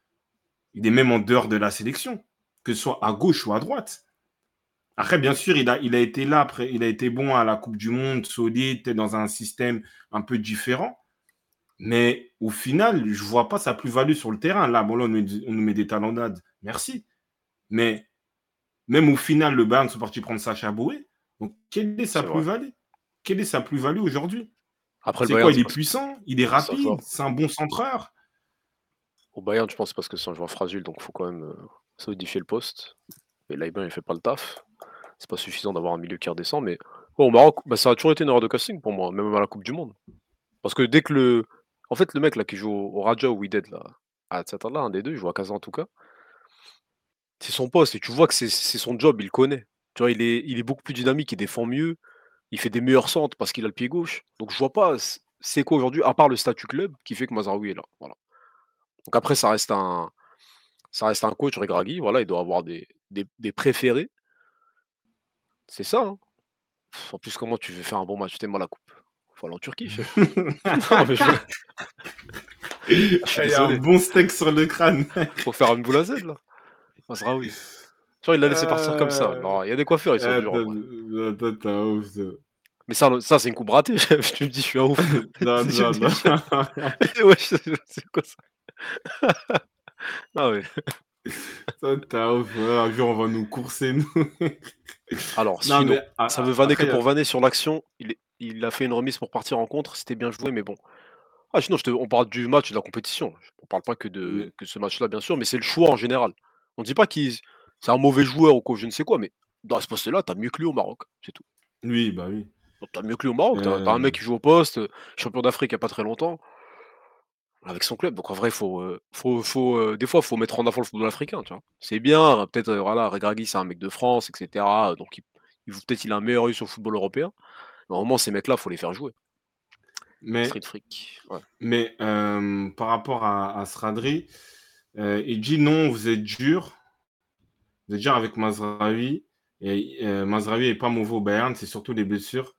S4: il est même en dehors de la sélection, que ce soit à gauche ou à droite. Après, bien sûr, il a, il a été là, après, il a été bon à la Coupe du Monde, solide, dans un système un peu différent. Mais au final, je ne vois pas sa plus-value sur le terrain. Là, bon, là, on, nous met- on nous met des talonnades. Merci. Mais même au final, le Bayern sont partis prendre Sacha Boué. Donc, quelle est sa plus-value? Quelle est sa plus-value aujourd'hui?
S2: Après, le
S4: C'est quoi? Il est puissant, il est rapide, c'est un bon centreur?
S2: Au Bayern, je pense parce que c'est un joueur fragile, donc il faut quand même euh, solidifier le poste. Et là, il fait pas le taf. C'est pas suffisant d'avoir un milieu qui redescend, mais bon, au Maroc, bah, ça a toujours été une erreur de casting pour moi, même à la Coupe du Monde. Parce que dès que le. En fait, le mec là qui joue au Raja ou Wydad, là, à là, un des deux, il joue à Casa en tout cas, c'est son poste et tu vois que c'est son job, il connaît. Tu vois, il est, il est beaucoup plus dynamique, il défend mieux, il fait des meilleurs centres parce qu'il a le pied gauche. Donc je vois pas, c'est quoi aujourd'hui, à part le statut club, qui fait que Mazraoui est là. Voilà. Donc après, ça reste un, ça reste un coach, Regragui, voilà, il doit avoir des, des, des préférés. C'est ça. hein. En plus, comment tu veux faire un bon match? T'aimes la coupe Faut aller en Turquie,
S4: Il y a un bon steak sur le crâne.
S2: Faut faire une boule à Z, là. Vois, il l'a laissé partir comme ça.
S4: Euh,
S2: il y a des coiffeurs, ils sont durs.
S4: ouf, ça.
S2: Mais ça, ça c'est une coupe ratée. Tu me dis, je suis un ouf.
S4: Non, non, non.
S2: c'est quoi ça Ah
S4: Un jour, on va nous courser, nous.
S2: Alors,
S4: Non,
S2: sinon,
S4: mais a-
S2: ça
S4: a-
S2: veut vanner que
S4: après,
S2: pour vanner sur l'action. Il, a fait une remise pour partir en contre. C'était bien joué, mais bon. Ah, sinon, je te- on parle du match et de la compétition. On parle pas que de
S4: Mais-
S2: que ce match-là, bien sûr, mais c'est le choix en général. On dit pas qu'il c'est un mauvais joueur ou quoi, je ne sais quoi, mais dans ce poste-là, t'as mieux que lui au Maroc. C'est tout.
S4: Oui, bah oui.
S2: Donc, T'as mieux que lui au Maroc. T'as t'as un
S4: Euh,
S2: mec qui joue au poste, euh, champion d'Afrique il n'y a pas très longtemps, avec son club. Donc en vrai, faut, euh, faut, faut, euh, des fois, faut mettre en avant le football africain. tu vois. C'est bien, euh, peut-être, euh, voilà, Regragui, c'est un mec de France, etc. Donc il, il- peut-être il a un meilleur œil sur le football européen. Mais Normalement, ces mecs-là, faut les faire jouer.
S4: Mais,
S2: Street freak. Ouais.
S4: mais par rapport à, à Sradri, il dit non, vous êtes dur. Vous êtes dur avec Mazraoui. Et Mazraoui n'est pas mauvais au Bayern, c'est surtout les blessures.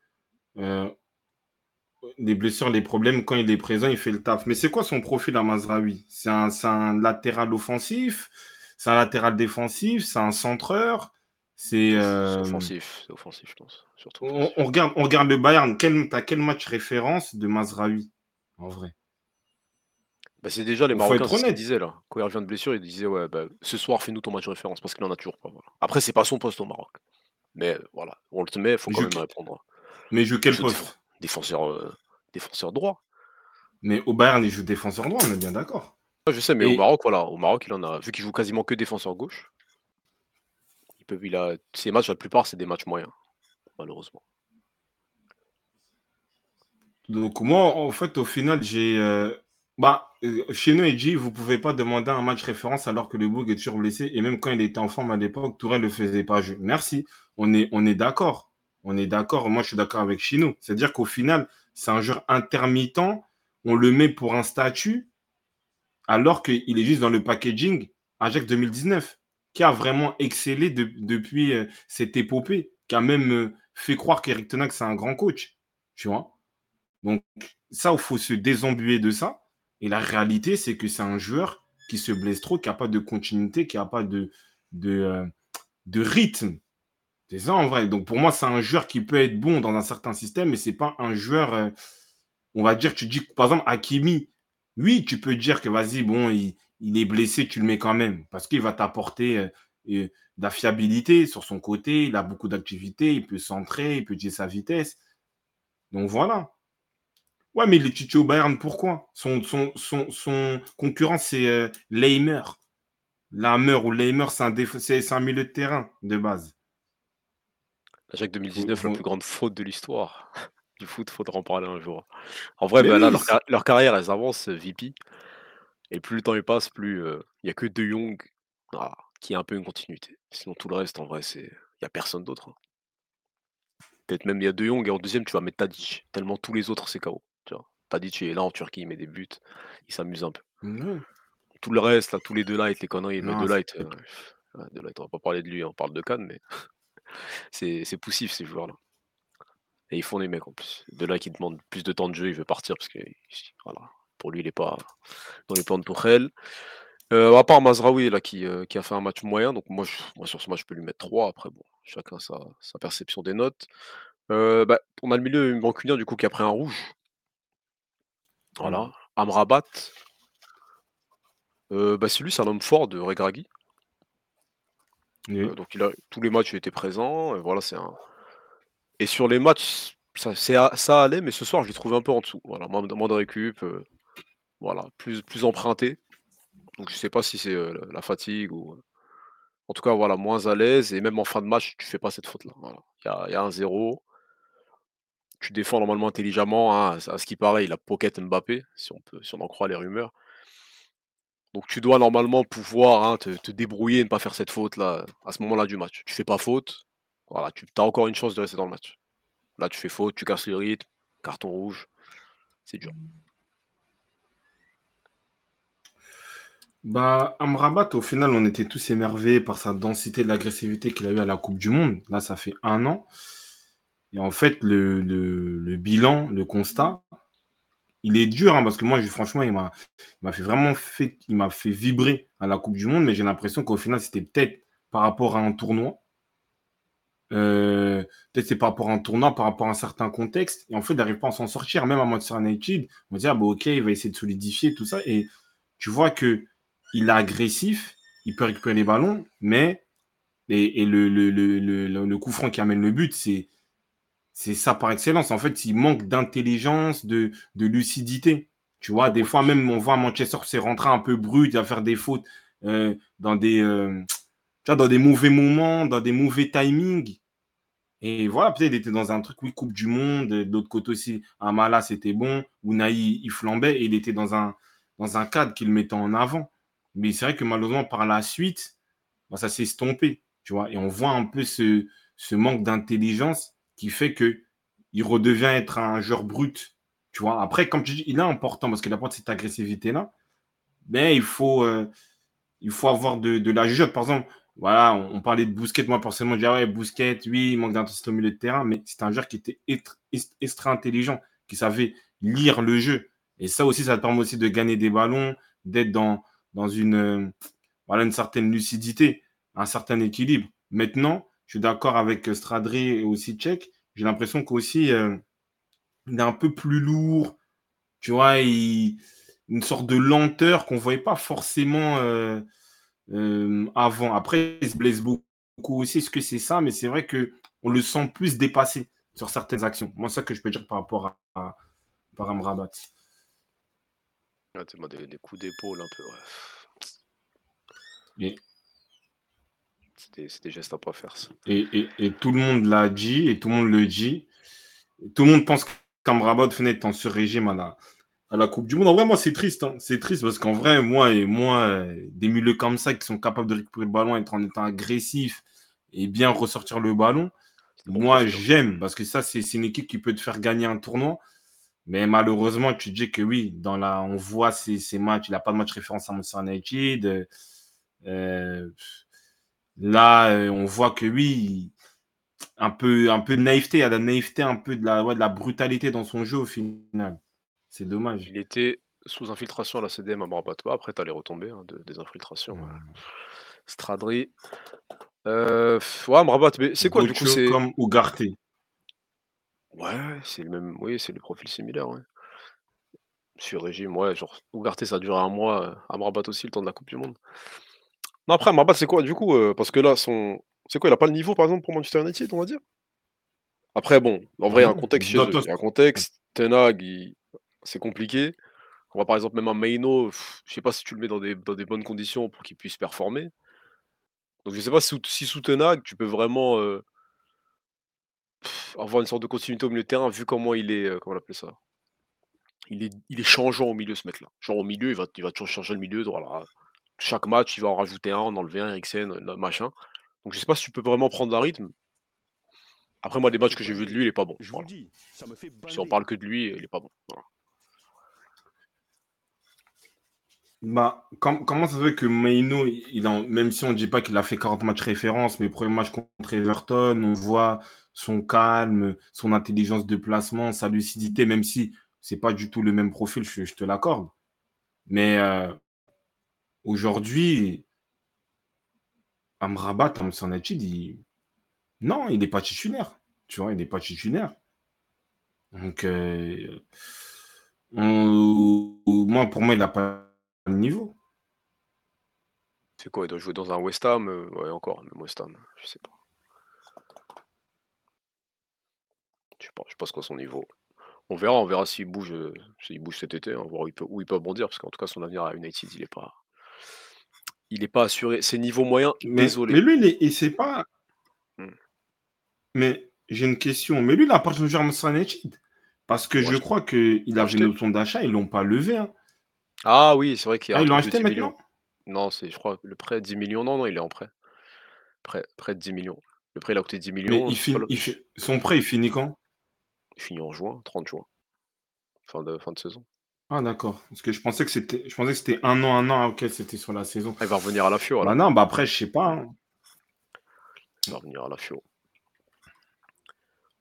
S4: Les blessures, les problèmes, quand il est présent, il fait le taf. Mais c'est quoi son profil à Mazraoui? C'est un, un latéral offensif? C'est un latéral défensif? C'est un centreur? C'est euh,
S2: offensif, c'est offensif, je pense. Surtout
S4: on,
S2: offensif.
S4: on regarde, on regarde le Bayern. Quel, t'as quel match référence de Mazraoui En vrai?
S2: Bah, c'est déjà les
S4: Faut
S2: Marocains,
S4: être
S2: c'est ce qu'ils
S4: honnête.
S2: disaient là. Quand il revient de blessure, ils disaient ouais, bah, ce soir, fais-nous ton match de référence parce qu'il en a toujours pas. voilà. Après, c'est pas son poste au Maroc. Mais voilà, on le te met, il faut
S4: Il
S2: quand
S4: joue
S2: même répondre.
S4: Mais il joue quel
S2: Il
S4: poste?
S2: Défenseur, euh, défenseur droit.
S4: Mais au Bayern, il joue défenseur droit, on est bien d'accord.
S2: Ah, je sais, mais au Maroc, voilà, au Maroc, il en a, vu qu'il joue quasiment que défenseur gauche, il peut, il a, ses matchs, la plupart, c'est des matchs moyens, malheureusement.
S4: Donc moi, en fait, au final, j'ai... euh, Bah, euh, chez nous, Edgy, vous pouvez pas demander un match référence alors que le Bourg est toujours blessé. Et même quand il était en forme à l'époque, Tourelle ne le faisait pas jouer. Merci. On est, on est d'accord. On est d'accord. Moi, je suis d'accord avec Chino. C'est-à-dire qu'au final, c'est un joueur intermittent. On le met pour un statut alors qu'il est juste dans le packaging Ajax 2019, qui a vraiment excellé de- depuis euh, cette épopée, qui a même euh, fait croire qu'Eric Tenac, c'est un grand coach. Tu vois donc, ça, il faut se désembuer de ça. Et la réalité, c'est que c'est un joueur qui se blesse trop, qui n'a pas de continuité, qui n'a pas de, euh, de rythme. C'est ça en vrai. Donc, pour moi, c'est un joueur qui peut être bon dans un certain système, mais ce n'est pas un joueur, euh, on va dire, tu dis, par exemple, Hakimi, oui, tu peux dire que vas-y, bon, il, est blessé, tu le mets quand même, parce qu'il va t'apporter euh, euh, de la fiabilité sur son côté, il a beaucoup d'activité, il peut centrer, il peut utiliser sa vitesse. Donc voilà. Ouais, mais est titulaire au Bayern, pourquoi? Son, concurrent, c'est Leimer. Leimer ou Leimer, c'est un, c'est c'est un milieu de terrain de base.
S2: L'Ajax 2019, la plus grande faute de l'histoire du foot, faudra en parler un jour. En vrai, bah, là, leur,
S4: c'est-
S2: car- leur carrière, elles avancent, euh, VP. Et plus le temps il passe, plus euh, il y a que De Jong ah, qui a un peu une continuité. Sinon, tout le reste, en vrai, c'est il y a personne d'autre. hein. Peut-être même il y a De Jong et en deuxième, tu vas mettre Tadic. Tellement tous les autres, c'est KO. Tu vois. Tadic est là en Turquie, il met des buts, il s'amuse un peu. Tout le reste, là, tous les deux light, les conneries, le
S4: Non,
S2: De
S4: c'est-
S2: light, euh, ouais, De Ligt, on va pas parler de lui, on parle de Cannes, mais c'est c'est poussif ces joueurs-là. Et ils font des mecs en plus. De là qui demande plus de temps de jeu, il veut partir parce que voilà, pour lui, il est pas dans les plans de Tourelle. Euh, à part Mazraoui là, qui, euh, qui a fait un match moyen, donc moi, je- moi sur ce match je peux lui mettre 3, après bon, chacun sa, sa perception des notes. Euh, bah, on a le milieu mancunien du coup qui a pris un rouge. Voilà. Amrabat. Euh, bah, c'est lui, c'est un homme fort de Regragui.
S4: Oui.
S2: Euh, donc il a tous les matchs il était présent. et voilà, c'est un. Et sur les matchs, ça, c'est a- ça allait, mais ce soir je l'ai trouvé un peu en dessous. Voilà, moins, de- moins de récup, euh, voilà, plus, plus emprunté. Donc je sais pas si c'est euh, la- fatigue ou. En tout cas, voilà, moins à l'aise. Et même en fin de match, tu fais pas cette faute-là. Voilà. Il y a, il y a un zéro. Tu défends normalement intelligemment. hein, À ce qui paraît, il a pocket Mbappé, si on peut, si on en croit les rumeurs. Donc tu dois normalement pouvoir hein, te, débrouiller et ne pas faire cette faute-là à ce moment-là du match. Tu fais pas faute, voilà, tu as encore une chance de rester dans le match. Là, tu fais faute, tu casses le rythme, carton rouge, c'est dur.
S4: Bah, Amrabat, au final, on était tous émerveillés par sa densité de l'agressivité qu'il a eu à la Coupe du Monde. Là, ça fait un an. Et en fait, le bilan, le constat, il est dur, hein, parce que moi, franchement, il m'a fait vraiment fait, il fait vibrer à la Coupe du Monde, mais j'ai l'impression qu'au final, c'était peut-être par rapport à un tournoi. Euh, peut-être c'est par rapport à un tournoi, par rapport à un certain contexte. Et en fait, il n'arrive pas à s'en sortir. Même à Manchester United, on dit, ah, bah, ok, il va essayer de solidifier tout ça. Et tu vois que il est agressif, il peut récupérer les ballons, mais et, le coup franc qui amène le but, c'est c'est ça par excellence. En fait, il manque d'intelligence, de, de lucidité. Tu vois, des fois même, on voit Manchester c'est rentrer un peu brut, il va faire des fautes euh, dans des euh, tu vois, dans des mauvais moments, dans des mauvais timings. Et voilà, peut-être il était dans un truc, oui, Coupe du Monde. De l'autre côté aussi, Amala, c'était bon. Unai, il flambait et il était dans un, dans un cadre qu'il mettait en avant. Mais c'est vrai que malheureusement, par la suite, bah, ça s'est estompé. Tu vois, et on voit un peu ce, ce manque d'intelligence qui fait que il redevient être un joueur brut. Tu vois, après, comme tu dis, il est important parce qu'il apporte cette agressivité-là. Mais il faut, euh, il faut avoir de, la jugeote. Par exemple, voilà, on, parlait de Bousquet. Moi, personnellement, je disais, ouais, Bousquet, oui, il manque d'intensité au milieu de terrain, mais c'est un joueur qui était extra intelligent, qui savait lire le jeu. Et ça aussi, ça permet aussi de gagner des ballons, d'être dans, dans une, voilà, une certaine lucidité, un certain équilibre. Maintenant, je suis d'accord avec Stradri et aussi Tchèque. J'ai l'impression qu'aussi, euh, il est un peu plus lourd. Tu vois, il, une sorte de lenteur qu'on ne voyait pas forcément. Euh, euh, avant. Après, il se blesse beaucoup aussi. Est-ce que c'est ça? Mais c'est vrai qu'on le sent plus dépassé sur certaines actions. Moi, c'est ça que je peux dire par rapport à, à par Amrabat.
S2: des, des, coups d'épaule un peu.
S4: Ouais.
S2: C'est des gestes à pas faire. Ça.
S4: Et, et, et, tout le monde l'a dit, et tout le monde le dit. Tout le monde pense qu'Amrabat venait en ce régime à la, à la Coupe du Monde. En vrai, moi, c'est triste. Hein. C'est triste parce qu'en vrai, moi et moi, des milieux comme ça qui sont capables de récupérer le ballon, être en étant agressif et bien ressortir le ballon, moi, j'aime parce que ça, c'est une équipe qui peut te faire gagner un tournoi. Mais malheureusement, tu dis que oui, dans la, on voit ces, ces matchs, il n'a pas de match référence à Manchester United. Euh, là, euh, on voit que oui, un peu, un peu de naïveté, il y a de la naïveté, un peu de la, ouais, de la brutalité dans son jeu au final. C'est dommage.
S2: Il était sous infiltration à la CDM à Marabato. Après, tu les retombées hein, de, des infiltrations. Stradri. Euh, ouais, Marabat, mais c'est quoi du coup c'est...
S4: comme Ugarte.
S2: Ouais, c'est le même. Oui, c'est le profil similaire, ouais. Sur régime, ouais, genre Ugarte, ça a duré un mois. Euh, à Marabat aussi, le temps de la Coupe du Monde. Non, après, Marabat, c'est quoi du coup euh, Parce que là, son. C'est quoi Il a pas le niveau, par exemple, pour Manchester United, on va dire? Après, bon, en vrai, il y a un contexte chez eux. Il y a un contexte. Tenag, il c'est compliqué. On voit par exemple même un Maino, je sais pas si tu le mets dans des, bonnes conditions pour qu'il puisse performer. Donc je sais pas si, si sous Tenag, tu peux vraiment euh, avoir une sorte de continuité au milieu de terrain, vu comment il est, euh, comment on appelle ça? Il est, il est changeant au milieu, ce mec-là. Genre au milieu, il va, il va toujours changer le milieu. Voilà. Chaque match, il va en rajouter un, en enlever un, Eriksen, machin. Donc je sais pas si tu peux vraiment prendre un rythme. Après, moi, des matchs que j'ai vu de lui, il est pas bon. Je dis, ça me fait si on parle que de lui, il est pas bon.
S4: Bah, comment ça se fait que Maino, il même si on ne dit pas qu'il a fait 40 matchs référence, mais premier match contre Everton, on voit son calme, son intelligence de placement, sa lucidité, même si c'est pas du tout le même profil, je, te l'accorde. Mais euh, aujourd'hui, Amrabat, son dit non, il n'est pas titulaire. Tu vois, il n'est pas titulaire. Donc, euh, moi, pour moi, il n'a pas niveau.
S2: C'est quoi? Il doit jouer dans un West Ham? Euh, ouais, encore, même West Ham, je sais pas. Je sais pas, je ce qu'est son niveau. On verra, on verra s'il bouge, euh, s'il bouge cet été, on va voir où il peut, où il peut rebondir, parce qu'en tout cas, son avenir à United, il est pas, il est pas assuré. C'est niveau moyen,
S4: Mais,
S2: désolé.
S4: mais lui, il c'est pas. Hmm. Mais j'ai une question. Mais lui, il a pas changé à United. Parce que je crois qu'il avait une option d'achat, ils l'ont pas levé. Hein.
S2: Ah oui, c'est vrai qu'il a
S4: Ah,
S2: un
S4: ils l'ont acheté
S2: 10 millions.
S4: maintenant?
S2: Non, c'est, je crois, le prêt 10 millions. Non, non, il est en prêt. Prêt, prêt de 10 millions. Le prêt, il a coûté 10
S4: Mais
S2: millions.
S4: il il son prêt, il finit quand?
S2: il finit en juin, 30 juin. Fin de, fin de saison.
S4: Ah, d'accord. Parce que je pensais que c'était, je pensais que c'était un an, un an. Ah, ok, c'était sur la saison.
S2: il va revenir à la FIO.
S4: Bah non, bah après, je sais pas. hein.
S2: Il va revenir à la FIO.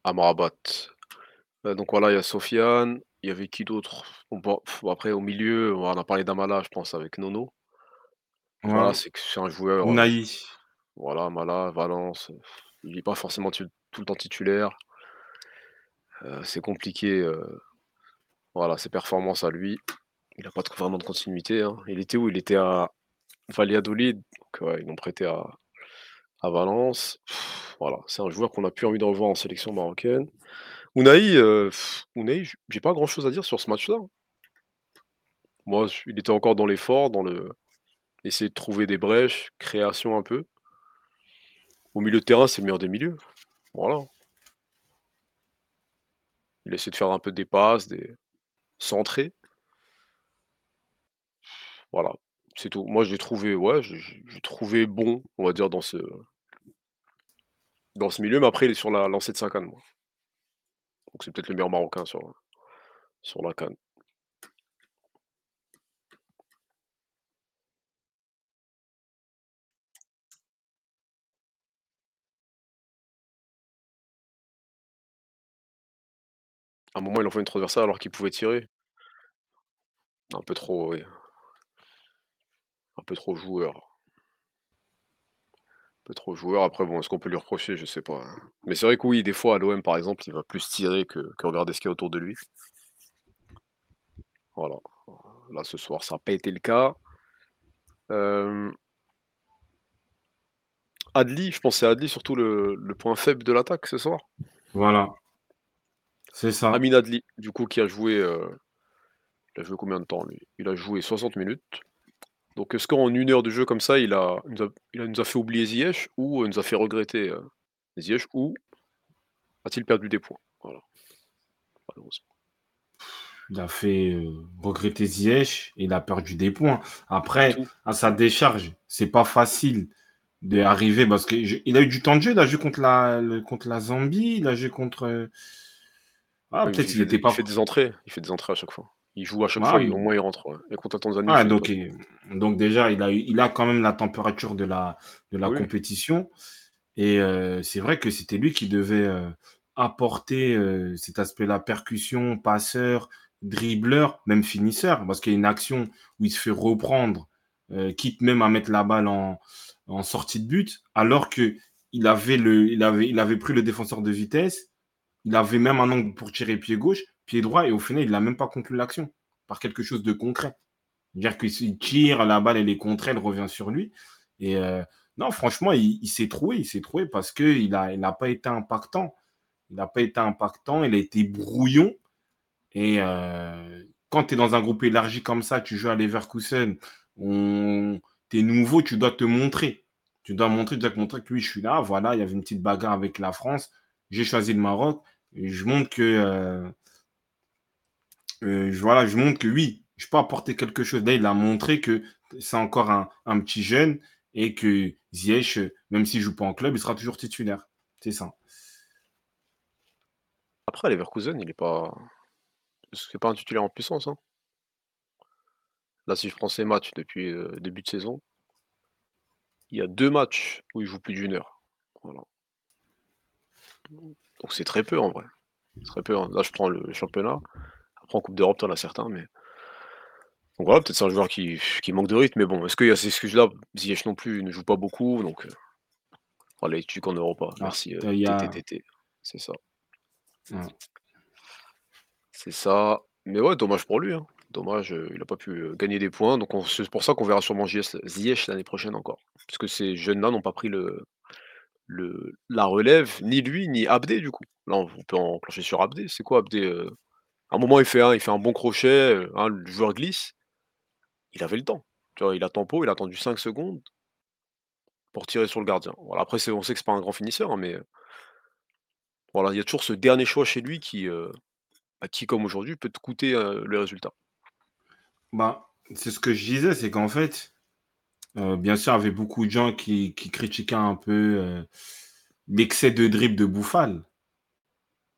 S2: Amrabat. Euh, donc voilà, il y a Sofiane. Il y avait qui d'autre? Après, au milieu, on a parlé d'Amala, je pense, avec Nono. Voilà, c'est un joueur.
S4: Euh,
S2: voilà, Amala, Valence. Il n'est pas forcément tout le temps titulaire. Euh, c'est compliqué. Euh, voilà, ses performances à lui. Il n'a pas vraiment de continuité. Hein. Il était où? Il était à Valladolid. Donc, ils l'ont prêté à, à Valence. voilà, c'est un joueur qu'on a plus envie de revoir en sélection marocaine. Unai, euh, j'ai pas grand chose à dire sur ce match-là. Moi, il était encore dans l'effort, dans le. Essayer de trouver des brèches, création un peu. Au milieu de terrain, c'est le meilleur des milieux. Voilà. Il essaie de faire un peu des passes, des centrés. Voilà, c'est tout. Moi, j'ai trouvé, ouais, j'ai trouvé bon, on va dire, dans ce, dans ce milieu, mais après, il est sur la lancée de 5 moi. Donc c'est peut-être le meilleur Marocain sur, sur la canne. À un moment, il envoie une transversale alors qu'il pouvait tirer. Un peu trop, oui. Un peu trop joueur. Un peu trop joueur. Après, bon, est-ce qu'on peut lui reprocher? Je sais pas. hein. Mais c'est vrai que oui, des fois, à l'OM, par exemple, il va plus tirer que, regarder ce qu'il y a autour de lui. Voilà. Là, ce soir, ça n'a pas été le cas. Adli, je pensais à Adli, surtout le, le point faible de l'attaque ce soir.
S4: Voilà. C'est ça.
S2: Amin Adli, du coup, qui a joué. euh, il a joué combien de temps, lui? Il a joué 60 minutes. Donc, est-ce qu'en une heure de jeu comme ça, il, a, il nous, a, il a- nous a fait oublier Ziyech ou euh, nous a fait regretter euh, Ziyech ou a-t-il perdu des points? Voilà. Malheureusement.
S4: Il a fait euh, regretter Ziyech et il a perdu des points. Après,
S2: Tout.
S4: à sa décharge, c'est pas facile d'arriver parce qu'il a eu du temps de jeu. Il a joué contre la, le- contre la Zambie, il a joué contre. euh, Ah, peut-être
S2: il
S4: n'était
S2: il
S4: pas.
S2: fait des entrées. Il fait des entrées à chaque fois. Il joue à chaque
S4: Ah,
S2: fois, il- au moins il rentre. ouais. Et contre Tanzanie,
S4: Ah, donc,
S2: pas-
S4: il- donc déjà, il a, il a quand même la température de la, de la
S2: Oui.
S4: compétition. Et euh, c'est vrai que c'était lui qui devait euh, apporter euh, cet aspect-là, percussion, passeur, dribbleur, même finisseur, parce qu'il y a une action où il se fait reprendre, quitte même à mettre la balle en, en sortie de but, alors que il avait, le, il, avait, il avait pris le défenseur de vitesse, il avait même un angle pour tirer pied gauche, pied droit, et au final, il n'a même pas conclu l'action par quelque chose de concret. C'est-à-dire qu'il tire, la balle, elle est contrée, elle revient sur lui. Et euh, non, franchement, il, s'est trouvé, il s'est trouvé parce qu'il n'a il a pas été impactant. Il n'a pas été impactant, il a été brouillon. Et euh, quand tu es dans un groupe élargi comme ça, tu joues à Leverkusen, tu es nouveau, tu dois te montrer. Tu dois montrer, tu dois te montrer que oui, je suis là. Voilà, il y avait une petite bagarre avec la France. J'ai choisi le Maroc. Je montre que. euh, euh, voilà, je montre que oui, je peux apporter quelque chose. Là, il a montré que c'est encore un, petit jeune et que Ziyech, même s'il joue pas en club, il sera toujours titulaire. C'est ça.
S2: Après, Leverkusen, il est pas. C'est pas un titulaire en puissance. hein. Là, si je prends ses matchs depuis euh, début de saison, il y a deux matchs où il joue plus d'une heure. Voilà. Donc c'est très peu en vrai. Très peu. hein. Là, je prends le championnat. Après, en Coupe d'Europe, t'en as certains, mais. Donc voilà, peut-être c'est un joueur qui, qui manque de rythme, mais bon, est-ce qu'il y a ces excuses-là? Ziyech non plus il ne joue pas beaucoup, donc. Euh... Voilà, tu qu'en Europa.
S4: Ah,
S2: Merci. euh, TTTT. C'est ça. C'est ça. Mais ouais, dommage pour lui. hein. Dommage, euh, il n'a pas pu euh, gagner des points. Donc on- c'est pour ça qu'on verra sûrement Ziyech l'année prochaine encore. Parce que ces jeunes-là n'ont pas pris le, la relève, ni lui, ni Abdé du coup. Là, on, peut enclencher sur Abdé. C'est quoi Abdé euh? À un moment, il fait un, il fait un bon crochet, euh, hein, le joueur glisse. Il avait le temps. Tu vois, il a tempo, il a attendu 5 secondes pour tirer sur le gardien. Voilà, après, on sait que c'est pas un grand finisseur, hein, mais euh, voilà, il y a toujours ce dernier choix chez lui qui, euh, bah, qui comme aujourd'hui, peut te coûter le résultat.
S4: Bah, c'est ce que je disais, c'est qu'en fait, euh, bien sûr, il y avait beaucoup de gens qui, critiquaient un peu euh, l'excès de dribble de Bouffal.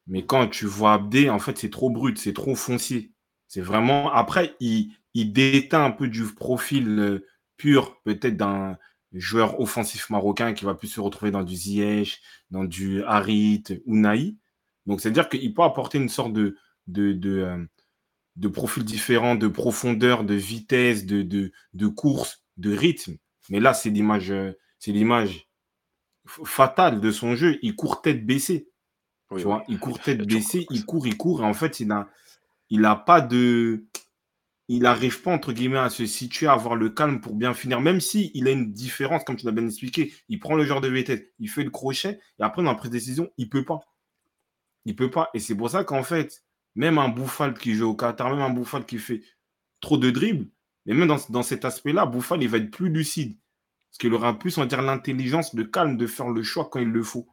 S4: Mais quand tu vois Abdé, en fait, c'est trop brut, c'est trop foncier. C'est vraiment. Après, il, déteint un peu du profil euh, pur, peut-être d'un joueur offensif marocain qui va plus se retrouver dans du Ziyech, dans du Harit, Unai. Donc, c'est-à-dire qu'il peut apporter une sorte de, de, de, de profil différent, de profondeur, de vitesse, de course, de rythme. Mais là, c'est l'image, euh, c'est l'image fatale de son jeu. Il court tête baissée.
S2: Oui,
S4: Tu
S2: oui.
S4: vois, il court tête baissée, il court, il court, et en fait, il a, il a pas de, il n'arrive pas entre guillemets à se situer, à avoir le calme pour bien finir, même si il a une différence, comme tu l'as bien expliqué. Il prend le genre de vitesse, il fait le crochet, et après dans la prise de décision, il peut pas, il peut pas, et c'est pour ça qu'en fait, même un Bouffal qui joue au Qatar, même un Bouffal qui fait trop de dribbles, mais même dans, dans cet aspect-là, Bouffal il va être plus lucide, parce qu'il aura plus, on va dire, l'intelligence, le calme de faire le choix quand il le faut.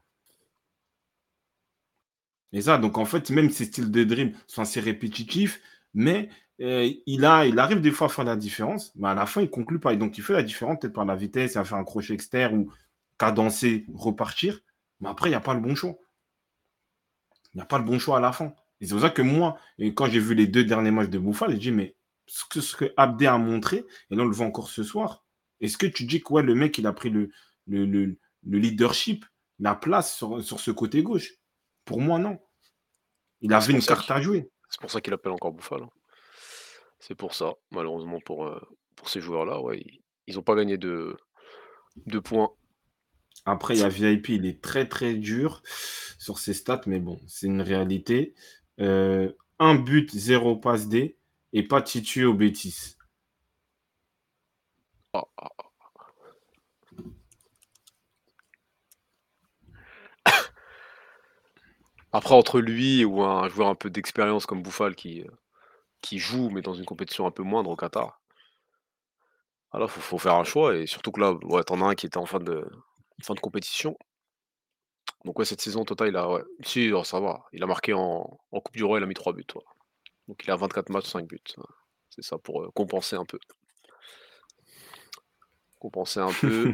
S4: Et ça, donc en fait, même ces styles de dribble sont assez répétitifs, mais euh, il, a, il arrive des fois à faire la différence, mais à la fin, il ne conclut pas. Et donc, il fait la différence peut-être par la vitesse, il va faire un crochet externe ou cadencer, repartir. Mais après, il n'y a pas le bon choix. Il n'y a pas le bon choix à la fin. Et c'est pour ça que moi, quand j'ai vu les deux derniers matchs de Bouffal, j'ai dit, mais ce que, ce que Abdé a montré, et là, on le voit encore ce soir, est-ce que tu dis que ouais, le mec, il a pris le, le, le- le leadership, la place sur, sur ce côté gauche? Pour moi, non. Il avait une carte à jouer.
S2: C'est pour ça qu'il appelle encore Bouffal. hein. C'est pour ça, malheureusement pour, euh, pour ces joueurs-là, ouais, ils- ils n'ont pas gagné de, de points.
S4: Après, il y a VIP, il est très très dur sur ses stats, mais bon, c'est une réalité. Euh, un but, zéro passe D et pas titulé au Bétis.
S2: Ah, ah, ah. Après, entre lui ou un joueur un peu d'expérience comme Bouffal qui, joue, mais dans une compétition un peu moindre au Qatar, alors faut, faut faire un choix. Et surtout que là, ouais, t'en as un qui était en fin de, fin de compétition. Donc ouais, cette saison total, il a, si, oh, ça va. Il a marqué en, Coupe du Roi, il a mis 3 buts. Donc il a 24 matchs, 5 buts. ouais. C'est ça pour euh, compenser un peu. Compenser un peu,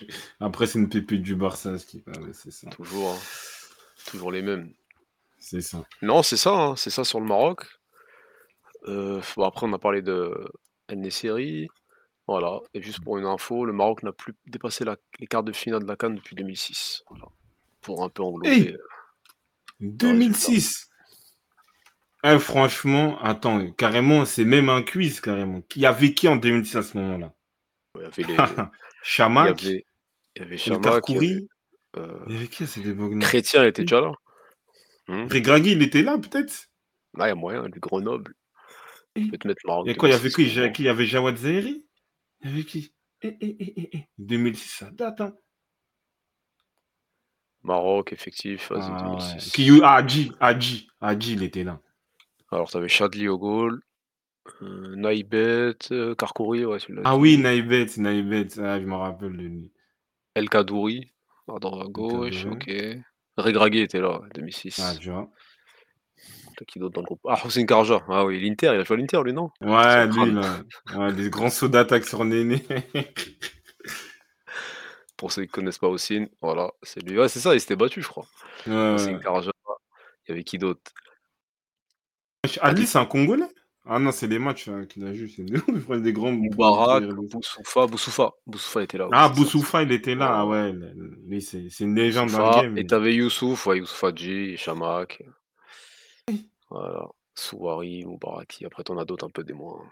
S4: Après, c'est une pépite du Barça, ce qui ouais, c'est ça.
S2: toujours, hein, toujours les mêmes.
S4: C'est ça.
S2: Non, c'est ça, hein, c'est ça sur le Maroc. Euh, bon, après, on a parlé de El Voilà. Et juste pour une info, le Maroc n'a plus dépassé la- les quarts de finale de la Cannes depuis 2006. Voilà. Pour un peu englober.
S4: Hey
S2: euh,
S4: 2006 Eh, franchement, attends, carrément, c'est même un quiz, carrément. Qui avait qui en 2006 à ce moment-là?
S2: Il y avait les, il y
S4: Chamac,
S2: avait, il y avait
S4: El
S2: Chamac, il y avait, euh,
S4: Il y avait qui à cette époque
S2: Chrétien était déjà là.
S4: Regragui, il était là, peut-être?
S2: Là, il y a moyen, du Grenoble. Je peux te mettre.
S4: Il y a quoi Il y avait
S2: 2006,
S4: qui? Il y avait Jawad Zahiri? Il y avait qui? Eh, eh, eh. 2006, ça date, hein
S2: Maroc, effectif,
S4: Ah, ouais.
S2: 2006.
S4: Ah, Hadji, Hadji, Hadji, il était là.
S2: Alors, tu avais Chadli au goal, euh, Naïbet, euh, Karkouri, ouais, celui-là.
S4: Ah oui, Naïbet, Naïbet, ah, je me rappelle de lui.
S2: El Kadouri, à gauche, ok. Regragui était là, 2006.
S4: Ah, tu vois.
S2: T'as qui d'autre dans le groupe Ah, Hossein Karja. Ah oui, l'Inter, il a joué à l'Inter, lui, non?
S4: Ouais, lui, là. Ouais, des grands sauts d'attaque sur Néné.
S2: Pour ceux qui connaissent pas Hossein, voilà, c'est lui. Ouais, c'est ça, il s'était battu, je crois.
S4: Ouais,
S2: Hossein
S4: ouais.
S2: Karja. Il y avait qui d'autre?
S4: Ali, c'est un Congolais? Ah non, c'est les matchs hein, qu'il a joué. C'est des, des grands.
S2: Moubarak, Boussoufa, Boussoufa. Boussoufa était là.
S4: Ah. Boussoufa, il était là. Ah ouais, lui, c'est une légende dans le
S2: Boussoufa,
S4: game.
S2: Et t'avais Youssouf, ouais, Youssouf Hadji, Chamak. Voilà. Souari, Moubaraki. Après, t'en as d'autres un peu des moins.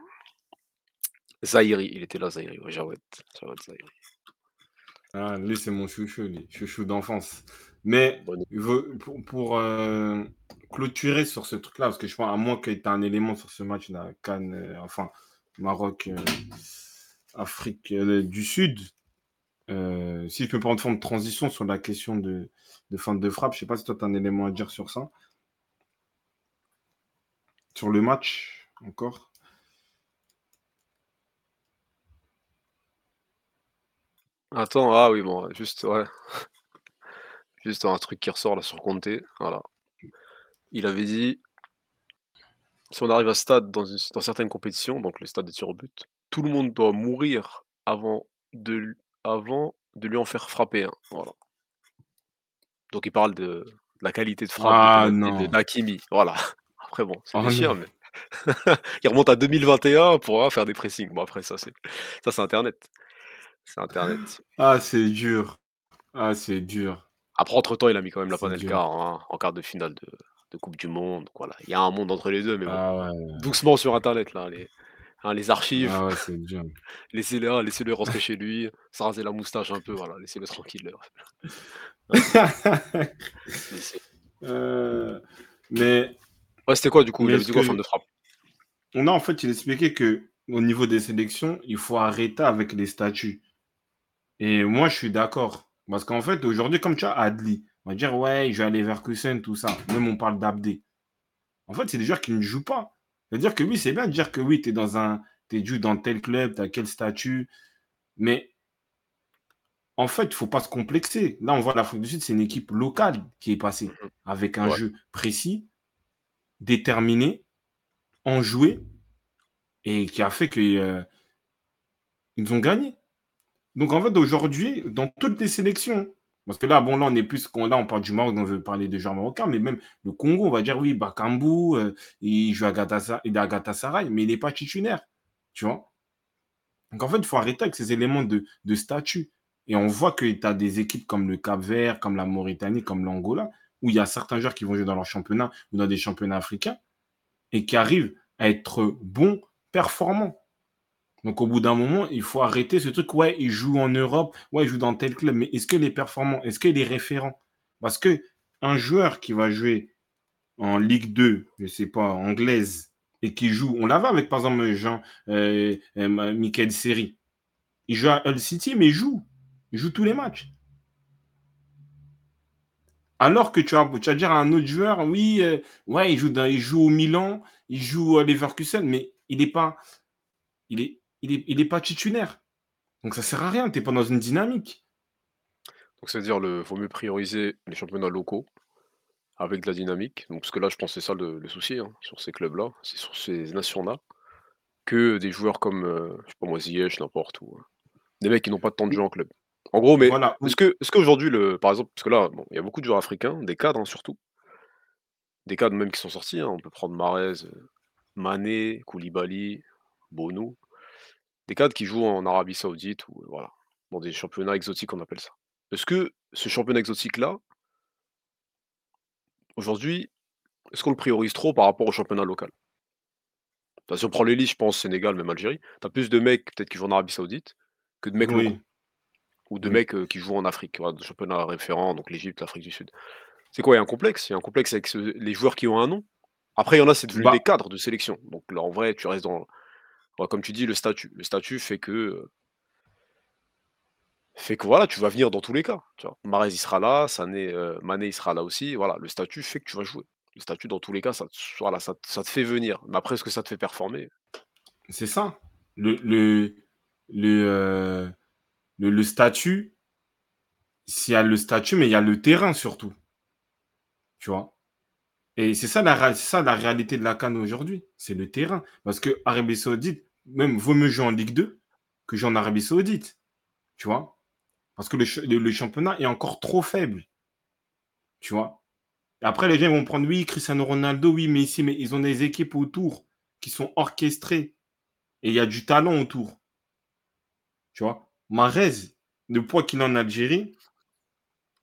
S2: Zahiri, il était là, Zahiri. Ouais, Jawed. Jawed Zahiri.
S4: Ah, lui, c'est mon chouchou, lui. Chouchou d'enfance. Mais pour, pour, euh, clôturer sur ce truc-là, parce que je pense, à moins qu'il y ait un élément sur ce match-là, Cannes, euh, enfin, Maroc, euh, Afrique du Sud, si je peux prendre forme de transition sur la question de, de fin de frappe, je sais pas si toi, tu as un élément à dire sur ça. Sur le match, encore.
S2: Attends, ah oui, bon, juste, ouais. Juste un truc qui ressort là sur Comté. Voilà. Il avait dit si on arrive à ce stade dans, une- dans certaines compétitions, donc le stade des tirs au but, tout le monde doit mourir avant de, avant de lui en faire frapper un. Voilà. Donc il parle de, de la qualité de frappe
S4: Ah,
S2: de, Hakimi. Voilà. Après, bon, c'est
S4: Oh, non.
S2: mais. il remonte à 2021 pour hein, faire des pressings. Bon, après, ça, c'est ça, c'est Internet. C'est Internet.
S4: Ah, c'est dur. Ah, c'est dur.
S2: Après, entre-temps, il a mis quand même la Panelka
S4: dur.
S2: en, quart de finale de, de Coupe du Monde. Voilà. Il y a un monde entre les deux, mais bon.
S4: Ah ouais,
S2: Doucement sur Internet, là. Les, hein, les archives,
S4: ah ouais, c'est dur.
S2: laissez-le hein, laissez-le rentrer chez lui, se raser la moustache un peu, voilà. Laissez-le tranquille. là. Laissez-
S4: Euh, mais
S2: Ouais, c'était quoi, du coup? Il avait
S4: est-ce
S2: dit quoi,
S4: que-
S2: fin de frappe?
S4: On a en fait, il expliquait que au niveau des sélections, il faut arrêter avec les statuts. Et moi, je suis d'accord. Parce qu'en fait, aujourd'hui, comme tu as Adli, on va dire, ouais, je vais aller vers Kusen, tout ça. Même on parle d'Abdé. En fait, c'est des joueurs qui ne jouent pas. C'est-à-dire que oui, c'est bien de dire que oui, tu es dans un. Tu joues dans tel club, tu as quel statut. Mais en fait, il ne faut pas se complexer. Là, on voit l'Afrique du Sud, c'est une équipe locale qui est passée
S2: Mhm.
S4: avec un
S2: Ouais.
S4: jeu précis, déterminé, enjoué, et qui a fait qu'ils ils ont gagné. Donc en fait, aujourd'hui, dans toutes les sélections, parce que là, bon, là, on est plus, qu'on- là, on parle du Maroc, on veut parler des joueurs marocains, mais même le Congo, on va dire, oui, Bakambu, euh, il joue à Galatasaray, mais il n'est pas titulaire, tu vois. Donc en fait, il faut arrêter avec ces éléments de, de statut. Et on voit que tu as des équipes comme le Cap Vert, comme la Mauritanie, comme l'Angola, où il y a certains joueurs qui vont jouer dans leur championnat ou dans des championnats africains et qui arrivent à être bons, performants. Donc au bout d'un moment, il faut arrêter ce truc. Ouais, il joue en Europe, ouais, il joue dans tel club, mais est-ce qu'il est performant? Est-ce qu'il est référent? Parce que un joueur qui va jouer en Ligue 2, je ne sais pas, anglaise, et qui joue, on l'avait avec par exemple Jean, euh, euh, Michael Seri. Il joue à Hull City, mais il joue. Il joue tous les matchs. Alors que tu vas, tu vas dire à un autre joueur, oui, euh, ouais, il joue, il joue au Milan, il joue à Leverkusen, mais il n'est pas, il est, il est, pas titulaire. Donc ça sert à rien, tu n'es pas dans une dynamique.
S2: Donc c'est-à-dire le faut mieux prioriser les championnats locaux avec de la dynamique. Donc parce que là, je pense que c'est ça le, souci hein, sur ces clubs-là, c'est sur ces nations-là, que des joueurs comme, euh, je sais pas moi, Ziyech, n'importe où. Hein. Des mecs qui n'ont pas de temps de jeu en club. En gros, mais voilà. est-ce que est qu'aujourd'hui, le par exemple, parce que là, bon, il y a beaucoup de joueurs africains, des cadres, hein, surtout. Des cadres même qui sont sortis. On peut prendre Mahrez, euh, Mané, Koulibaly, Bono. Des cadres qui jouent en Arabie Saoudite ou voilà, dans des championnats exotiques, on appelle ça. Est-ce que ce championnat exotique-là aujourd'hui, est-ce qu'on le priorise trop par rapport au championnat local? si on prend les listes, je pense Sénégal, même Algérie, tu as plus de mecs peut-être qui jouent en Arabie Saoudite que de mecs locaux. Ou de mecs qui jouent en Afrique, voilà, de championnats référents, donc l'Égypte, l'Afrique du Sud. C'est quoi? Il y a un complexe? Il y a un complexe avec les joueurs qui ont un nom. Après, il y en a, c'est devenu bah des cadres de sélection. Donc là, en vrai, tu restes dans. Comme tu dis, le statut. Le statut fait que. Fait que voilà, tu vas venir dans tous les cas. Tu vois. Marez, il sera là, Sané, Mané, il sera là aussi. Voilà, le statut fait que tu vas jouer. Le statut, dans tous les cas, ça, voilà, ça, te fait venir. Mais après, est-ce que ça te fait performer?
S4: C'est ça. Le, le, le, le, statut, s'il y a le statut, mais il y a le terrain surtout. Tu vois? Et c'est ça, la, ça la réalité de la Cannes aujourd'hui. C'est le terrain. Parce que Arabie Saoudite, même vaut mieux jouer en Ligue 2 que jouer en Arabie Saoudite. Tu vois? Parce que le, le, championnat est encore trop faible. Tu vois? Après, les gens vont prendre, oui, Cristiano Ronaldo, oui, mais ici, mais ils ont des équipes autour qui sont orchestrées. Et il y a du talent autour. Tu vois? Marez, le poids qu'il a en Algérie,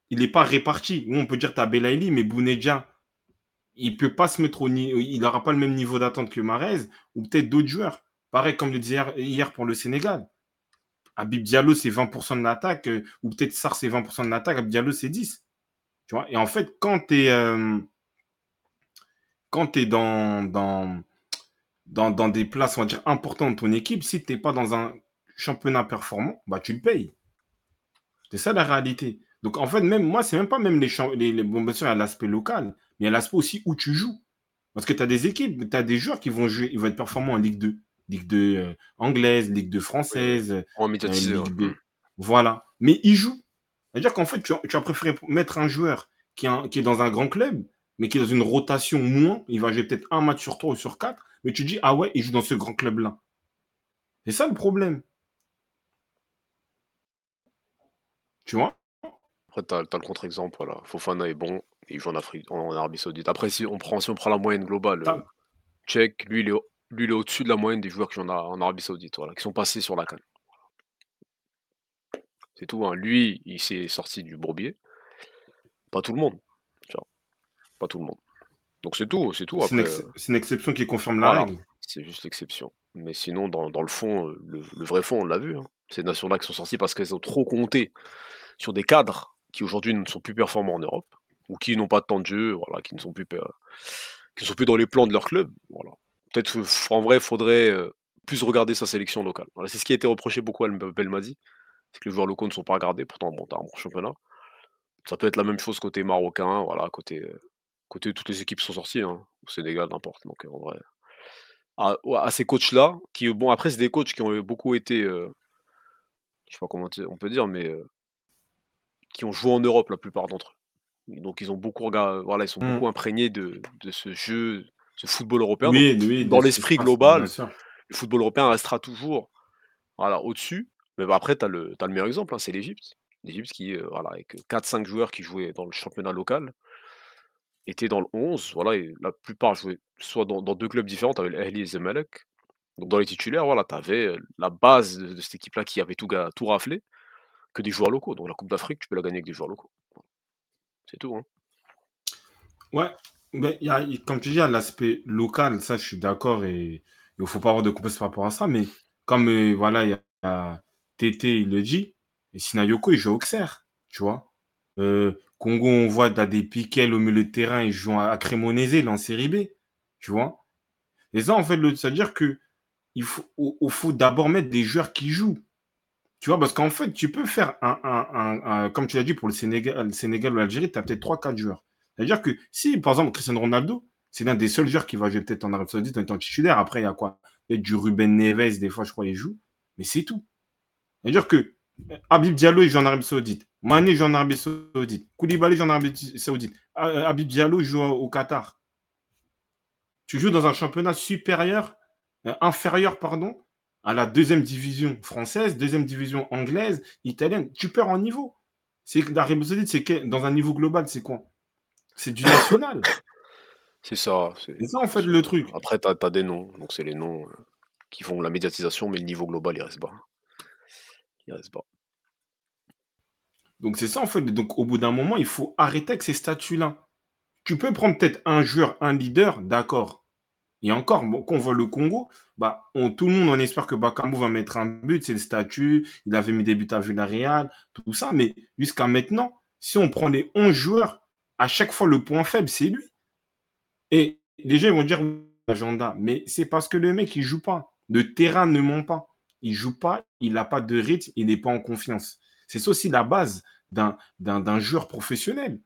S4: il n'est pas réparti. on peut dire tu as Belaïli, mais Bounedja, il ne peut pas se mettre au niveau. Il n'aura pas le même niveau d'attente que Marez, ou peut-être d'autres joueurs. Pareil comme le disais hier pour le Sénégal. Abib Diallo, c'est 20% de l'attaque, euh, ou peut-être Sar, c'est 20% de l'attaque, Abib Diallo, c'est 10. Tu vois? Et en fait, quand tu es, euh, dans, dans, dans, dans, des places, on va dire, importantes de ton équipe, si tu n'es pas dans un championnat performant, bah, tu le payes. C'est ça la réalité. Donc en fait, même moi, c'est même pas même les, les, bon, il y a l'aspect local, mais il y a l'aspect aussi où tu joues. Parce que tu as des équipes, tu as des joueurs qui vont jouer, ils vont être performants en Ligue 2. Ligue 2 euh, anglaise, Ligue 2 française.
S2: en euh, Ligue 2.
S4: Voilà. Mais ils jouent. C'est-à-dire qu'en fait, tu as, tu as, préféré mettre un joueur qui, qui, est dans un grand club, mais qui est dans une rotation moins. Il va jouer peut-être un match sur trois ou sur quatre. Mais tu dis, ah ouais, il joue dans ce grand club-là. C'est ça le problème. Tu vois?
S2: Après, tu as, le contre-exemple. Voilà. Fofana est bon, il joue en, Afrique, en, Arabie Saoudite. Après, si on prend, si on prend la moyenne globale, euh, Tchèque, lui, il est, lui, il est au-dessus de la moyenne des joueurs qui sont en Arabie Saoudite, voilà, qui sont passés sur la canne. C'est tout. Hein. Lui, il s'est sorti du bourbier. Pas tout le monde. Pas tout le monde. Donc c'est tout, c'est tout.
S4: C'est une, exception qui confirme la règle.
S2: C'est juste l'exception. Mais sinon, dans, le fond, euh, le, vrai fond, on l'a vu. Hein. Ces nations-là qui sont sorties parce qu'elles ont trop compté sur des cadres qui aujourd'hui ne sont plus performants en Europe ou qui n'ont pas de temps de jeu, voilà, qui ne sont plus qui sont plus dans les plans de leur club. Voilà. Peut-être en vrai, il faudrait plus regarder sa sélection locale. Voilà, c'est ce qui a été reproché beaucoup à Belmadi, c'est que les joueurs locaux ne sont pas regardés. Pourtant, bon, t'as un bon championnat. Ça peut être la même chose côté marocain, voilà, côté, côté toutes les équipes sont sorties, hein, au Sénégal, n'importe. Donc en vrai, à, ces coachs-là, qui, bon, après, c'est des coachs qui ont beaucoup été, je sais pas comment on peut dire, mais qui ont joué en Europe la plupart d'entre eux. Donc ils ont beaucoup voilà, ils sont mmh. beaucoup imprégnés de, de, ce jeu, ce football européen. dans l'esprit global, le football européen restera toujours voilà, au-dessus. Mais bah, après, tu as, le meilleur exemple, hein, c'est l'Égypte. L'Égypte qui, euh, voilà, avec 4-5 joueurs qui jouaient dans le championnat local, était dans le 11. Voilà, et la plupart jouaient soit dans, deux clubs différents, tu avais l'Ahli et Zemalek. Donc dans les titulaires, voilà, tu avais euh, la base de, cette équipe-là qui avait tout, tout raflé, que des joueurs locaux. Donc la Coupe d'Afrique, tu peux la gagner avec des joueurs locaux. C'est tout. Hein.
S4: Ouais, comme tu dis, l'aspect local, ça je suis d'accord et il ne faut pas avoir de complexe par rapport à ça, mais comme euh, voilà, il y a Tété, il le dit, et Sinayoko, il joue au Auxerre, tu vois. Euh, Congo, on voit, t'as des piquets au milieu de terrain, ils jouent à, à est en série B, tu vois. Et ça, en fait, c'est-à-dire que il faut, au- au- faut d'abord mettre des joueurs qui jouent. Tu vois, parce qu'en fait, tu peux faire un, comme tu l'as dit pour le Sénégal, le Sénégal ou l'Algérie, tu as peut-être trois quatre joueurs. C'est-à-dire que si, par exemple, Cristiano Ronaldo, c'est l'un des seuls joueurs qui va jouer peut-être en Arabie Saoudite en étant titulaire. Après, il y a quoi? Peut-être du Ruben Neves, des fois, je crois, il joue. Mais c'est tout. C'est-à-dire que euh, Habib Diallo, il joue en Arabie Saoudite. Mané joue en Arabie Saoudite. Koulibaly joue en Arabie Saoudite. Euh, Habib Diallo joue au Qatar. Tu joues dans un championnat supérieur, euh, inférieur, pardon, à la deuxième division française, deuxième division anglaise, italienne. Tu perds en niveau. C'est l'Arabie Saoudite, c'est dans un niveau global, c'est quoi? C'est du national.
S2: C'est ça. c'est-
S4: ça, en fait, le truc.
S2: Après, tu as, des noms. Donc, c'est les noms euh, qui font la médiatisation, mais le niveau global, il reste bas. Il reste bas.
S4: Donc, c'est ça, en fait. Donc, au bout d'un moment, il faut arrêter avec ces statuts-là. Tu peux prendre peut-être un joueur, un leader, d'accord. Et encore, bon, quand on voit le Congo, bah, on, tout le monde, on espère que Bakambu va mettre un but, c'est le statut, il avait mis des buts à Villarreal, tout ça, mais jusqu'à maintenant, si on prend les 11 joueurs, à chaque fois, le point faible, c'est lui. Et les gens ils vont dire agenda, mais c'est parce que le mec, il joue pas. Le terrain ne ment pas. Il joue pas, il n'a pas de rythme, il n'est pas en confiance. C'est ça aussi la base d'un joueur professionnel.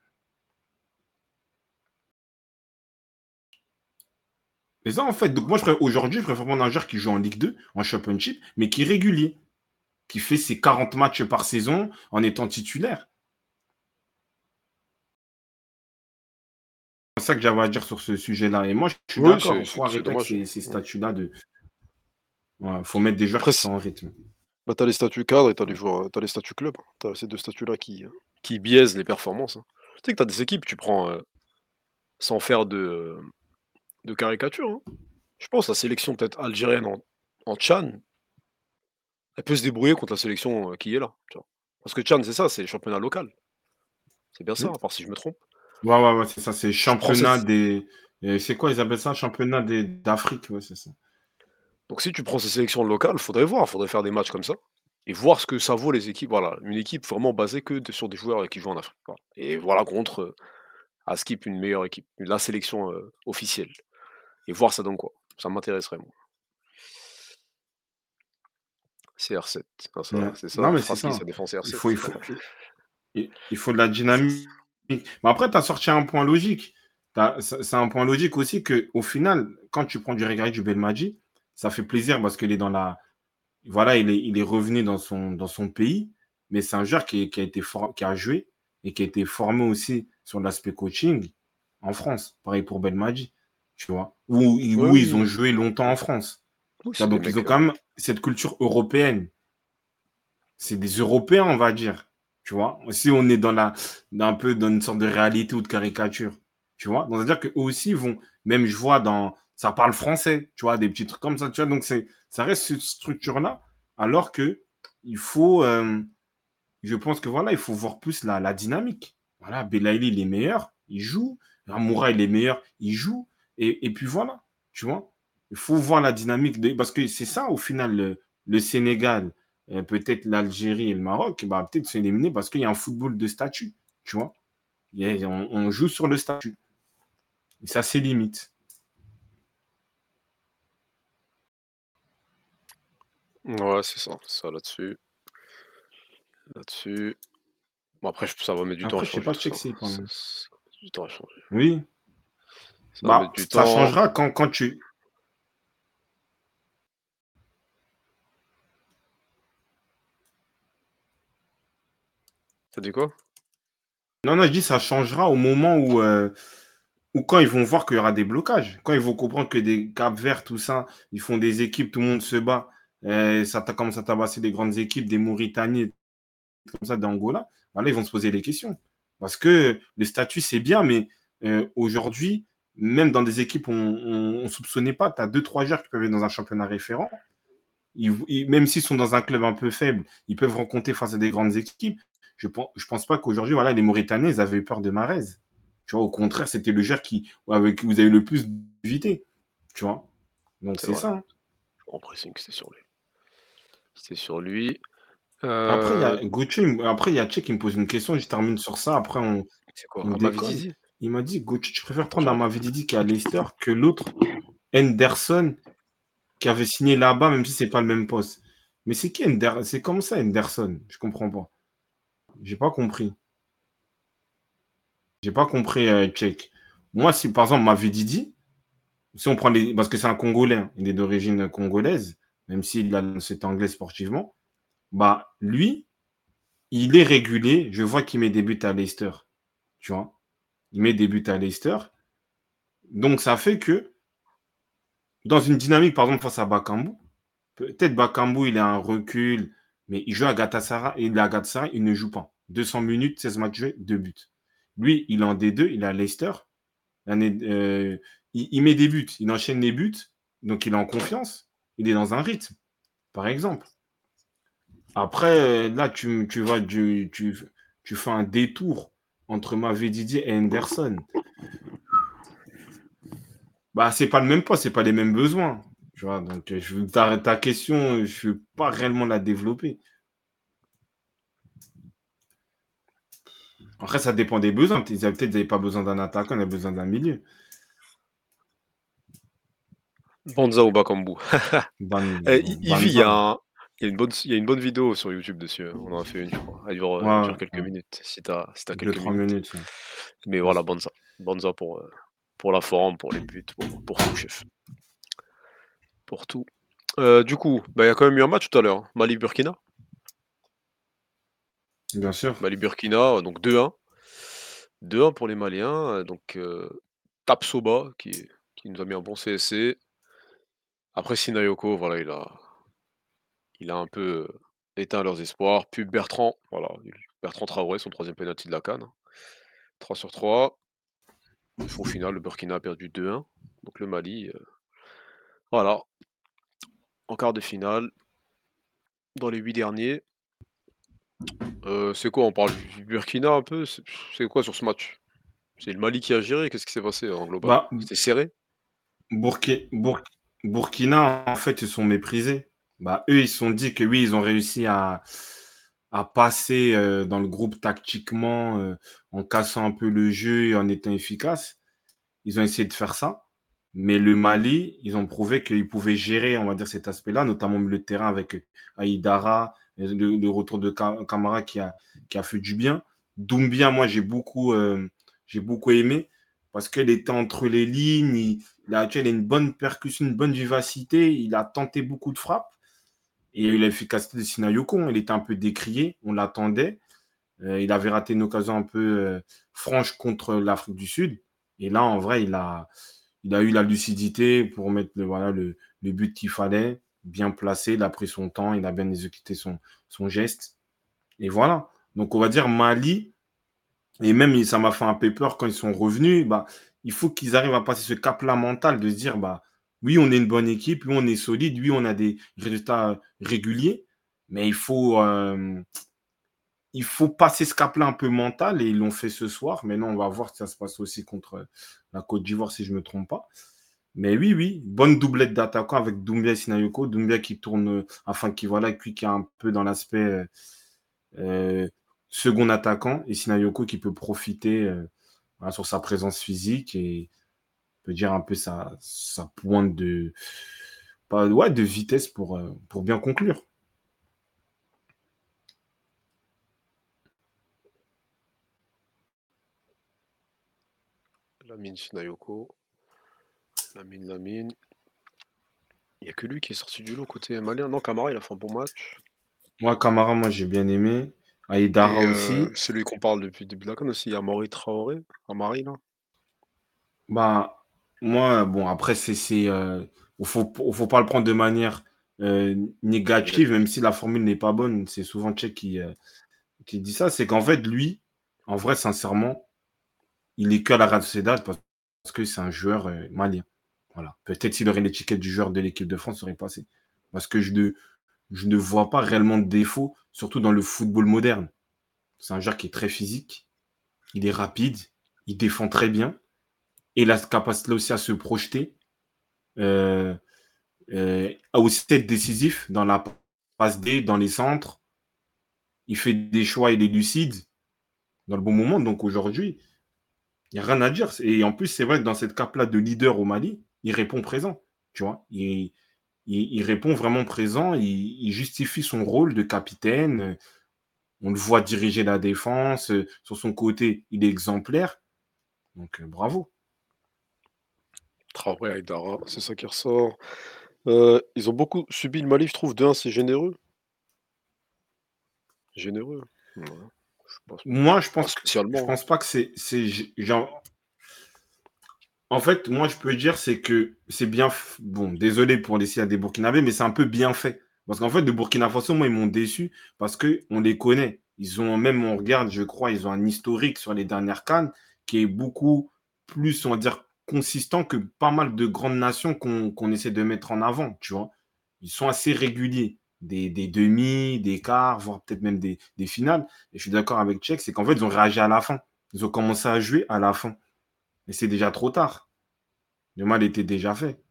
S4: Et ça, en fait, donc moi, aujourd'hui, je préfère prendre un joueur qui joue en Ligue 2, en Championship, mais qui est régulier, qui fait ses 40 matchs par saison en étant titulaire. C'est ça que j'avais à dire sur ce sujet-là. Et moi, je suis
S2: Oui,
S4: d'accord, arrêter
S2: c'est
S4: avec ces, ces statuts-là de. Il faut mettre des joueurs
S2: Après,
S4: qui sont en rythme.
S2: Bah, tu as les statuts cadres et tu as les joueurs, t'as les statuts clubs. Tu as ces deux statuts-là qui, qui biaisent les performances. hein. Tu sais que tu as des équipes, tu prends euh, sans faire de, euh, de caricature. hein. Je pense la sélection peut-être algérienne en, en Tchad, elle peut se débrouiller contre la sélection euh, qui est là. tu vois. Parce que Tchad, c'est ça, c'est le championnat local. C'est bien ça,
S4: Mm.
S2: à part si je me trompe.
S4: Ouais, ouais, ouais, c'est ça. C'est championnat des. euh, C'est quoi, ils appellent ça Championnat des- d'Afrique, ouais, c'est ça.
S2: Donc si tu prends ces sélections locales, faudrait voir, faudrait faire des matchs comme ça et voir ce que ça vaut les équipes. Voilà, une équipe vraiment basée que sur des joueurs qui jouent en Afrique. voilà. Et voilà contre euh, à Skip une meilleure équipe, la sélection euh, officielle. Et voir ça donne quoi. Ça m'intéresserait moi. CR7. Ah,
S4: Ouais.
S2: C'est ça,
S4: Non, mais ça.
S2: ça défend CR7.
S4: Il faut, il faut, il faut de la dynamique. Mais après, tu as sorti un point logique. C'est un point logique aussi que au final, quand tu prends du Regragui, du Belmadi, ça fait plaisir parce qu'il est dans la. Voilà, il est, il est revenu dans son, dans son pays, mais c'est un joueur qui, qui a été for- qui a joué et qui a été formé aussi sur l'aspect coaching en France. Pareil pour Belmadi, tu vois. Où,
S2: Oui,
S4: ils ont joué longtemps en France.
S2: Oui,
S4: donc, ils ont quand même cette culture européenne. C'est des Européens, on va dire. Tu vois, si on est dans la, un peu dans une sorte de réalité ou de caricature, tu vois, donc c'est-à-dire qu'eux aussi vont, même je vois dans, ça parle français, tu vois, des petits trucs comme ça, tu vois, donc c'est, ça reste cette structure-là, alors que il faut, euh, je pense que voilà, il faut voir plus la, dynamique. Voilà, Belaïli, il est meilleur, il joue, Amoura, il est meilleur, il joue, et, puis voilà, tu vois, il faut voir la dynamique, de, parce que c'est ça, au final, le, Sénégal, peut-être l'Algérie et le Maroc, bah, peut-être sont éliminés parce qu'il y a un football de statut, tu vois. On, on joue sur le statut. Et ça, c'est limite.
S2: Ouais, c'est ça, ça là-dessus. Là-dessus. Bon, après, je- ça va mettre du temps à
S4: Après, je sais
S2: changer.
S4: pas check
S2: ça.
S4: c'est quand même.
S2: Ça- ça- Du temps à changer.
S4: Oui.
S2: Ça
S4: Bah,
S2: du temps.
S4: changera quand, quand tu.
S2: T'as dit quoi?
S4: Non, non, je dis ça changera au moment où, euh, où quand ils vont voir qu'il y aura des blocages. Quand ils vont comprendre que des Cap Verts, tout ça, ils font des équipes, tout le monde se bat. euh, ça commence à tabasser des grandes équipes, des Mauritaniens, comme ça, d'Angola. Voilà, ils vont se poser des questions. Parce que le statut, c'est bien, mais euh, aujourd'hui, même dans des équipes on ne soupçonnait pas, tu as deux, trois joueurs qui peuvent être dans un championnat référent. Même s'ils sont dans un club un peu faible, ils peuvent rencontrer face à des grandes équipes. Je ne pense pas qu'aujourd'hui, voilà, les Mauritaniens, ils avaient eu peur de Marez. Tu vois, au contraire, c'était le joueur qui, avec qui vous avez le plus d'évité. Tu vois? Donc
S2: C'est
S4: ça. hein.
S2: En pressing, c'était sur lui. C'était sur lui.
S4: Après, il y
S2: Euh,
S4: a Gauthier, il me- après, il y a Tchèque qui me pose une question, je termine sur ça. Après, on,
S2: c'est quoi?
S4: on déconne.
S2: Didi
S4: Il m'a dit, Gauthier, tu préfères prendre Amavididi qui est à Leicester que l'autre, Henderson, qui avait signé là-bas, même si c'est pas le même poste. Mais c'est qui Henderson C'est comme ça, Henderson? Je comprends pas. J'ai pas compris. J'ai pas compris, euh. Moi, si par exemple Mavididi, si on prend les. Parce que c'est un Congolais, hein, il est d'origine congolaise, même s'il a cet anglais sportivement, bah lui, il est régulé. Je vois qu'il met des buts à Leicester. Tu vois Il met des buts à Leicester. Donc ça fait que dans une dynamique, par exemple, face à Bakambu, peut-être Bakambu, il a un recul, mais il joue à Galatasaray et à Galatasaray, il ne joue pas. 200 minutes, 16 matchs joués, 2 buts. Lui, il est en D2, il est à Leicester. Euh, il, met des buts, il enchaîne les buts, donc il est en confiance, il est dans un rythme, par exemple. Après, euh, là, tu, tu tu, tu fais un détour entre Mavedidi et Henderson. Bah, c'est pas le même poste, c'est pas les mêmes besoins. Tu vois, donc euh, je, ta, ta question, je ne vais pas réellement la développer. Après, ça dépend des besoins. Ils avaient- Peut-être pas besoin d'un attaquant, ils avaient besoin d'un milieu.
S2: Banza ou Bakambu Eh, il y, a il y a une bonne, il y a une bonne vidéo sur YouTube dessus. hein. On en a fait une, je crois. Elle dure,
S4: Ouais,
S2: dure quelques
S4: ouais.
S2: minutes, si tu as, si quelques minutes.
S4: minutes. ouais.
S2: Mais voilà, Banza. Banza pour, euh, pour la forme, pour les buts, pour, pour tout, chef. Pour tout. Euh, du coup, bah, il y a quand même eu un match tout à l'heure. hein. Mali-Burkina.
S4: Bien sûr.
S2: Mali-Burkina, donc 2-1. 2-1 pour les Maliens. euh, Donc, euh, Tapsoba, qui, qui nous a mis un bon CSC. Après, Sinayoko, voilà, il a, il a un peu éteint leurs espoirs. Puis Bertrand, voilà, il- Bertrand Traoré, son troisième penalty de la Cannes. 3 sur 3. Au final, le Burkina a perdu 2-1. Donc le Mali, euh, voilà, en quart de finale, dans les huit derniers. Euh, c'est quoi, on parle du Burkina un peu? C'est c'est quoi sur ce match? C'est le Mali qui a géré Qu'est-ce qui s'est passé en global?
S4: Bah,
S2: C'était serré?
S4: Burki- Bur- Burkina, en fait, ils sont méprisés. Bah, eux, ils se sont dit que oui, ils ont réussi à, à passer euh, dans le groupe tactiquement, euh, en cassant un peu le jeu et en étant efficaces. Ils ont essayé de faire ça. Mais le Mali, ils ont prouvé qu'ils pouvaient gérer, on va dire, cet aspect-là, notamment le terrain avec Aïdara, le, retour de Kamara qui a, qui a fait du bien. Doumbia, moi, j'ai beaucoup, euh, j'ai beaucoup aimé parce qu'il était entre les lignes. Il, a, une bonne percussion, une bonne vivacité. Il a tenté beaucoup de frappes. Et il a eu l'efficacité de Sinayoko. Il était un peu décrié. On l'attendait. Euh, il avait raté une occasion un peu euh, franche contre l'Afrique du Sud. Et là, en vrai, il a, il a eu la lucidité pour mettre le, but qu'il fallait, bien placé. Il a pris son temps. Il a bien exécuté son, geste. Et voilà. Donc, on va dire Mali. Et même, ça m'a fait un peu peur quand ils sont revenus. Bah, il faut qu'ils arrivent à passer ce cap-là mental de se dire bah, oui, on est une bonne équipe, oui, on est solide, oui, on a des résultats réguliers, mais il faut, euh, il faut passer ce cap-là un peu mental et ils l'ont fait ce soir. Maintenant, on va voir si ça se passe aussi contre la Côte d'Ivoire, si je ne me trompe pas. Mais oui, oui, bonne doublette d'attaquants avec Doumbia et Sinayoko. Doumbia qui tourne, enfin, qui voilà, qui est un peu dans l'aspect euh, second attaquant et Sinayoko qui peut profiter euh, sur sa présence physique et peut dire un peu sa, pointe de, de vitesse euh, pour bien conclure.
S2: Lamine Sinayoko. Lamine, Lamine. Il n'y a que lui qui est sorti du lot côté malien. Non, Camara, il a fait un bon match.
S4: Moi, Camara, moi, j'ai bien aimé. Aïdara
S2: euh,
S4: aussi.
S2: celui qu'on parle depuis le début de la canne aussi, il y a Maury Traoré. Amari, là.
S4: Bah, moi, bon, après, c'est. euh, il faut, faut pas le prendre de manière euh, négative, même si la formule n'est pas bonne. C'est souvent Tchèque qui, qui dit ça. C'est qu'en fait, lui, en vrai, sincèrement, il est que à la Sociedad parce que c'est un joueur euh, malien. Voilà. Peut-être s'il aurait l'étiquette du joueur de l'équipe de France, ça aurait passé. Parce que je ne, vois pas réellement de défaut, surtout dans le football moderne. C'est un joueur qui est très physique, il est rapide, il défend très bien. Et la capacité aussi à se projeter. Euh, euh, à aussi être décisif dans la passe D, dans les centres. Il fait des choix, il est lucide dans le bon moment. Donc aujourd'hui, il n'y a rien à dire. Et en plus, c'est vrai que dans cette cape-là de leader au Mali, il répond présent. Tu vois, il, répond vraiment présent. Il, justifie son rôle de capitaine. On le voit diriger la défense. Sur son côté, il est exemplaire. Donc, euh, bravo.
S2: Traoré Aïdara, c'est ça qui ressort. Euh, ils ont beaucoup subi le Mali, je trouve. De 1, c'est généreux. Généreux.
S4: Moi, je pense, je hein. pense pas que c'est genre. En fait, moi, je peux dire, c'est que c'est bien. Bon, désolé pour laisser à des Burkinabés, mais c'est un peu bien fait. Parce qu'en fait, de Burkina Faso, moi, ils m'ont déçu parce qu'on les connaît. Ils ont, même, on regarde, je crois, ils ont un historique sur les dernières cannes qui est beaucoup plus, on va dire, consistant que pas mal de grandes nations qu'on essaie de mettre en avant, tu vois. Ils sont assez réguliers. Des, demi, des quarts, voire peut-être même des, finales. Et je suis d'accord avec Tchèque, c'est qu'en fait, ils ont réagi à la fin. Ils ont commencé à jouer à la fin. Mais c'est déjà trop tard. Le mal était déjà fait.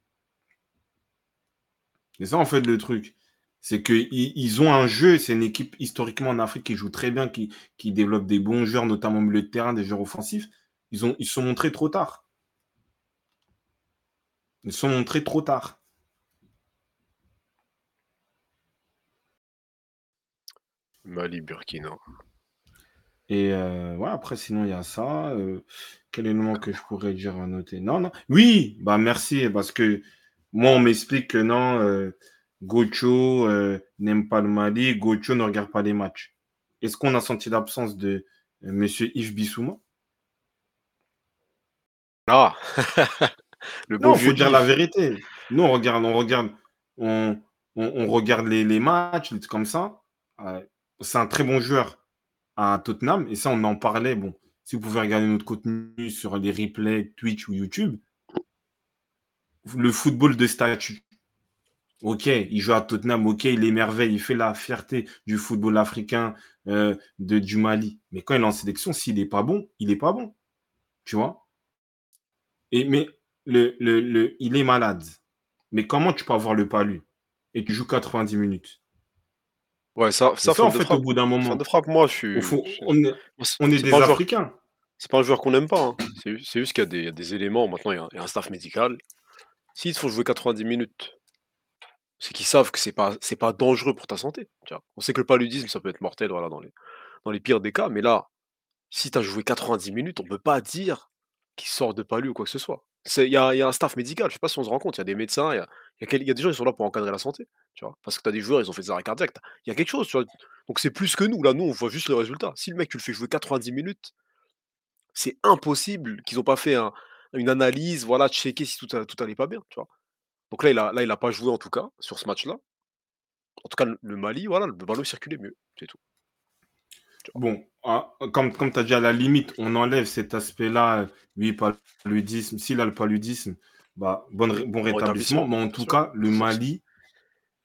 S4: C'est ça, en fait, le truc. C'est qu'ils ils ont un jeu, c'est une équipe historiquement en Afrique qui joue très bien, qui, développe des bons joueurs, notamment au milieu de terrain, des joueurs offensifs. Ils, ont, ils se sont montrés trop tard. Ils sont montrés trop tard.
S2: Mali, Burkina.
S4: Et euh, ouais, après, sinon, il y a ça. Euh, quel élément que je pourrais dire à noter? Non, non. Oui, bah merci, parce que moi, on m'explique que non, euh, Gocho n'aime pas le Mali, Gocho ne regarde pas les matchs. Est-ce qu'on a senti l'absence de M. Yves Bissouma?
S2: Ah
S4: non, il faut dire la vérité. Nous, on regarde, on regarde, on, regarde les, matchs, comme ça. C'est un très bon joueur à Tottenham. Et ça, on en parlait. Bon, si vous pouvez regarder notre contenu sur les replays Twitch ou YouTube, le football de statut. Ok, il joue à Tottenham, ok, il émerveille, il fait la fierté du football africain euh, de, du Mali. Mais quand il est en sélection, s'il n'est pas bon, il n'est pas bon. Tu vois? Et, Mais le, le, il est malade. Mais comment tu peux avoir le palu et tu joues 90 minutes?
S2: Ouais, ça, ça,
S4: en fait, au bout d'un moment.
S2: de frappe, moi, je suis.
S4: on est, on est, des Africains.
S2: C'est pas un joueur qu'on n'aime pas. Hein. C'est juste qu'il y, a des éléments. Maintenant, il y, a, un staff médical. S'il faut jouer 90 minutes, c'est qu'ils savent que c'est pas, pas dangereux pour ta santé. On sait que le paludisme, ça peut être mortel voilà, dans, les, dans les pires des cas. Mais là, si tu as joué 90 minutes, on peut pas dire qu'il sort de palu ou quoi que ce soit. Il y a, un staff médical, je sais pas si on se rend compte, il y a des médecins, il y a, des gens qui sont là pour encadrer la santé, tu vois. Parce que tu as des joueurs, ils ont fait des arrêts cardiaques. Il y a quelque chose, tu vois. Donc c'est plus que nous. Là, nous, on voit juste le résultat. Si le mec, tu le fais jouer 90 minutes, c'est impossible qu'ils n'ont pas fait une analyse, voilà, checker si tout, allait pas bien, tu vois. Donc là, il a, pas joué en tout cas sur ce match-là. En tout cas, le Mali, voilà, le ballon circulait mieux, c'est tout.
S4: Bon, ah, comme, comme tu as dit, à la limite, on enlève cet aspect-là, lui, paludisme. S'il a le paludisme, bah, bon, bon rétablissement. Mais en tout cas, le Mali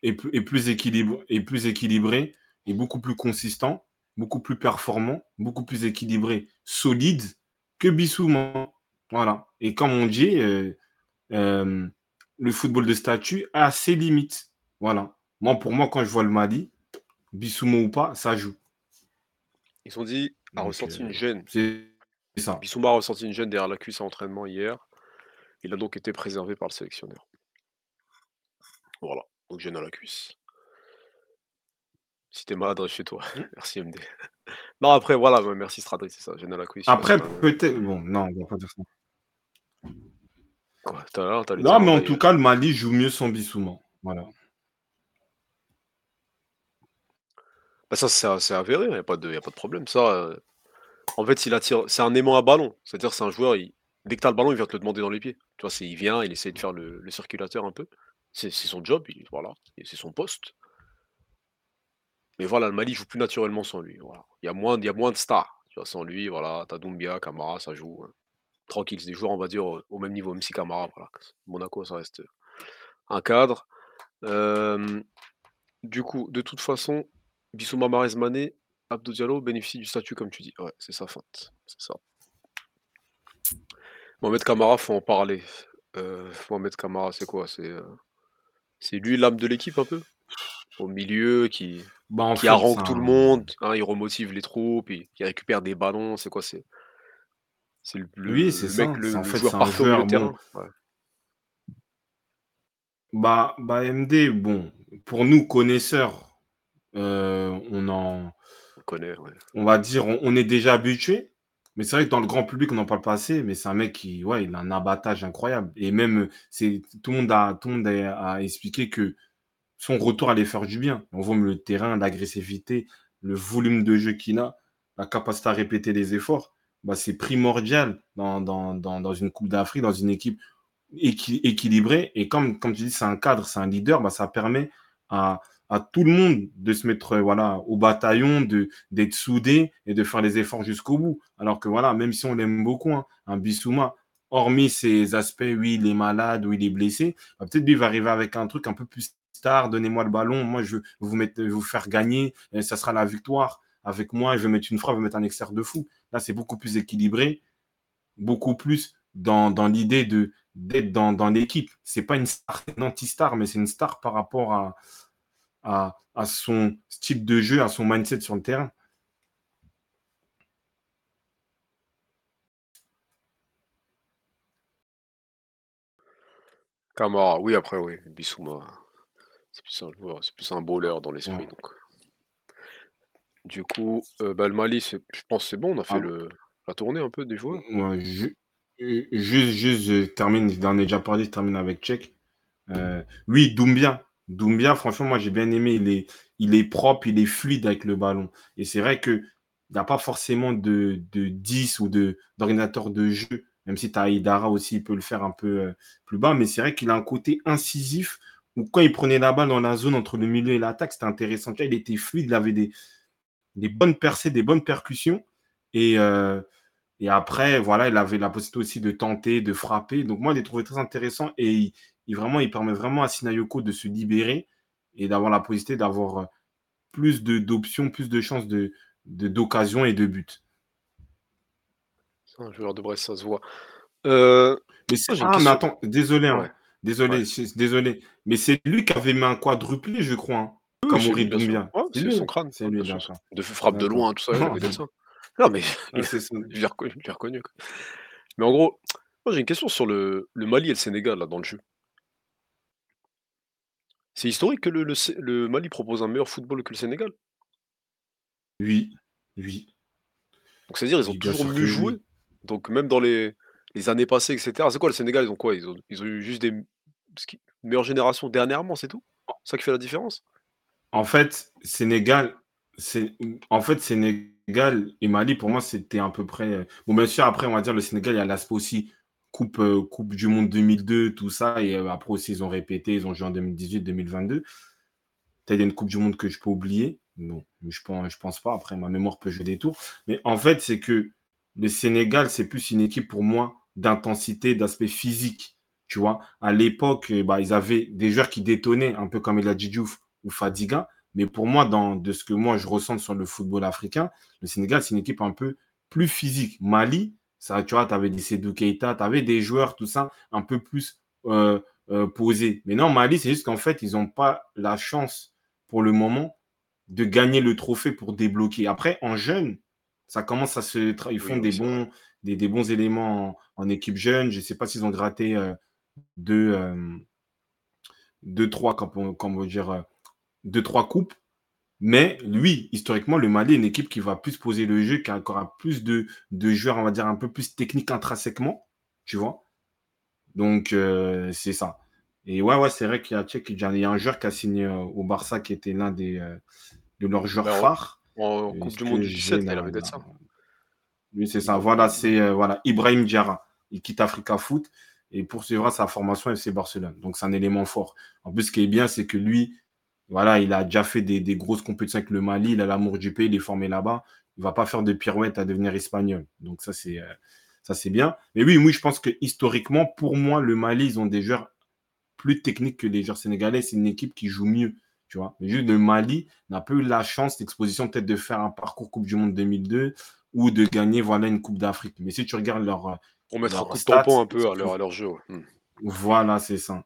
S4: est, plus équilibré, est plus équilibré, est beaucoup plus consistant, beaucoup plus performant, beaucoup plus équilibré, solide que Bissouma. Voilà. Et comme on dit, euh, euh, le football de statut a ses limites. Voilà. Moi, pour moi, quand je vois le Mali, Bissouma ou pas, ça joue.
S2: Ils ont dit a ressenti une gêne.
S4: C'est ça.
S2: Bissouma a ressenti une gêne derrière la cuisse à entraînement hier. Il a donc été préservé par le sélectionneur. Voilà, donc gêne à la cuisse. Si t'es malade, reste chez toi. Mmh. merci MD. non, après, voilà, merci Stradri, c'est ça, gêne à la cuisse.
S4: Après, peut-être. Bon, non, on va pas dire ça.
S2: Quoi, as,
S4: non, mais en tout cas, le Mali joue mieux sans Bissouma. Voilà.
S2: Bah, ça, c'est avéré, il n'y a, pas de, a pas de problème. Ça, euh, en fait. C'est un aimant à ballon. C'est-à-dire, c'est un joueur, dès que tu as le ballon, il vient te le demander dans les pieds. Tu vois, il vient, il essaie de faire le, circulateur un peu. C'est son job, voilà, c'est son poste. Mais voilà, le Mali joue plus naturellement sans lui. Il, y a moins, il y a moins de stars. Sans lui, voilà, t'as Doumbia, Camara, ça joue. Hein. Tranquille, c'est des joueurs, on va dire, au même niveau, même si Camara, voilà. Monaco, ça reste un cadre. du coup, de toute façon, Bissouma Mahrez Mané, Abdou Diallo bénéficie du statut comme tu dis. Ouais, c'est sa feinte. C'est ça. Mohamed Camara, faut en parler. Euh, Mohamed Camara, c'est quoi? C'est euh, c'est lui l'âme de l'équipe un peu? Au milieu, qui,
S4: Bah, en
S2: qui
S4: fait,
S2: tout le monde, hein, il remotive les troupes, il, il récupère des ballons, c'est quoi? C'est c'est le,
S4: Oui, c'est
S2: le
S4: ça.
S2: mec, le,
S4: en fait,
S2: joueur parfait au terrain. Ouais.
S4: Bah, bah MD, bon, pour nous connaisseurs, euh, on en,
S2: On connaît, ouais.
S4: on va dire, on, on est déjà habitué. Mais c'est vrai que dans le grand public, on n'en parle pas assez. Mais c'est un mec qui, ouais, il a un abattage incroyable. Et même, c'est tout le monde a, tout le monde a, a expliqué que son retour allait faire du bien. On voit le terrain, l'agressivité, le volume de jeu qu'il a, la capacité à répéter les efforts. Bah, c'est primordial dans, dans, dans, dans une Coupe d'Afrique, dans une équipe équi- équilibré. Et comme, comme tu dis, c'est un cadre, c'est un leader, bah, ça permet à, à tout le monde de se mettre euh, voilà, au bataillon, de, d'être soudé et de faire les efforts jusqu'au bout. Alors que voilà, même si on l'aime beaucoup, hein, un Bissouma, hormis ses aspects, oui, il est malade ou il est blessé, bah, peut-être lui va arriver avec un truc un peu plus star, donnez-moi le ballon, moi je veux vous, vous faire gagner, et ça sera la victoire. Avec moi, je vais mettre une frappe, je vais mettre un externe de fou. Là, c'est beaucoup plus équilibré, beaucoup plus dans, dans l'idée de d'être dans, dans l'équipe. C'est pas une star, une anti-star, mais c'est une star par rapport à, à, à son style de jeu, à son mindset sur le terrain.
S2: Camara, oui, après, oui. Bissouma, c'est plus un joueur, c'est plus un bowler dans l'esprit.
S4: Ouais.
S2: Donc. Du coup, euh, bah, le Mali, je pense c'est bon, on a fait
S4: Ah.
S2: le, la tournée un peu des joueurs.
S4: Ouais, juste, juste, je termine, j'en ai déjà parlé, je termine avec Tchèque. Euh, oui, Doumbia. Doumbia, franchement, moi j'ai bien aimé. Il est, il est propre, il est fluide avec le ballon. Et c'est vrai qu'il n'y a pas forcément de, de 10 ou d'ordinateur de jeu, même si tu as aussi, il peut le faire un peu euh, plus bas. Mais c'est vrai qu'il a un côté incisif où quand il prenait la balle dans la zone entre le milieu et l'attaque, c'était intéressant. Il était fluide, il avait des, des bonnes percées, des bonnes percussions. Et, euh, et après, voilà, il avait la possibilité aussi de tenter, de frapper. Donc moi, je l'ai trouvé très intéressant et il, il vraiment, il permet vraiment à Sinayoko de se libérer et d'avoir la possibilité d'avoir euh, plus d'options, plus de chances de, d'occasions et de buts.
S2: C'est un joueur de Brest, ça se voit. Euh,
S4: Mais
S2: une
S4: ah, mais attends, désolé, hein.
S2: ouais.
S4: désolé,
S2: Ouais.
S4: désolé. Mais c'est lui qui avait mis un quadruplé, je crois, hein,
S2: Oui,
S4: comme
S2: c'est lui,
S4: Aurid
S2: bien.
S4: Doumbia.
S2: Ouais,
S4: C'est
S2: son crâne.
S4: C'est lui,
S2: bien. De frappe de loin, tout ça. Non, mais je l'ai reconnu. quoi. Mais en gros, moi j'ai une question sur le, le Mali et le Sénégal là, dans le jeu. C'est historique que le, le Sé- le Mali propose un meilleur football que le Sénégal?
S4: Oui, oui.
S2: Donc c'est-à-dire ils ont
S4: Oui, bien
S2: toujours
S4: sûr
S2: mieux joué.
S4: oui.
S2: Donc même dans les, les années passées, etc. C'est quoi le Sénégal Ils ont quoi? Ils ont, ils ont eu juste des ce qui- une meilleure génération dernièrement, c'est tout? C'est ça qui fait la différence?
S4: En fait, Sénégal, c'est en fait Sénégal et Mali pour moi c'était à peu près. euh, Bon, bien sûr après on va dire le Sénégal il y a l'aspect aussi coupe euh, coupe du monde 2002 tout ça et euh, après aussi ils ont répété ils ont joué en 2018 2022. Peut-être une coupe du monde que je peux oublier. Bon, je pense je pense pas après ma mémoire peut jouer des tours. Mais en fait c'est que le Sénégal c'est plus une équipe pour moi d'intensité d'aspect physique. Tu vois, à l'époque, bah, ils avaient des joueurs qui détonnaient, un peu comme Eladji Diouf ou Fadiga. Mais pour moi, dans, de ce que moi je ressens sur le football africain, le Sénégal, c'est une équipe un peu plus physique. Mali, ça, tu vois, tu avais des Sedou Keita, tu avais des joueurs, tout ça, un peu plus euh, euh, posés. Mais non, Mali, c'est juste qu'en fait, ils n'ont pas la chance pour le moment de gagner le trophée pour débloquer. Après, en jeune, ça commence à se. tra- Ils font
S2: oui,
S4: des, bons, des, des bons éléments en, en équipe jeune. Je ne sais pas s'ils ont gratté euh, deux, deux, trois, comme comme on veut dire, deux, trois coupes. Mais lui, historiquement, le Mali est une équipe qui va plus poser le jeu, qui a encore plus de, de joueurs, on va dire, un peu plus techniques intrinsèquement, tu vois. Donc, euh, c'est ça. Et ouais, ouais, c'est vrai qu'il y a, y un joueur qui a signé euh, au Barça qui était l'un des, euh, de leurs joueurs
S2: Bah, en-
S4: phares.
S2: En
S4: Est-ce
S2: Coupe du Monde du
S4: j'ai
S2: 17, là, il avait d'être ça.
S4: Oui, c'est ça. Voilà, c'est euh, voilà, Ibrahim Diarra. Il quitte Africa Foot et poursuivra sa formation FC Barcelone. Donc, c'est un élément fort. En plus, ce qui est bien, c'est que lui, voilà, il a déjà fait des, des grosses compétitions avec le Mali. Il a l'amour du pays, il est formé là-bas. Il va pas faire de pirouette à devenir espagnol. Donc, ça, c'est euh, ça c'est bien. Mais oui, oui, je pense que historiquement, pour moi, le Mali, ils ont des joueurs plus techniques que les joueurs sénégalais. C'est une équipe qui joue mieux. Tu vois. Mais juste le Mali n'a pas eu la chance, l'exposition peut-être de faire un parcours Coupe du Monde 2002 ou de gagner voilà, une Coupe d'Afrique. Mais si tu regardes leur.
S2: Pour mettre un
S4: leur
S2: coup de tampon un peu à leur, à leur jeu. ouais. Hmm.
S4: Voilà, c'est ça.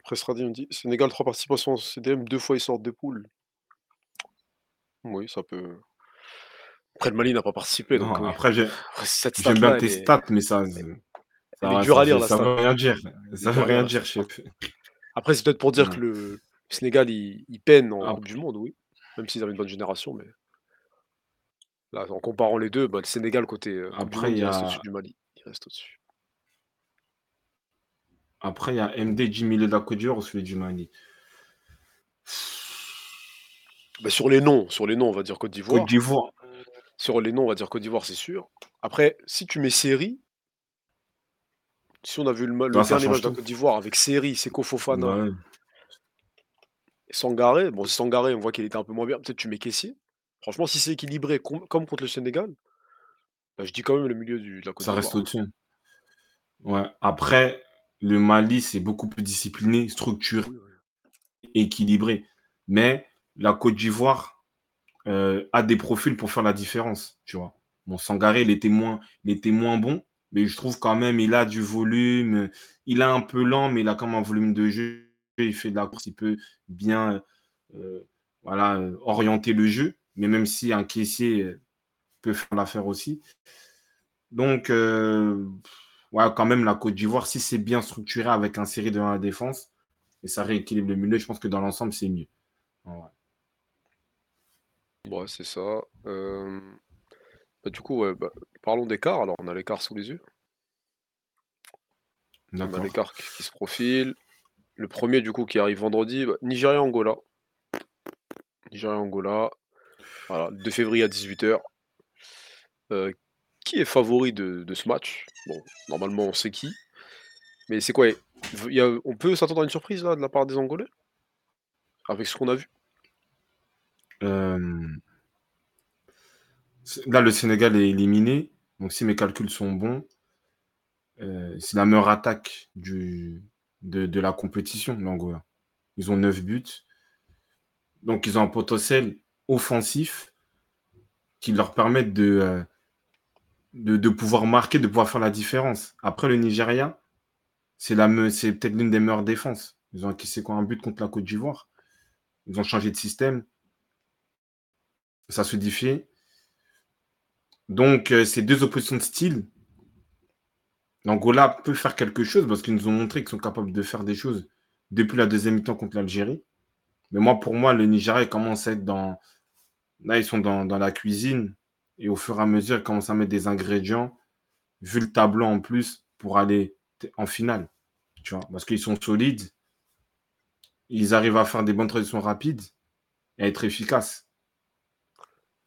S2: Après, Stradi me dit Sénégal, trois participations en CDM, deux fois ils sortent de poule. Oui, ça peut. Après, le Mali n'a pas participé.
S4: Non,
S2: donc, oui.
S4: après, j'ai-
S2: Après, cette
S4: j'aime
S2: stat-là,
S4: bien
S2: elle
S4: tes
S2: est-
S4: stats, mais ça. Ça,
S2: elle est
S4: va,
S2: dure
S4: ça
S2: à lire,
S4: fait-
S2: la
S4: ça
S2: stat.
S4: veut rien dire. Ça veut rien dire,
S2: stat.
S4: chef.
S2: Après, c'est peut-être pour dire
S4: Ouais.
S2: que le, le Sénégal, il, il peine en
S4: Ah.
S2: Coupe du Monde, oui. Même s'ils avaient une bonne génération, mais. Là, en comparant les deux, bah, le Sénégal, côté euh, Coupe du
S4: Après,
S2: Monde,
S4: il
S2: il
S4: y
S2: reste
S4: a-
S2: au-dessus du Mali. Il reste au-dessus.
S4: Après, il y a MD 10 000 de la Côte d'Ivoire ou celui du Mali.
S2: Bah, sur les noms, sur les noms, on va dire Côte d'Ivoire.
S4: Côte d'Ivoire.
S2: Sur les noms, on va dire Côte d'Ivoire, c'est sûr. Après, si tu mets série, si on a vu le, le
S4: Ouais, ça
S2: dernier match de la. Côte d'Ivoire avec série, Seko Fofana
S4: Ouais.
S2: et Sangaré, bon, Sangaré, on voit qu'il était un peu moins bien. Peut-être tu mets Caissier. Franchement, si c'est équilibré com- comme contre le Sénégal, bah, je dis quand même le milieu du, de la Côte
S4: Ça reste
S2: d'Ivoire.
S4: au-dessus. Ouais. Après, le Mali, c'est beaucoup plus discipliné, structuré, équilibré. Mais la Côte d'Ivoire euh, a des profils pour faire la différence, tu vois. Bon, Sangaré, il était moins, il était moins bon, mais je trouve quand même il a du volume. Il est un peu lent, mais il a quand même un volume de jeu. Il fait de la course, il peut bien euh, voilà, orienter le jeu. Mais même si un caissier euh, peut faire l'affaire aussi. Donc, euh, ouais, quand même, la Côte d'Ivoire, si c'est bien structuré avec un série de la défense, et ça rééquilibre le milieu, je pense que dans l'ensemble, c'est mieux. Ouais.
S2: Ouais, c'est ça. Euh, bah, du coup, ouais, bah, parlons d'écart. Alors, on a l'écart sous les yeux. On a l'écart qui, qui se profile. Le premier, du coup, qui arrive vendredi, bah, Nigeria-Angola. Nigeria-Angola. Voilà, le 2 février à 18h. Qui est favori de, ce match? Bon, normalement, on sait qui. Mais c'est quoi On peut s'attendre à une surprise, là, de la part des Angolais? Avec ce qu'on a vu?
S4: Euh, Là, le Sénégal est éliminé. Donc, si mes calculs sont bons, euh, c'est la meilleure attaque du, de, de la compétition, l'Angola. Ils ont 9 buts. Donc, ils ont un potentiel offensif qui leur permet de, euh, de, pouvoir marquer, de pouvoir faire la différence. Après, le Nigeria, c'est peut-être l'une des meilleures défenses. Ils ont encaissé quoi un but contre la Côte d'Ivoire. Ils ont changé de système. Ça se diffie. Donc, euh, ces deux oppositions de style, l'Angola peut faire quelque chose parce qu'ils nous ont montré qu'ils sont capables de faire des choses depuis la deuxième mi-temps contre l'Algérie. Mais moi, pour moi, le Nigeria commence à être dans. Là, ils sont dans la cuisine. Et au fur et à mesure, ils commencent à mettre des ingrédients, vu le tableau en plus, pour aller en finale. Tu vois, parce qu'ils sont solides. Ils arrivent à faire des bonnes transitions rapides et à être efficaces.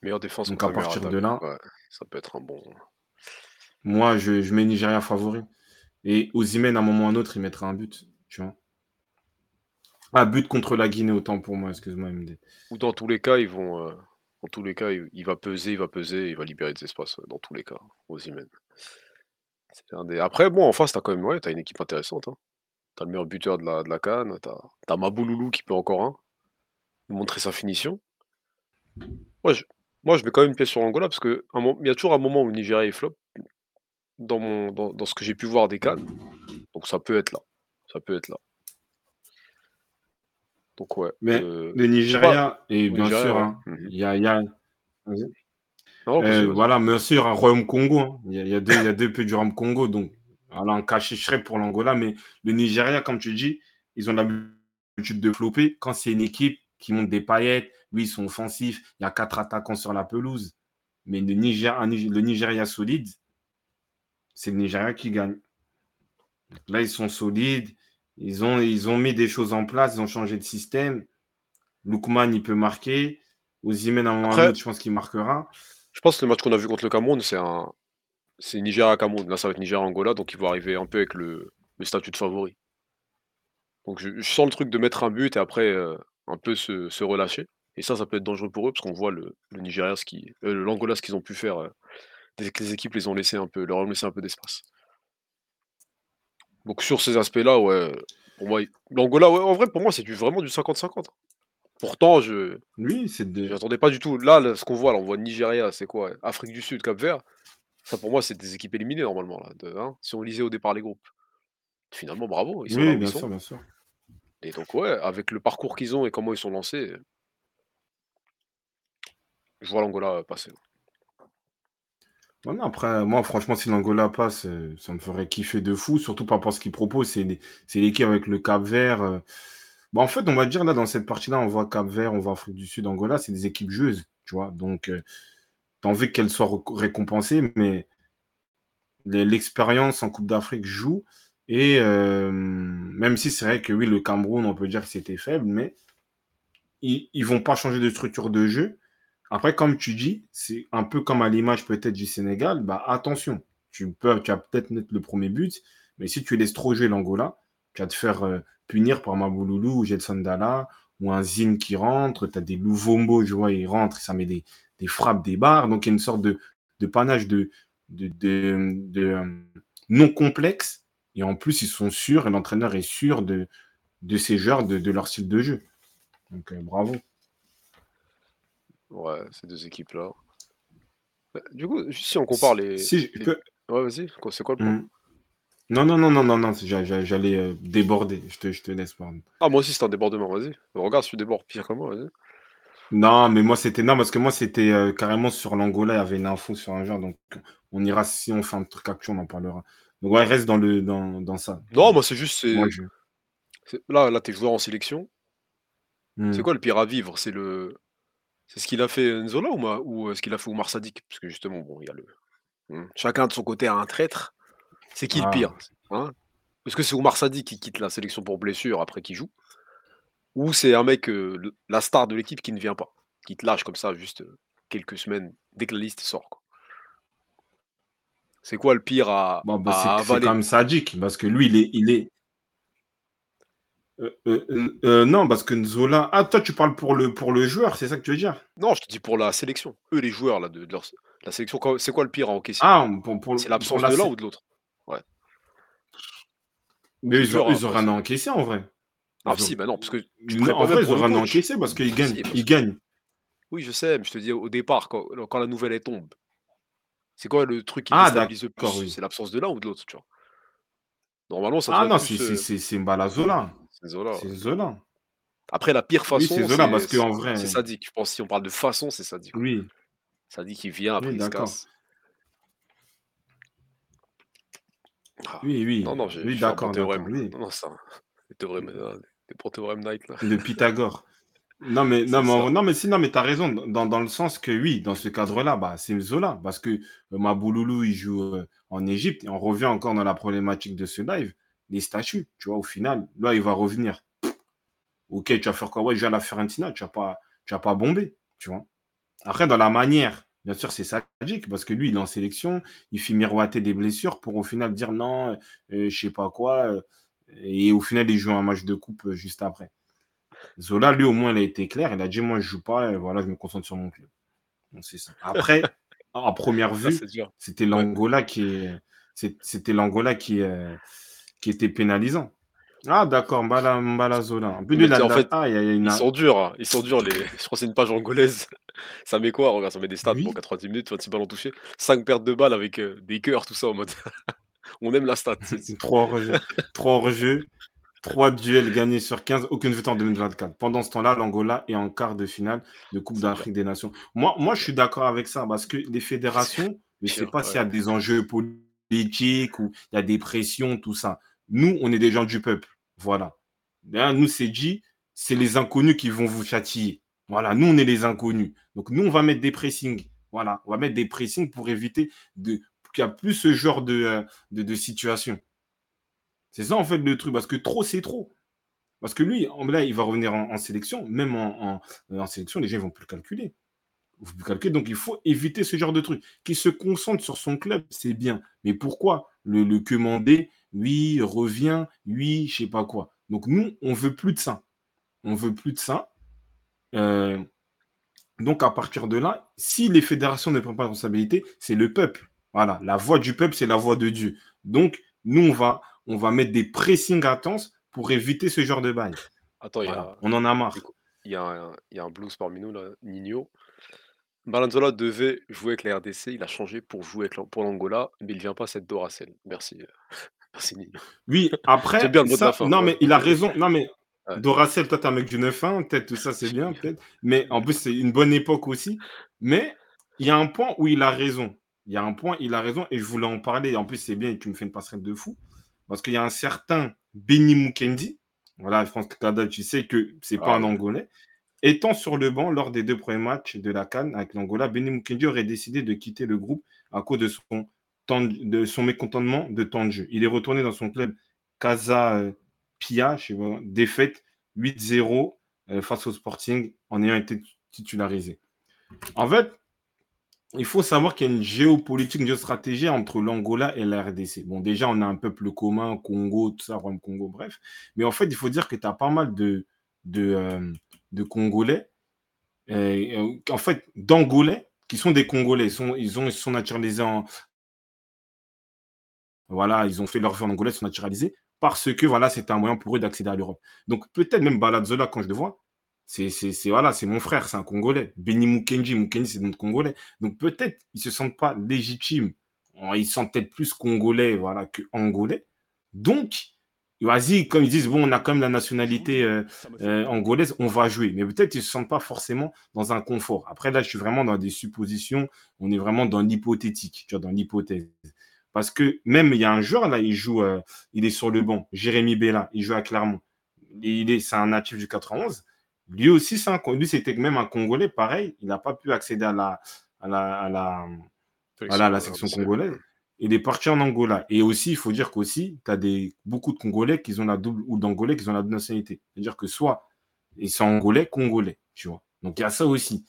S2: Meilleure défense
S4: Donc, à partir de là-
S2: Ouais, ça peut être un bon.
S4: Moi, je, je mets Nigeria favori. Et Osimhen, à un moment ou à un autre, il mettra un but. Tu vois. Ah, but contre la Guinée, autant pour moi, excuse-moi, MD.
S2: Ou dans tous les cas, ils vont. euh, dans tous les cas, il, va peser, il va peser, il va libérer des espaces. dans tous les cas, un des... Après, bon, en face, t'as quand même ouais, t'as une équipe intéressante. Hein. T'as le meilleur buteur de la, de la Cannes, t'as as Mabouloulou qui peut encore montrer sa finition. Moi je, mets quand même une pièce sur l'Angola parce qu'il y a toujours un moment où le Nigeria est flop dans, mon, dans, dans ce que j'ai pu voir des Cannes. Donc ça peut être là. Ça peut être là. Donc ouais.
S4: Mais
S2: euh,
S4: Le Nigeria, et bien
S2: Nigeria,
S4: sûr, hein,
S2: Mhm.
S4: il y a. il y a-
S2: non, vas-y,
S4: Euh, voilà, bien sûr, un Royaume Congo. hein. Il y, a, il y a deux, il y a deux pays du Royaume Congo. Donc, voilà, un cachet serait pour l'Angola. Mais le Nigeria, comme tu dis, ils ont l'habitude de flopper. Quand c'est une équipe qui monte des paillettes, oui, ils sont offensifs. Il y a quatre attaquants sur la pelouse. Mais le Nigeria, le Nigeria solide, c'est le Nigeria qui gagne. Là, ils sont solides. Ils ont, ils ont mis des choses en place. Ils ont changé de système. Lookman, il peut marquer. Osimhen, à un moment je pense qu'il marquera.
S2: Je pense que le match qu'on a vu contre le Cameroun, c'est un. C'est Nigeria-Cameroun. Là, ça va être Nigeria-Angola, donc ils vont arriver un peu avec le, le statut de favori. Donc je, je sens le truc de mettre un but et après euh, un peu se, se relâcher. Et ça, ça peut être dangereux pour eux parce qu'on voit le, le Nigeria, ce qui, euh, l'Angola, ce qu'ils ont pu faire euh, les équipes les ont laissé un peu, leur ont laissé un peu d'espace. Donc sur ces aspects-là, ouais, pour moi, l'Angola, ouais, en vrai, pour moi, c'est du, vraiment du 50-50. Pourtant, je
S4: Oui, c'est des.
S2: j'attendais pas du tout. Là, là, ce qu'on voit, là, on voit Nigeria, c'est quoi? Afrique du Sud, Cap-Vert. Ça, pour moi, c'est des équipes éliminées normalement, là, de, hein, si on lisait au départ les groupes. Finalement, bravo, ils sont là
S4: Oui,
S2: où
S4: bien
S2: ils sont.
S4: sûr, bien sûr.
S2: Et donc, ouais, avec le parcours qu'ils ont et comment ils sont lancés, je vois l'Angola passer.
S4: Ouais, non, après, moi, franchement, si l'Angola passe, euh, ça me ferait kiffer de fou, surtout par rapport à ce qu'il propose. C'est l'équipe avec le Cap-Vert. euh. Bon, en fait, on va dire, là, dans cette partie-là, on voit Cap-Vert, on voit Afrique du Sud, Angola, c'est des équipes joueuses, tu vois. Donc, tu as envie qu'elles soient récompensées, mais l'expérience en Coupe d'Afrique joue. Et euh, même si c'est vrai que oui, le Cameroun, on peut dire que c'était faible, mais ils ne vont pas changer de structure de jeu. Après, comme tu dis, c'est un peu comme à l'image peut-être du Sénégal, bah attention, tu, peux, peut-être mettre le premier but, mais si tu laisses trop jouer l'Angola, tu vas te faire euh, punir par Mabouloulou ou Gelson ou un Zine qui rentre, tu as des Louvombo, je vois, il rentre, ça met des, frappes, des barres, donc il y a une sorte de, panache de, euh, non complexe, et en plus ils sont sûrs, et l'entraîneur est sûr de, de ces joueurs, de, de leur style de jeu. Donc euh, bravo.
S2: Ouais, ces deux équipes-là. Bah, Du coup, juste si on compare les.
S4: Si je
S2: les-
S4: peux-
S2: Ouais, vas-y, quoi- c'est quoi le point?
S4: Hmm. Non, non, non, non, non, non, j'a- j'a- j'allais euh, déborder. Je te, je te laisse, pardon.
S2: Ah, moi aussi, c'est un débordement, vas-y. Regarde si tu débordes pire que moi, vas-y.
S4: Non, mais moi, c'était. Non, parce que moi, c'était euh, carrément sur l'Angola, il y avait une info sur un genre. Donc, on ira, si on fait un truc actuel, on en parlera. Donc, ouais, reste dans, le, dans, dans ça.
S2: Non, moi, c'est juste. c'est-
S4: Moi, je-
S2: c'est- Là, là t'es joueur en sélection.
S4: Hmm.
S2: C'est quoi le pire à vivre? C'est le. C'est ce qu'il a fait Nzola ou, Ma- ou euh, ce qu'il a fait Oumar Sadik? Parce que justement, bon, il y a le. Hmm. Chacun de son côté a un traître. C'est qui le
S4: Ah.
S2: pire? hein? Est-ce que c'est Oumar Sadik qui quitte la sélection pour blessure après qu'il joue? Ou c'est un mec, euh, le- la star de l'équipe qui ne vient pas? Qui te lâche comme ça juste euh, quelques semaines dès que la liste sort, quoi. C'est quoi le pire à,
S4: Bon, bah,
S2: à
S4: c'est-
S2: avaler?
S4: quand même sadique, parce que lui, il est. Il est... Euh, euh, euh, non, parce que Nzola. Ah, toi, tu parles pour le, pour le joueur, c'est ça que tu veux dire?
S2: Non, je te dis pour la sélection. Eux, les joueurs là, de, de leur- la sélection, c'est quoi le pire à encaisser?
S4: Ah, pour, pour,
S2: c'est l'absence
S4: la
S2: de l'un ou de l'autre?
S4: Mais ils,
S2: dur,
S4: ils rien
S2: que-
S4: encaissé en vrai.
S2: Ah, si, bah non, parce que tu
S4: Non, en vrai, ils rien
S2: coach.
S4: encaissé parce qu'ils gagnent.
S2: Si, parce
S4: Ils gagnent.
S2: Oui, je sais, mais je te dis au départ, quand, quand la nouvelle elle tombe, c'est quoi le truc qui
S4: Ah,
S2: déstabilise le plus?
S4: oui.
S2: C'est l'absence de l'un ou de l'autre, tu vois? Normalement, ça
S4: Ah non, c'est
S2: euh,
S4: Zola.
S2: c'est Zola. Après, la pire
S4: Oui,
S2: façon,
S4: c'est Zola, parce qu'en vrai.
S2: c'est Sadik. Je pense si on parle de façon, c'est Sadik.
S4: Oui,
S2: Sadik, il vient, après
S4: oui,
S2: il se
S4: d'accord.
S2: casse. Ah,
S4: Oui, oui.
S2: Non, non, j'ai
S4: Oui, d'accord. Oui.
S2: Non, non, ça. Des théorèmes, euh, des bons théorèmes là.
S4: De Pythagore. Non, mais, non, mais, non, mais si, non, mais t'as raison, dans, dans le sens que oui, dans ce cadre-là, bah, c'est Zola, parce que euh, Mabouloulou, il joue euh, en Égypte, et on revient encore dans la problématique de ce live, les statuts, tu vois, au final, là, il va revenir. Ok, tu vas faire quoi? Ouais, je vais à la Fiorentina, tu vas pas, tu vas pas bomber, tu vois. Après, dans la manière, bien sûr, c'est sadique, parce que lui, il est en sélection, il fait miroiter des blessures pour au final dire non, euh, je sais pas quoi, euh, et au final, il joue un match de coupe euh, juste après. Zola, lui, au moins, il a été clair. Il a dit Moi, je joue pas. Et voilà, je me concentre sur mon club. Donc, c'est ça. Après, en première vue, c'était l'Angola qui, c'était l'Angola qui, qui était pénalisant. Ah, d'accord. Mbala, Mbala Zola. En plus, lui,
S2: fait,
S4: ah, il y a- il y a une-
S2: Ils sont durs, hein. Ils sont durs. Les... Je crois que c'est une page angolaise. Ça met quoi? Regarde, ça met des stats.
S4: Oui.
S2: Bon, 90 minutes, 26 ballons touchés, 5 pertes de balles avec euh, des cœurs, tout ça en mode. On aime la stat. c'est- c'est-
S4: Trois hors-jeu. Trois hors-jeu. Trois duels gagnés sur 15. Aucune victoire en 2024. Pendant ce temps-là, l'Angola est en quart de finale de Coupe d'Afrique des Nations. Moi, moi, je suis d'accord avec ça parce que les fédérations, je ne sais pas
S2: ouais.
S4: s'il y a des enjeux politiques ou il y a des pressions, tout ça. Nous, on est des gens du peuple. Voilà. Hein, nous, c'est dit, c'est les inconnus qui vont vous châtier. Voilà, nous, on est les inconnus. Donc, nous, on va mettre des pressings. Voilà, on va mettre des pressings pour éviter de, qu'il n'y a plus ce genre de, euh, de, situation. C'est ça, en fait, le truc. Parce que trop, c'est trop. Parce que lui, là, il va revenir en, sélection. Même en, en- sélection, les gens ne vont plus le calculer. Vont plus le calculer. Donc, il faut éviter ce genre de truc. Qu'il se concentre sur son club, c'est bien. Mais pourquoi le commander Oui, revient. Oui, je sais pas quoi. Donc, nous, on veut plus de ça. On veut plus de ça. Euh, donc, à partir de là, si les fédérations ne prennent pas de responsabilité, c'est le peuple. Voilà, la voix du peuple, c'est la voix de Dieu. Donc, nous, on va, on va mettre des pressings intenses pour éviter ce genre de bail.
S2: Attends,
S4: Voilà,
S2: a,
S4: on en a marre.
S2: il y a un il y a un blues parmi nous là, Nino. Balanzola devait jouer avec la RDC, il a changé pour jouer avec pour l'Angola, mais il vient pas cette Doracel. Merci.
S4: Oui, après,
S2: bien le mot de la
S4: ça
S2: fin,
S4: non,
S2: ouais.
S4: mais il a raison. Non, mais
S2: Ouais.
S4: Doracel, toi, tu es un mec du 9-1, peut-être tout ça, c'est bien, peut-être. Mais en plus, c'est une bonne époque aussi. Mais il y a un point où il a raison. Il y a un point, il a raison, et je voulais en parler. En plus, c'est bien, et tu me fais une passerelle de fou. Parce qu'il y a un certain Benny Mukendi. Voilà, je pense que Kada, tu sais que c'est pas
S2: Ah
S4: un
S2: oui.
S4: Angolais. Étant sur le banc lors des deux premiers matchs de la Cannes avec l'Angola, Benny Mukendi aurait décidé de quitter le groupe à cause de son, de, son mécontentement de temps de jeu. Il est retourné dans son club Casa euh, Pia, je sais défaite 8-0 euh, face au Sporting en ayant été titularisé. En fait, il faut savoir qu'il y a une géopolitique, une géostratégie entre l'Angola et la RDC. Bon, déjà, on a un peuple commun, Congo, tout ça, Rwanda, Congo, bref. Mais en fait, il faut dire que tu as pas mal de, de, euh, Congolais, en fait, d'Angolais, qui sont des Congolais. Ils sont naturalisés en. Voilà, ils ont fait leur vie en Angolais, ils sont naturalisés parce que voilà, c'est un moyen pour eux d'accéder à l'Europe. Donc, peut-être même Baladzola, quand je le vois, c'est voilà, c'est mon frère, c'est un Congolais. Benny Mukenji, c'est notre Congolais. Donc peut-être ils se sentent pas légitimes. Ils sont peut-être plus Congolais, voilà, que Angolais. Donc, vas-y, comme ils disent, bon, on a quand même la nationalité euh, euh, angolaise, on va jouer. Mais peut-être ils se sentent pas forcément dans un confort. Après, là, je suis vraiment dans des suppositions. On est vraiment dans l'hypothétique, tu vois, dans l'hypothèse. Parce que même il y a un joueur là, il joue, euh, il est sur le banc. Jérémy Bella, il joue à Clermont. Il est, c'est un natif du 91. Lui aussi, c'est un, lui, c'était même un Congolais, pareil. Il n'a pas pu accéder à la, à la, à la, à la section congolaise. Il est parti en Angola. Et aussi, il faut dire qu'aussi, tu as des, beaucoup de Congolais qui ont la double, ou d'Angolais qui ont la double nationalité. C'est-à-dire que soit ils sont Angolais, Congolais, tu vois. Donc, il y a ça aussi.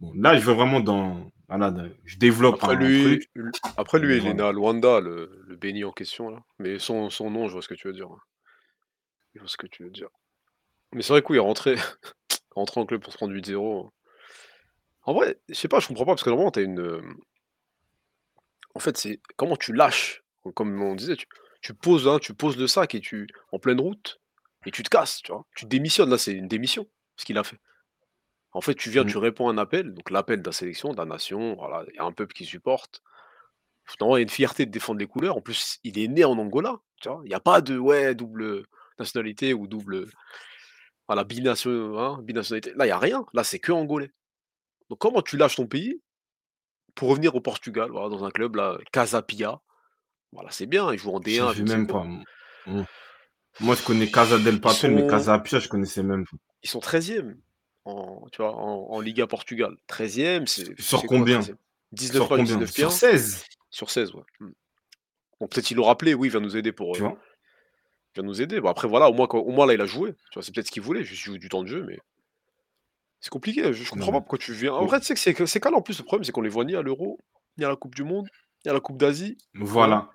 S4: Bon, là, je veux vraiment dans. Voilà, je développe
S2: après
S4: un,
S2: lui,
S4: truc.
S2: Après lui, à Luanda, le, le béni en question. Là. Mais son, son nom, je vois ce que tu veux dire. Je vois ce que tu veux dire. Mais c'est vrai qu'il est rentré, rentré en club pour se prendre 8-0. En vrai, je sais pas, je comprends pas, parce que normalement, tu as une. En fait, c'est comment tu lâches. Comme on disait, tu, tu poses, hein, tu poses le sac et tu en pleine route et tu te casses, tu vois. Tu démissionnes, là, c'est une démission, ce qu'il a fait. En fait, tu viens,
S4: Mm.
S2: tu réponds à un appel, donc l'appel de la sélection, de la nation, voilà, il y a un peuple qui supporte. Il y a une fierté de défendre les couleurs. En plus, il est né en Angola, tu vois? Il n'y a pas de ouais, double nationalité ou double voilà, bination, hein, binationalité. Là, il n'y a rien. Là, c'est que angolais. Donc, comment tu lâches ton pays pour revenir au Portugal, voilà, dans un club, là, Casa Pia Voilà, c'est bien, il joue en
S4: Je
S2: D1,
S4: sais
S2: je ne sais
S4: même pas. Mm. Moi, je connais Casa del Papel, mais Casa Pia, je connaissais même pas.
S2: ils sont 13e en, tu vois, en, en Liga Portugal. 13e, c'est
S4: Sur
S2: quoi
S4: combien?
S2: 13e 19
S4: Sur
S2: matchs,
S4: combien?
S2: 19
S4: Sur
S2: points
S4: 16
S2: sur 16, ouais. Hmm. Bon, peut-être il l'aura rappelé, oui, il vient nous aider pour.
S4: Tu
S2: euh,
S4: vois?
S2: il vient nous aider. Bon, après, voilà, au moins, quand- au moins là, il a joué. Tu vois, c'est peut-être ce qu'il voulait, juste jouer du temps de jeu, mais c'est compliqué. Je, je comprends
S4: Non.
S2: pas pourquoi tu viens. En vrai, tu sais que c'est calme en plus. Le problème, c'est qu'on les voit ni à l'Euro, ni à la Coupe du Monde, ni à la Coupe d'Asie,
S4: Voilà.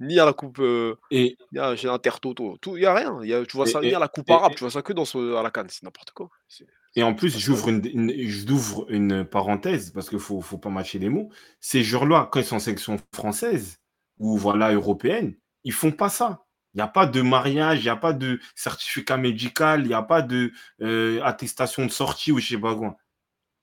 S2: ni à la Coupe. euh,
S4: Et,
S2: ni à Intertoto. Il y a rien. Il y a, tu vois
S4: et,
S2: ça ni à
S4: et,
S2: la Coupe
S4: et,
S2: arabe, tu vois ça que dans ce, à la Cannes. C'est n'importe quoi.
S4: Et en plus, j'ouvre une, une- j'ouvre une parenthèse, parce qu'il ne faut, faut pas mâcher les mots. Ces joueurs-là, quand ils sont en sélection française ou voilà, européenne, ils font pas ça. Il n'y a pas de mariage, il n'y a pas de certificat médical, il n'y a pas de euh, attestation de sortie ou je sais pas quoi.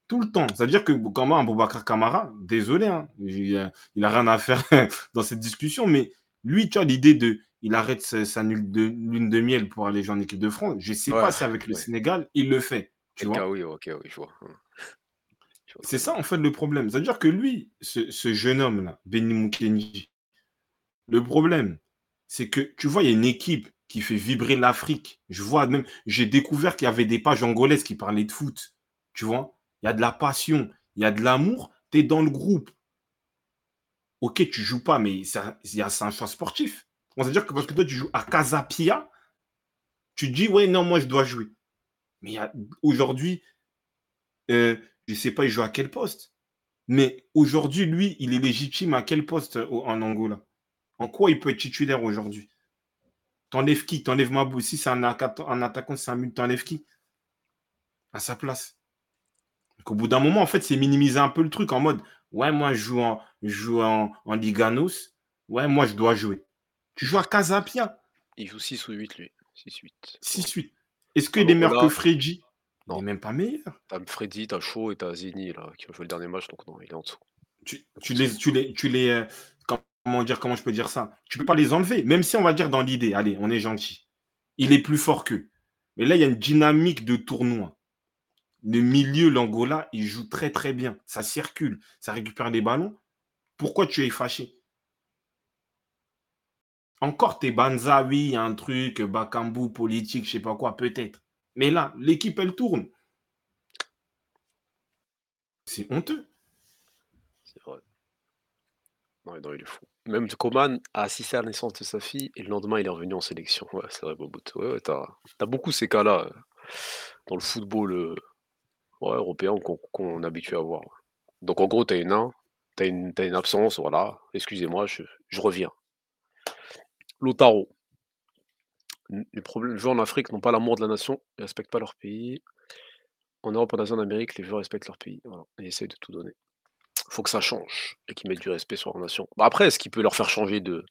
S4: Tout le temps. C'est-à-dire que quand même, Boubacar Camara, désolé, hein, il n'a rien à faire dans cette discussion, mais lui, tu as l'idée de. Il arrête sa, sa lune, de, miel pour aller jouer en équipe de France. Je ne sais
S2: Ouais,
S4: pas si avec le
S2: ouais.
S4: Sénégal, il le fait. Tu
S2: Ok,
S4: vois?
S2: oui, ok, oui, je vois. Je vois
S4: C'est ça, en fait, le problème. C'est-à-dire que lui, ce, ce jeune homme-là, Benny Mukenji, le problème, c'est que tu vois, il y a une équipe qui fait vibrer l'Afrique. Je vois même, j'ai découvert qu'il y avait des pages angolaises qui parlaient de foot. Tu vois, il y a de la passion, il y a de l'amour. Tu es dans le groupe. Ok, tu joues pas, mais c'est un, il y a- c'est un choix sportif. On C'est-à-dire que parce que toi, tu joues à Casapia, tu dis, ouais, non, moi, je dois jouer. Mais aujourd'hui, euh, je ne sais pas, il joue à quel poste. Mais aujourd'hui, lui, il est légitime à quel poste au- en Angola? En quoi il peut être titulaire aujourd'hui? T'enlèves qui? T'enlèves Mabou. Si c'est un, atta- un attaquant, c'est un but, t'enlèves qui? À sa place. Donc, au bout d'un moment, en fait, c'est minimiser un peu le truc en mode Ouais, moi, je joue en, je joue en, en Liganos. Ouais, moi, je dois jouer. Tu joues à Casapia,
S2: Il joue 6 ou 8, lui. 6-8.
S4: 6-8. Est-ce
S2: En
S4: qu'il est meilleur que
S2: Angola,
S4: Fredji Il est
S2: Non.
S4: même pas meilleur.
S2: T'as Freddy, t'as Shaw et t'as Zini là, qui ont joué le dernier match, donc non, il est en dessous.
S4: Tu, tu les, tu les, tu les, euh, comment dire, comment je peux dire ça? Tu peux pas les enlever, même si on va dire dans l'idée, allez, on est gentil. Il est plus fort qu'eux. Mais là, il y a une dynamique de tournoi. Le milieu, l'Angola, il joue très très bien. Ça circule, ça récupère les ballons. Pourquoi tu es fâché? Encore tes Banza, oui, un truc, Bakambu, politique, je sais pas quoi, peut-être. Mais là, l'équipe, elle tourne. C'est honteux.
S2: C'est vrai. Non, il est fou. Même Coman a assisté à la naissance de sa fille et le lendemain, il est revenu en sélection. Ouais, c'est vrai, Bobout. Ouais, t'as as beaucoup ces cas-là euh, dans le football euh, européen qu'on qu'on est habitué à voir. Donc en gros, t'as une, un, t'as une, absence, voilà. Excusez-moi, je reviens. Lotaro. Les joueurs en Afrique n'ont pas l'amour de la nation, ils respectent pas leur pays. En Europe, en Asie, en Amérique, les joueurs respectent leur pays. Voilà. Ils essayent de tout donner. Faut que ça change et qu'ils mettent du respect sur leur nation. Bah, après, ce qui peut leur faire changer de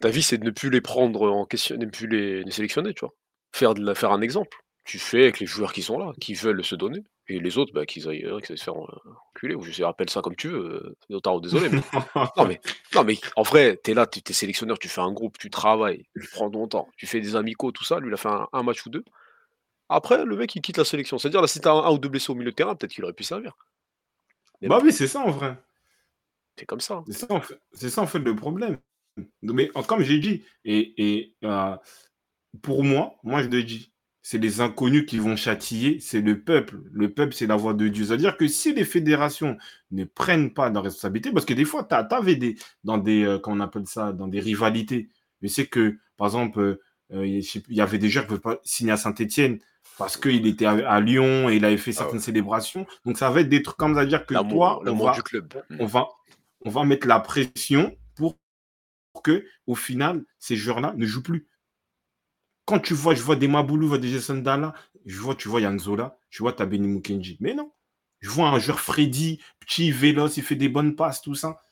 S2: d'avis, c'est de ne plus les prendre en question, de ne plus les, les sélectionner, tu vois? Faire, la- faire un exemple. Tu fais avec les joueurs qui sont là, qui veulent se donner, et les autres, bah, qu'ils aillent, euh, qu'ils aillent se faire enculer, ou je sais, appelle ça comme tu veux. Euh, désolé, mais non, mais, non, mais en vrai, tu es là, tu es sélectionneur, tu fais un groupe, tu travailles, tu prends ton temps, tu fais des amicaux, tout ça. Lui, il a fait un, un match ou deux. Après, le mec, il quitte la sélection. C'est-à-dire, là, si tu as un, un ou deux blessés au milieu de terrain, peut-être qu'il aurait pu servir. Mais
S4: Bah oui, c'est ça en vrai.
S2: c'est comme ça.
S4: C'est ça, en fait, ça en fait le problème. Mais comme j'ai dit, et, et, euh, pour moi, moi je le dis, c'est les inconnus qui vont châtiller, c'est le peuple. Le peuple, c'est la voix de Dieu. C'est-à-dire que si les fédérations ne prennent pas leurs responsabilités, parce que des fois, tu avais des, dans des, euh, comment on appelle ça, dans des rivalités. Je sais que, par exemple, euh, euh, il y avait des joueurs qui ne peuvent pas signer à Saint-Etienne parce qu'il était à, à Lyon et il avait fait
S2: Ah
S4: certaines
S2: ouais.
S4: célébrations. Donc ça va être des trucs comme ça, dire que
S2: L'amour
S4: toi, on
S2: l'amour
S4: va,
S2: du club.
S4: on va, on va mettre la pression pour que, au final, ces joueurs-là ne jouent plus. Quand tu vois, je vois des Maboulou, je vois des Jason Dalla, je vois, tu vois Yanzola, je vois Tabeni Mukenji. Mais non, je vois un joueur Freddy, petit, véloce, il fait des bonnes passes, tout ça.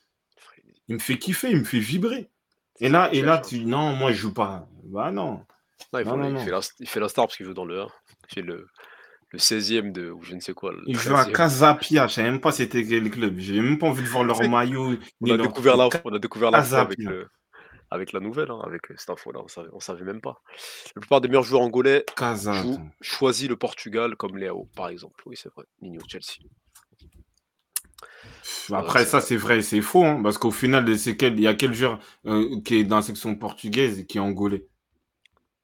S4: Il me fait kiffer, il me fait vibrer. Et là, et là, tu non, moi je joue pas. Bah non.
S2: Non, il,
S4: Non,
S2: faut-
S4: non,
S2: il
S4: non.
S2: fait la, il fait la star parce qu'il joue dans le 1. Il fait le, le 16e de, ou je ne sais quoi.
S4: Il joue à
S2: 13e.
S4: Casapia, je savais même pas c'était quel club. J'ai même pas envie de voir leur
S2: C'est-
S4: maillot.
S2: On a
S4: leur
S2: découvert la, on a découvert avec, le- avec la nouvelle, hein, avec cette info-là. On savait, on savait même pas. La plupart des meilleurs joueurs angolais jouent, choisissent le Portugal comme Léao, par exemple. Oui, c'est vrai. Nino Chelsea.
S4: Après,
S2: c'est
S4: ça, c'est vrai, c'est faux, hein, parce qu'au final, c'est quel, il y a quel joueur euh, qui est dans la section portugaise et qui est angolais?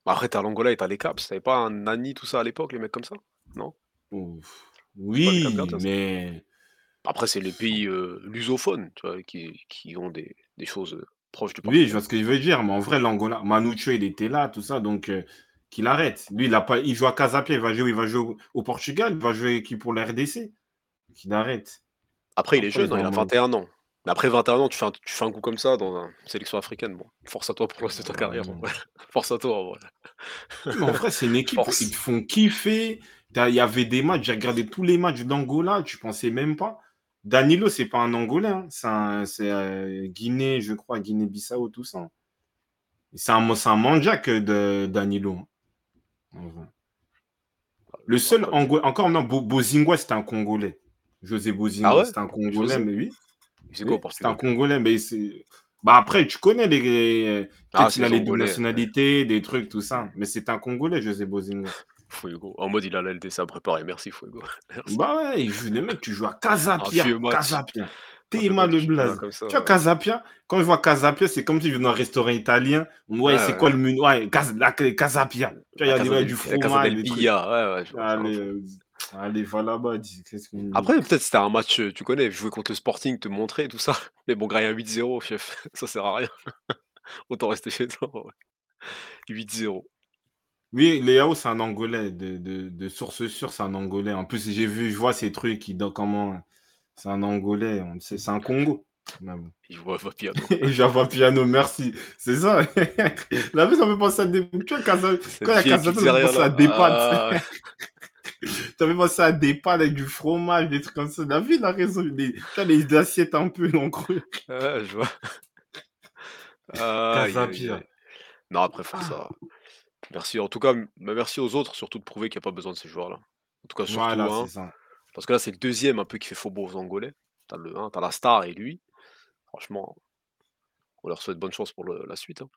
S2: Bah, Après, t'as l'Angola et t'as les Caps. T'avais pas un Nani, tout ça à l'époque, les mecs comme ça? Non?
S4: Ouf. Oui, mais
S2: Après, c'est les pays euh, lusophones, tu vois, qui, qui ont des, des choses proches du
S4: oui, je vois ce que je veux dire. Mais en vrai, l'Angola, Manucho, il était là, tout ça, donc euh, qu'il arrête. Lui, il a pas, il joue à Casapia, il va jouer, il va jouer au, au Portugal, il va jouer qui pour la RDC. Qu'il arrête.
S2: Après, il est jeune, hein, il a
S4: vraiment.
S2: 21 ans. Mais après 21 ans, tu fais un, tu fais un coup comme ça dans une sélection africaine. Bon, force à toi pour le reste de ta carrière. en
S4: Ouais.
S2: vrai. Force à toi, en vrai.
S4: Mais en vrai, c'est une équipe,
S2: Force.
S4: ils te font kiffer. Il y avait des matchs, j'ai regardé tous les matchs d'Angola, tu pensais même pas. Danilo, c'est pas un Angolais, hein. c'est c'est, euh, Guinée, je crois, Guinée-Bissau, tout ça. C'est un, c'est un manjac de Danilo. hein. Le seul
S2: Après,
S4: Angolais, encore non, Bo- Bozingua, c'était un Congolais. José Bozingua,
S2: Ah ouais?
S4: c'était un Congolais, mais oui.
S2: C'est
S4: oui, un Congolais, mais c'est. Bah après, tu connais les. les-
S2: Ah, c'est
S4: a
S2: les Angolais.
S4: nationalités, des trucs, tout ça. Mais c'est un Congolais, José Bozingua.
S2: Fuego. En mode, il a la LDC à préparer. Merci, Fuego. Merci.
S4: Bah ouais, il joue des mecs, tu joues à Casapia. Casapia.
S2: Ça,
S4: Tu vois,
S2: ouais.
S4: Casapia, quand je vois Casapia, c'est comme si je venais dans un restaurant italien. Ouais, c'est
S2: ouais.
S4: quoi le menu? Ouais, Cas- la- Casapia. Tu vois, il y a des du fromage, des trucs.
S2: Ouais, je
S4: Allez, va là-bas. dis,
S2: Après, peut-être c'était un match, euh, tu connais, jouer contre le Sporting, te montrer tout ça. Mais bon, gagner un 8-0, chef, ça sert à rien. Autant rester chez toi. ouais. 8-0.
S4: Oui, Léao, c'est un Angolais. De, de, de source sûre, c'est un Angolais. En plus, j'ai vu, je vois ces trucs, il donne comment. C'est un Angolais, on le sait, c'est un Congo.
S2: Il joue à piano.
S4: Et Java Piano, merci. C'est ça. La vie, ça me fait penser à des. Tu vois, Casa- quand il y a Casapia, ça me fait
S2: pizzeria,
S4: penser
S2: là.
S4: à des pâtes.
S2: Ah.
S4: Ça me fait penser à des pâtes avec du fromage, des trucs comme ça. La vie, il a raison. Les, tu les assiettes un peu creux.
S2: Ouais, je vois. Aïe. Non, après, faut ça. Merci. En tout cas, m- bah, merci aux autres, surtout de prouver qu'il n'y a pas besoin de ces joueurs-là. En tout cas, surtout
S4: Voilà,
S2: un.
S4: c'est ça.
S2: Parce que là, c'est le deuxième un peu qui fait faux beau aux Angolais. T'as le, hein, t'as la star et lui. Franchement, on leur souhaite bonne chance pour le- la suite. hein.